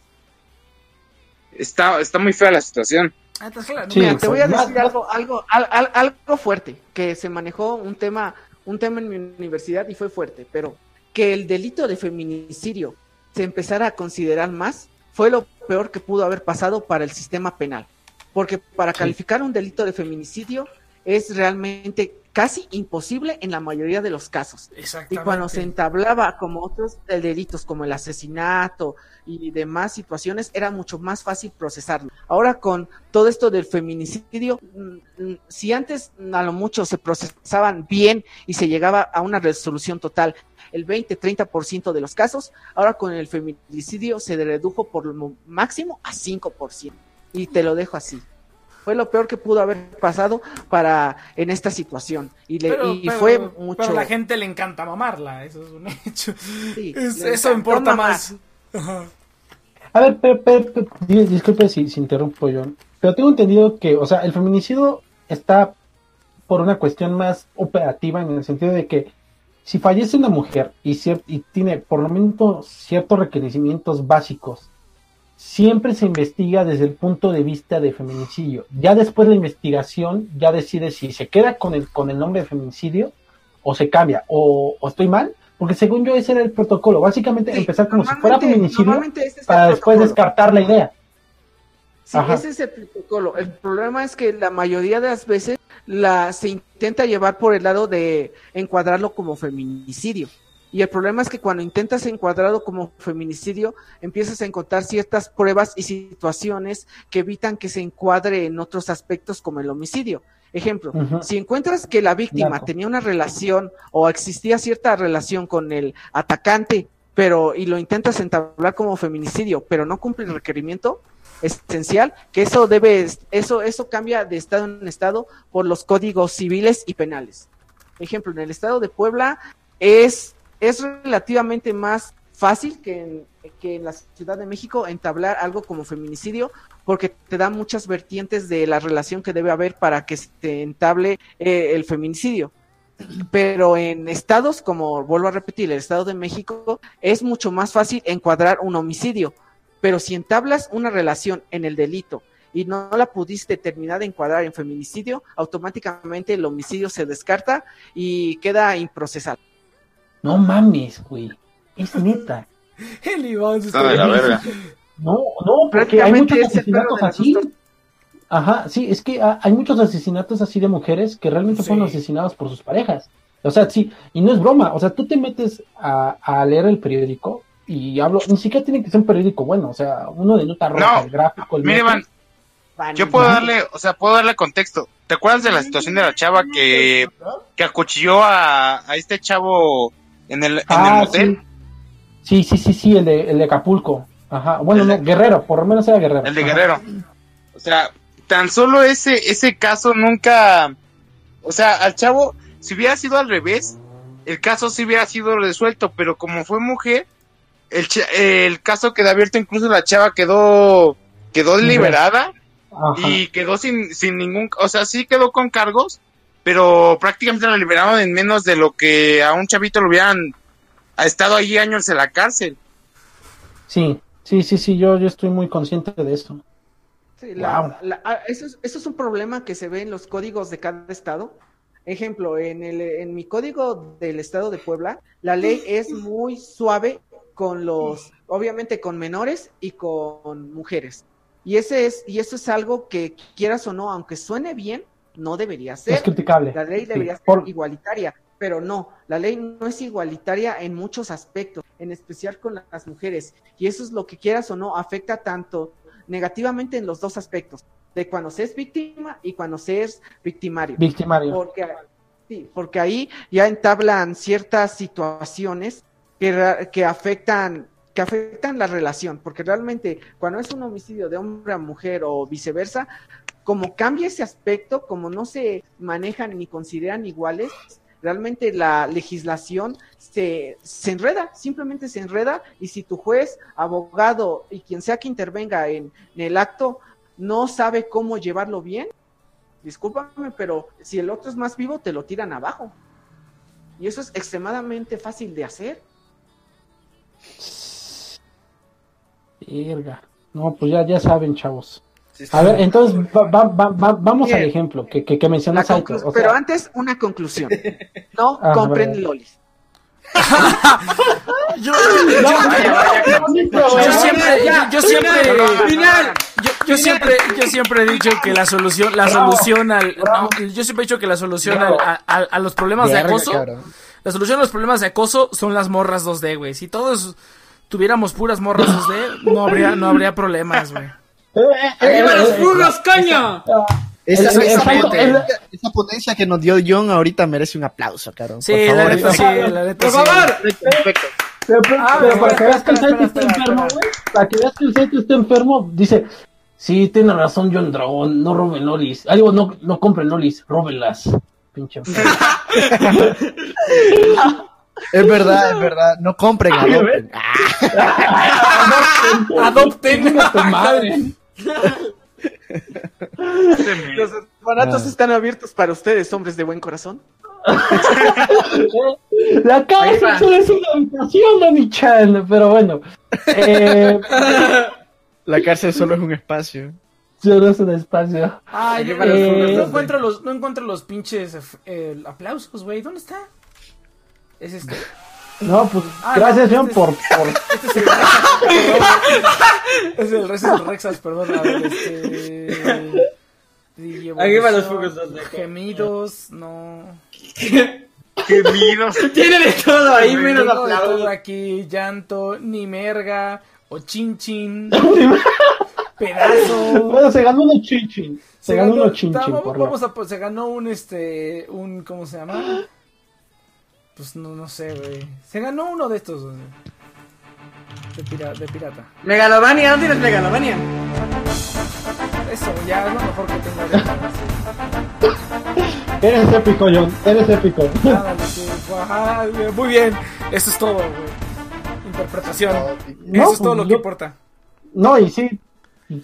Está, está muy fea la situación. Ah, Sí, Mira, te voy a decir algo, algo, al- al- algo fuerte, que se manejó un tema, un tema en mi universidad y fue fuerte, pero que el delito de feminicidio se empezara a considerar más fue lo peor que pudo haber pasado para el sistema penal. Porque para Sí. calificar un delito de feminicidio es realmente casi imposible en la mayoría de los casos. Y cuando se entablaba como otros delitos como el asesinato y demás situaciones, era mucho más fácil procesarlo. Ahora con todo esto del feminicidio, mm, mm, si antes a lo mucho se procesaban bien y se llegaba a una resolución total el 20-30% de los casos, ahora con el feminicidio se redujo por lo mo- máximo a 5%. Y te lo dejo así. Fue lo peor que pudo haber pasado para en esta situación. Y, le, Pero- y pero- fue mucho... a la gente le encanta mamarla, eso es un hecho. Sí, Es- eso importa mamar. más. Ajá. A ver, pero, pero- pero, di- disculpe si, si interrumpo, John. Pero tengo entendido que, o sea, el feminicidio está por una cuestión más operativa en el sentido de que si fallece una mujer y, cier- y tiene por lo menos ciertos requerimientos básicos, siempre se investiga desde el punto de vista de feminicidio. Ya después la investigación ya decide si se queda con el, con el nombre de feminicidio o se cambia. O, o estoy mal, porque según yo ese era el protocolo. Básicamente Sí, empezar como si fuera feminicidio normalmente ese es el para después protocolo. descartar la idea. Sí, Ajá. ese es el protocolo. El problema es que la mayoría de las veces la se intenta llevar por el lado de encuadrarlo como feminicidio. Y el problema es que cuando intentas encuadrarlo como feminicidio, empiezas a encontrar ciertas pruebas y situaciones que evitan que se encuadre en otros aspectos como el homicidio. Ejemplo, si encuentras que la víctima tenía una relación o existía cierta relación con el atacante, pero y lo intentas entablar como feminicidio, pero no cumple el requerimiento esencial, que eso debe eso eso cambia de estado en estado por los códigos civiles y penales. Ejemplo, en el estado de Puebla es es relativamente más fácil que en, que en la Ciudad de México entablar algo como feminicidio porque te da muchas vertientes de la relación que debe haber para que se entable eh, el feminicidio. Pero en estados como, vuelvo a repetir, el Estado de México, es mucho más fácil encuadrar un homicidio. Pero si entablas una relación en el delito y no la pudiste terminar de encuadrar en feminicidio, automáticamente el homicidio se descarta y queda improcesado. No mames, güey. Es neta. El Iván se Está de la verga. No, no, porque hay muchos asesinatos así. Ajá, sí, es que hay muchos asesinatos así de mujeres que realmente fueron asesinadas por sus parejas. O sea, sí, y no es broma. O sea, tú te metes a, a leer el periódico y hablo, ni siquiera tiene que ser un periódico bueno. O sea, uno de nota roja, No, el gráfico, el Mire, yo puedo darle, o sea, puedo darle contexto. ¿Te acuerdas de la situación de la chava que, que acuchilló a, a este chavo en el, en el Ah, motel? sí. sí, sí, sí, sí, el de, el de Acapulco. Ajá, bueno, El de- no, Guerrero, por lo menos era Guerrero. El de Ajá. Guerrero. O sea, tan solo ese, ese caso nunca. O sea, al chavo, si hubiera sido al revés, el caso sí hubiera sido resuelto, pero como fue mujer, el, el caso quedó abierto, incluso la chava quedó, quedó liberada Ajá. y quedó sin, sin ningún. O sea, sí quedó con cargos, pero prácticamente la liberaron en menos de lo que a un chavito lo hubieran ha estado ahí años en la cárcel. Sí, sí, sí, sí, yo, yo estoy muy consciente de eso. Sí, la- Wow. la- ah, eso, es, eso es un problema que se ve en los códigos de cada estado. Ejemplo, en, el, en mi código del estado de Puebla, la ley es muy suave con los, obviamente con menores y con mujeres. Y ese es, y eso es algo que quieras o no, aunque suene bien, no debería ser. Es criticable. La ley Sí, debería ser por- igualitaria, pero no, la ley no es igualitaria en muchos aspectos, en especial con las mujeres. Y eso es lo que quieras o no, afecta tanto negativamente en los dos aspectos, de cuando se es víctima y cuando se es victimario. Victimario. Porque, sí, porque ahí ya entablan ciertas situaciones que, que afectan que afectan la relación, porque realmente cuando es un homicidio de hombre a mujer o viceversa, como cambia ese aspecto, como no se manejan ni consideran iguales, realmente la legislación se, se enreda, simplemente se enreda, y si tu juez, abogado y quien sea que intervenga en, el acto no sabe cómo llevarlo bien, discúlpame, pero si el otro es más vivo, te lo tiran abajo. Y eso es extremadamente fácil de hacer. Verga. No, pues ya, ya saben, chavos. A ver, entonces va- va- va- va- vamos Bien. al ejemplo que, que, que mencionas Saito. O pero sea, antes, una conclusión. No Ah, compren vale. lolis. Yo, yo siempre, yo, yo siempre, yo, siempre, yo siempre he dicho que la solución, la solución al, no, yo siempre he dicho que la solución al- a, a- a los problemas de acoso, cabrón. la solución a los problemas de acoso son las morras 2D, güey. Si todos tuviéramos puras morras 2D, no habría, no habría problemas, güey. ¡Arriba los jugos, coño! Esa, esa ponencia que nos dio John ahorita merece un aplauso, cabrón. Sí, Por la favor, neta sí, la neta ¡Por sí. favor! Perfecto. Pero, pero- Ah, pero para que veas que el espera, está enfermo, güey. Para que veas que el Saito está enfermo, dice: Sí, tiene razón John Dragón, no roben lolis. Algo, no, no compren lolis, róbenlas. Pinche. Es verdad, es verdad. No compren, adopten. Adopten. Madre. Los orfanatos están abiertos para ustedes, hombres de buen corazón. La casa solo es una habitación, Dani-chan. Pero bueno, eh, La cárcel solo es un espacio. solo es un espacio. Ay, no, Eh, no encuentro los, no encuentro los pinches eh, aplausos, güey. ¿Dónde está? Es este. No, pues Ah, gracias, no, John, este por, por Este es el Es es Rexas, perdón. A ver, este. Aquí van los focos 2D. Gemidos, no. Gemidos. Tiene de todo ahí, menos Tengo de todo aplausos. aquí, llanto, ni merga, o chin chin, pedazo. Bueno, se ganó unos chinchin. Se ganó unos chinchin. por vamos a, se ganó un este, un, ¿cómo se llama? Pues no, no sé, güey. Se ganó uno de estos, güey. De, pira- de pirata. Megalovania, ¿no tienes Megalovania? Eso, ya es lo mejor que tengo. Eres épico, John. Eres épico. Nada, ajá, muy bien. Eso es todo, güey. Interpretación. No, Eso es todo pues, lo que yo- importa. No, y sí.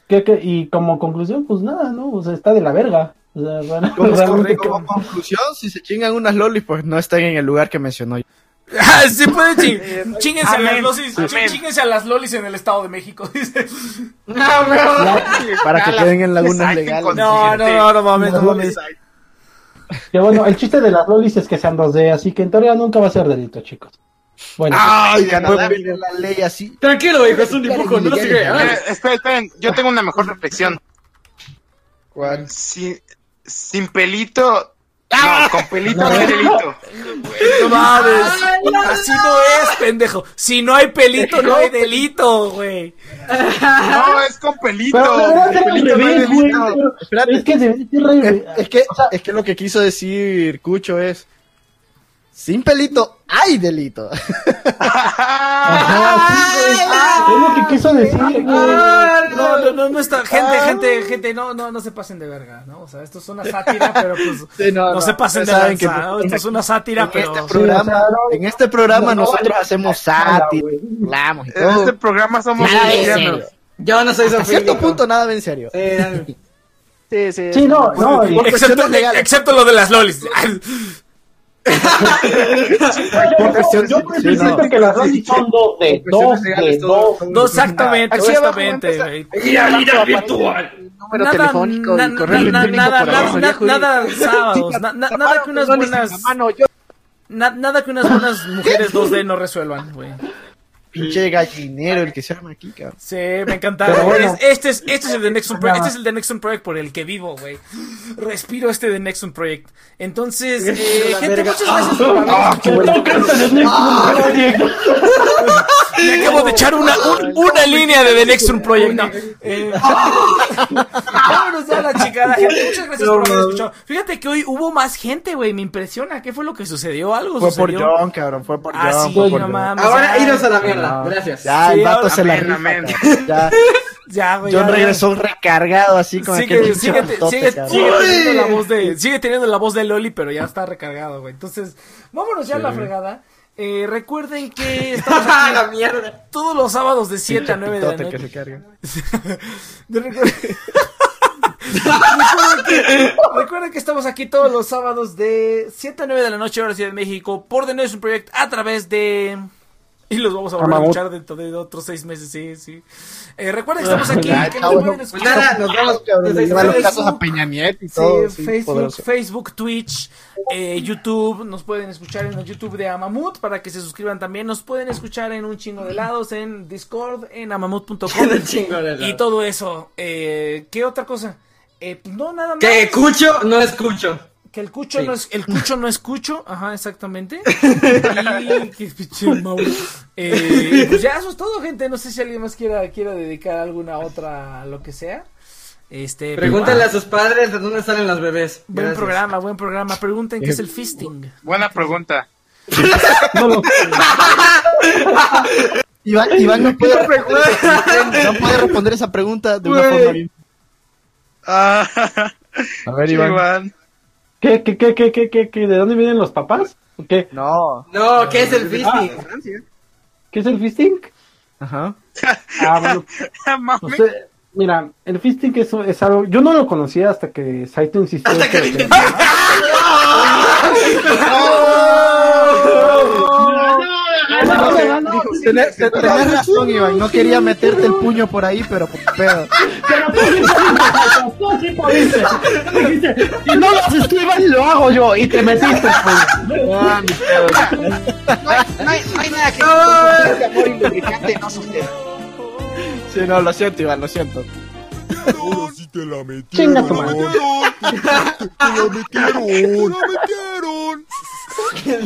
¿qué- qué? Y como conclusión, pues nada, ¿no? O sea, está de la verga. O sea, bueno, Como, conclusión, si se chingan unas lolis, pues no están en el lugar que mencionó. Ah, sí puede ching- Chinguense a las lolis, Amén. ching- chinguense a las lolis en el Estado de México, dice. Para que queden en lagunas legales. No, no, no, no mames, no mames. Que bueno, el chiste de las lolis es que sean 2D, así que en teoría nunca va a ser delito, chicos. Bueno, Ay, Canadá viene la ley así. Tranquilo, hijo, es un dibujo, no sé qué. Eh, esperen, esperen, yo tengo una mejor reflexión. ¿Cuál? Sin, sin pelito. No, con pelito no hay delito. No mames. Así no es, pendejo. Si no hay pelito, no hay delito, güey. No, es con pelito. pero no hay delito. Espérate. Es que es que lo que quiso decir Cucho es: sin pelito hay delito. Ajá. Es lo que quiso decir. No, no, no, no está. Gente, gente, gente, no, no, no se pasen de verga, ¿no? O sea, esto es una sátira, pero pues. Sí, no, no, no. se pasen de ¿no? Esto es una sátira, en pero. este programa, o sea, no- en este programa no nosotros hacemos sátira, hablamos y En todo. este programa somos. Yo no soy Hasta cierto punto nada en serio. Sí. Sí, sí. Sí, no, no. excepto lo de las lolis. Yo sí, siento no. que las lolis son 2D, Por cuestiones 2D, legales, todo- 2 No, exactamente, exactamente. Realidad virtual. Número Nada, telefónico na- y correo na- electrónico nada, por nada, nada sábados, na- na- nada que unas buenas, na- nada que unas buenas mujeres 2D no resuelvan, güey. Pinche gallinero el que se llama aquí, cabrón. Sí, me encanta. Pero bueno. Es- este, es, este es el de Nexon Project. Este es el de Nexon Project por el que vivo, güey. Respiro este de Nexon Project. Entonces, eh, gente, muchas gracias por haber Ah, bueno. Me acabo de echar una, un- una línea de The Next Room Project. No. Eh, vámonos ya a la chingada, gente. Muchas gracias por haber escuchado. Fíjate que hoy hubo más gente, güey. Me impresiona. ¿Qué fue lo que sucedió? ¿Algo Fue por sucedió? John, cabrón, fue por Ah, John. sí, fue por no John. mames. Ahora ya. iros a la mierda. No. Gracias. Ya, el Sí, vato ahora- se la Amén, rifa. Ya, Ya, güey. John ya, ya. regresó recargado así con aquel Sigue, pinche sigue, batote, sigue, sigue teniendo la voz de, sigue teniendo la voz de Loli, pero ya está recargado, güey. Entonces, vámonos ya a la fregada. Eh, recuerden que estamos Ah, la aquí mierda. todos los sábados de 7 a 9 de la Batote que noche. se carga. De recuer- recuerden, que, recuerden que estamos aquí todos los sábados de 7 a 9 de la noche, hora Ciudad de México, por The Nation Project, a través de... Y los vamos a volver a escuchar dentro de otros 6 meses, sí, sí. Eh, recuerden que estamos aquí, que nos pueden Pues escuchar. nada, nos le lleva los Facebook. casos a Peña Nieto y todo. sí, Facebook. Facebook, Twitch, eh, YouTube, nos pueden escuchar en el YouTube de Amamut para que se suscriban también, nos pueden escuchar en un chingo de lados, en Discord, en amamut.com y todo eso. Eh, ¿Qué otra cosa? Eh, pues no, nada más. Que escucho, no escucho. Que el cucho no es el cucho no escucho, ajá, exactamente. Y que Mauro. Eh, pues ya eso es todo, gente. No sé si alguien más quiera quiera dedicar alguna otra lo que sea. Este, pero, Pregúntale ah, a sus padres de dónde salen los bebés. Buen Gracias. programa, buen programa. Pregunten qué es el fisting. Buena pregunta. No lo- Iván, Iván no puede responder, no puede responder esa pregunta de una forma bien. Ah, A ver, Iván. Iván. ¿Qué, qué, qué, qué, qué, qué, qué? ¿De dónde vienen los papás? ¿O qué? No. No, ¿qué es el fisting? ¿Qué es el fisting? Ajá. Ah, bueno, mira, el fisting es, es algo, yo no lo conocía hasta que Saito insistió. Hasta que- que- te- tenés razón, Iván. No quería meterte el puño por ahí, pero por pedo. Pero tú sí pudiste, tú sí Si no lo lo hago yo. Y te metiste, pues. Ah, mi pedo. No hay, no no nada que amor lubricante no suceda. Sí, no, lo siento, Iván, lo siento. Chinga tu madre. Siento, fíjate que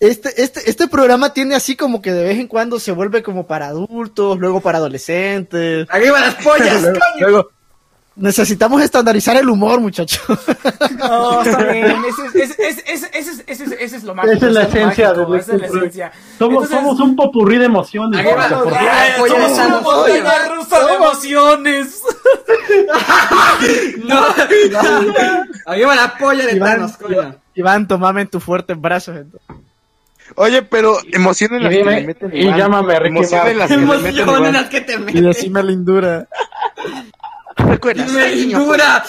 Este, este, este programa tiene así como que de vez en cuando se vuelve como para adultos, luego para adolescentes. Arriba las pollas, Luego, coño. luego- necesitamos estandarizar el humor, muchachos. No, está bien. Ese es, ese es, ese es, ese es, ese es, ese es lo mágico. Esa es la esencia de Esa es la esencia. Somos, Entonces, somos un popurrí de emociones. A somos de una montaña rusa de emociones. No. Arriba la polla de Iván, Thanos, coño. Iván, tomame en tus fuertes brazos. entonces. Oye, pero emociones Y las que le meten y llámame Ricky Emociones las que le meten te Y decime lindura. Recuerda, Dime ser niño lindura.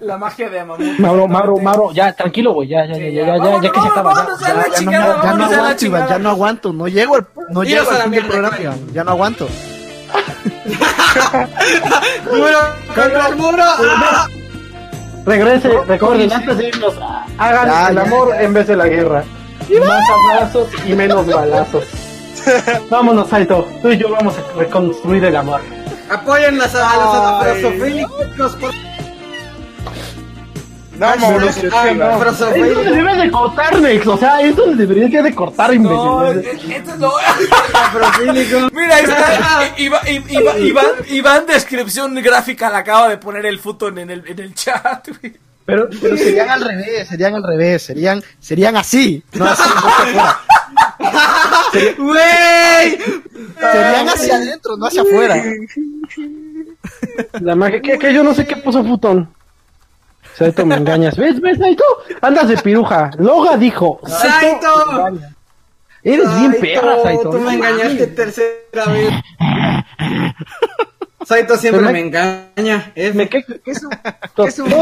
La magia de Amamut. Mauro, Mauro, Mauro, ya, tranquilo, güey, ya, ya, ya, ya, ya, ya, ya que se acaba. Vámonos a ya. no, aguanto, Iván, ya no aguanto. No llego al, no llego al fin del programa. Ya no aguanto. Muro contra el muro. Regrese, recuerden, antes de irnos, hagan Ya, el ya, amor ya. en vez de la guerra. Más abrazos y menos balazos. Vámonos, Saito, tú y yo vamos a reconstruir el amor. Apoyen las, a los afrosofílicos. por- No, Mauricio, Ah, no. Se debe de cortar, Nex, o sea, esto se debería de cortar, No, imbécil. esto es lo... Afrofílicos. Mira, ahí está. Iván, Iván, Iván, descripción gráfica le acaba de poner el futón en el, en el chat, güey. Pero, pero serían al revés, serían al revés, serían, serían así, no así, no. ¡Wey! Serían hacia adentro, no hacia afuera. La magia, que, que yo no sé qué puso futón. Saito, me engañas. ¿Ves, ves, Saito? Andas de piruja. Loga dijo. ¡Saito! Eres bien perra, Saito. Tú me engañaste tercera vez. Saito siempre me engaña. Es Me que, ¿Qué es un, es un. Es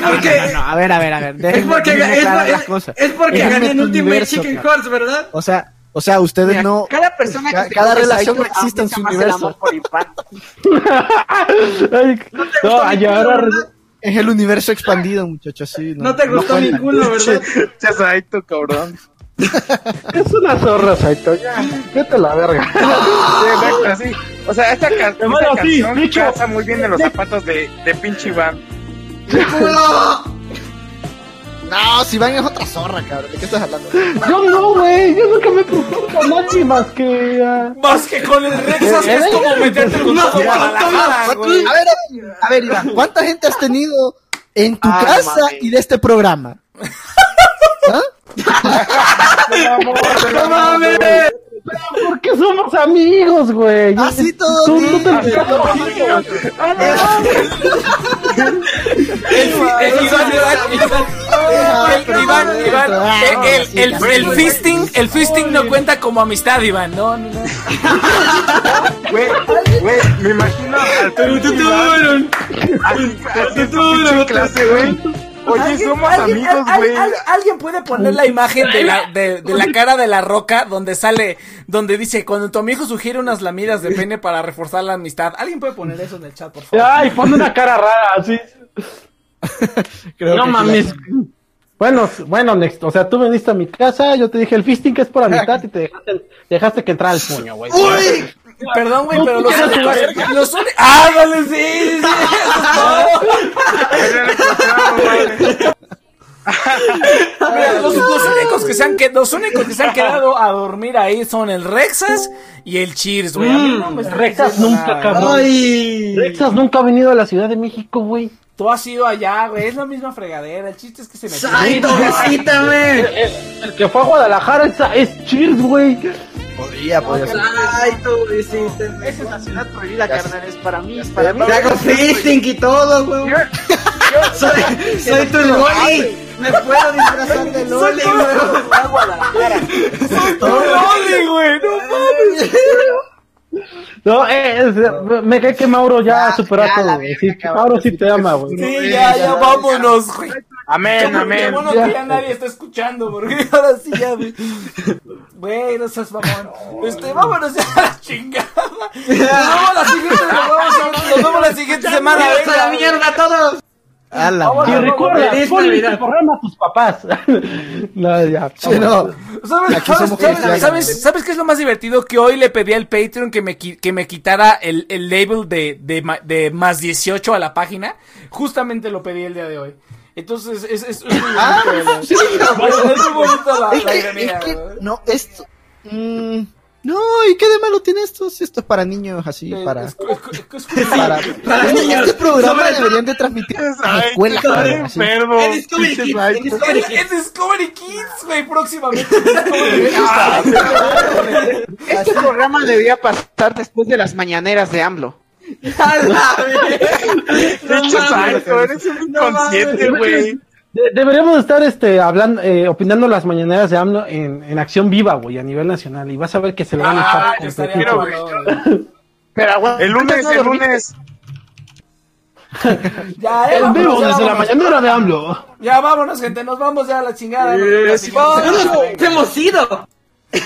porque, No, no, a ver, a ver, a ver. es déjenme- porque, déjenme es, las es- cosas. es porque gané en Ultimate universo, Chicken. Horse, ¿verdad? O sea, o sea, ustedes Mira, no. cada persona que se cada relación Saito existe en su universo. no, ahora Es el universo expandido, muchachos, sí. No te gustó cuentan. culo, ¿verdad? Ya Saito, cabrón. Es una zorra, Saito. Ya, vete a la verga. Sí, exacto, así. O sea, esta, ca- esta sí, canción dicho. casa muy bien de los zapatos de, de pinche Iván. No, si van es otra zorra, cabrón. ¿De qué estás hablando? Yo no, güey. Yo nunca me preocupo a nadie más que. ah, Más que con el Rexas, que es como meterte con. A ver, a ver, a ver, Iván, ¿cuánta gente has tenido en tu Ah, casa y de este programa? ¿Ah? ¡No mames! Porque somos amigos, güey. Así todo Tú, tú te Ah, El, el- Iván, Iván, Iván, el- Iván, Iván, el, el, el, el fisting, el fisting no cuenta como amistad, Iván, no, no, no. Güey, güey, me imagino al clase, güey. Oye, somos alguien- amigos, güey. al- alguien puede poner la imagen de la, de, de la cara de la roca donde sale, donde dice, cuando tu amigo sugiere unas lamidas de pene para reforzar la amistad. ¿Alguien puede poner eso en el chat, por favor? Ay, pone una cara rara, así. Creo no que sí mames. Bueno, bueno, Next, o sea, tú viniste a mi casa, yo te dije el fisting que es por amistad y te dejaste, dejaste que entrara el puño, güey. Perdón, güey, pero los únicos, los únicos, ah, dale, sí, sí, Mira, los, los únicos que se han quedado, los únicos que se han quedado a dormir ahí son el Rexas y el Cheers, güey. No Rexas nunca, cabrón. güey. Ay. Rexas nunca ha venido a la Ciudad de México, güey. Tú has ido allá, güey, es la misma fregadera. El chiste es que se me Ay, visítame. El que fue a Guadalajara es, es Cheers, güey. Podría, podría ser. Ay, tú visítame. Esa es la ciudad prohibida, carnal. Es para mí, es para mí. Te hago fisting y todo, güey. Soy, soy tu Loli. Me puedo disfrazar de Loli, güey. ¡Loli, güey! ¡No mames! No, eh, es- me cae que Mauro ya, Ya, superó ya, todo, Sí. Mauro sí te ama, güey. Sí, ya, ya, vámonos, güey. Amén, Qué amén. bueno que ya nadie está escuchando, porque ahora sí ya, güey. Güey, no seas mamón. Este, vámonos ya a la chingada. Nos vemos la siguiente, nos vemos, nos vemos la siguiente semana. ¡Vámonos a la venga. mierda a todos! A la Vamos, Y madre. recuerda, Feliz ponle Navidad. este programa a tus papás. no, ya. Sí, no. ¿Sabes, Aquí sabes, somos sabes- cristianos. sabes- sabes qué es lo más divertido? Que hoy le pedí al Patreon que me, qui- que me quitara el, el label de, de, ma- de más 18 a la página. Justamente lo pedí el día de hoy. Entonces, es, es, es muy bonito. Ah, sí, es muy bonito la, Es la que, ironía, es que, no, esto. mm, no, ¿y qué de malo tiene esto? Si esto es para niños así, Eh, para. es- es- es- es- Para, para este, niños. este programa Sobre- deberían de transmitir en escuelas. En Discovery Kids, en Discovery Kids. Es Discovery Kids, güey, próximamente. Este programa debía pasar después de las mañaneras de AMLO. Eres un inconsciente, güey. De- deberíamos estar este hablando eh, opinando las mañaneras de AMLO en, en acción viva, güey, a nivel nacional y vas a ver que se le van a Ah, echar güey. Pero aguanta, El lunes, el lunes. Ya, eh, vámonos, vivo desde la mañanera de AMLO. Ya, vámonos, gente, nos vamos ya a la chingada. nos vemos la siguiente semana, ¡No, venga. hemos ido!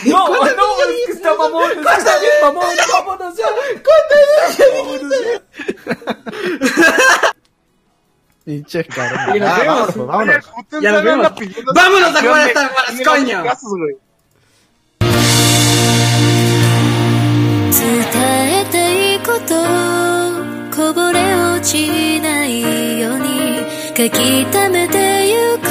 No, no, es que está mamón, es que está bien mamón, vámonos ya. Vámonos ya. Pinche cabrón. Y nos vemos. vámonos, vámonos. Ya nos vemos. Vámonos a jugar de- Star Wars, de los coño. güey. 伝えたいことこぼれ落ちないように書き溜めてゆく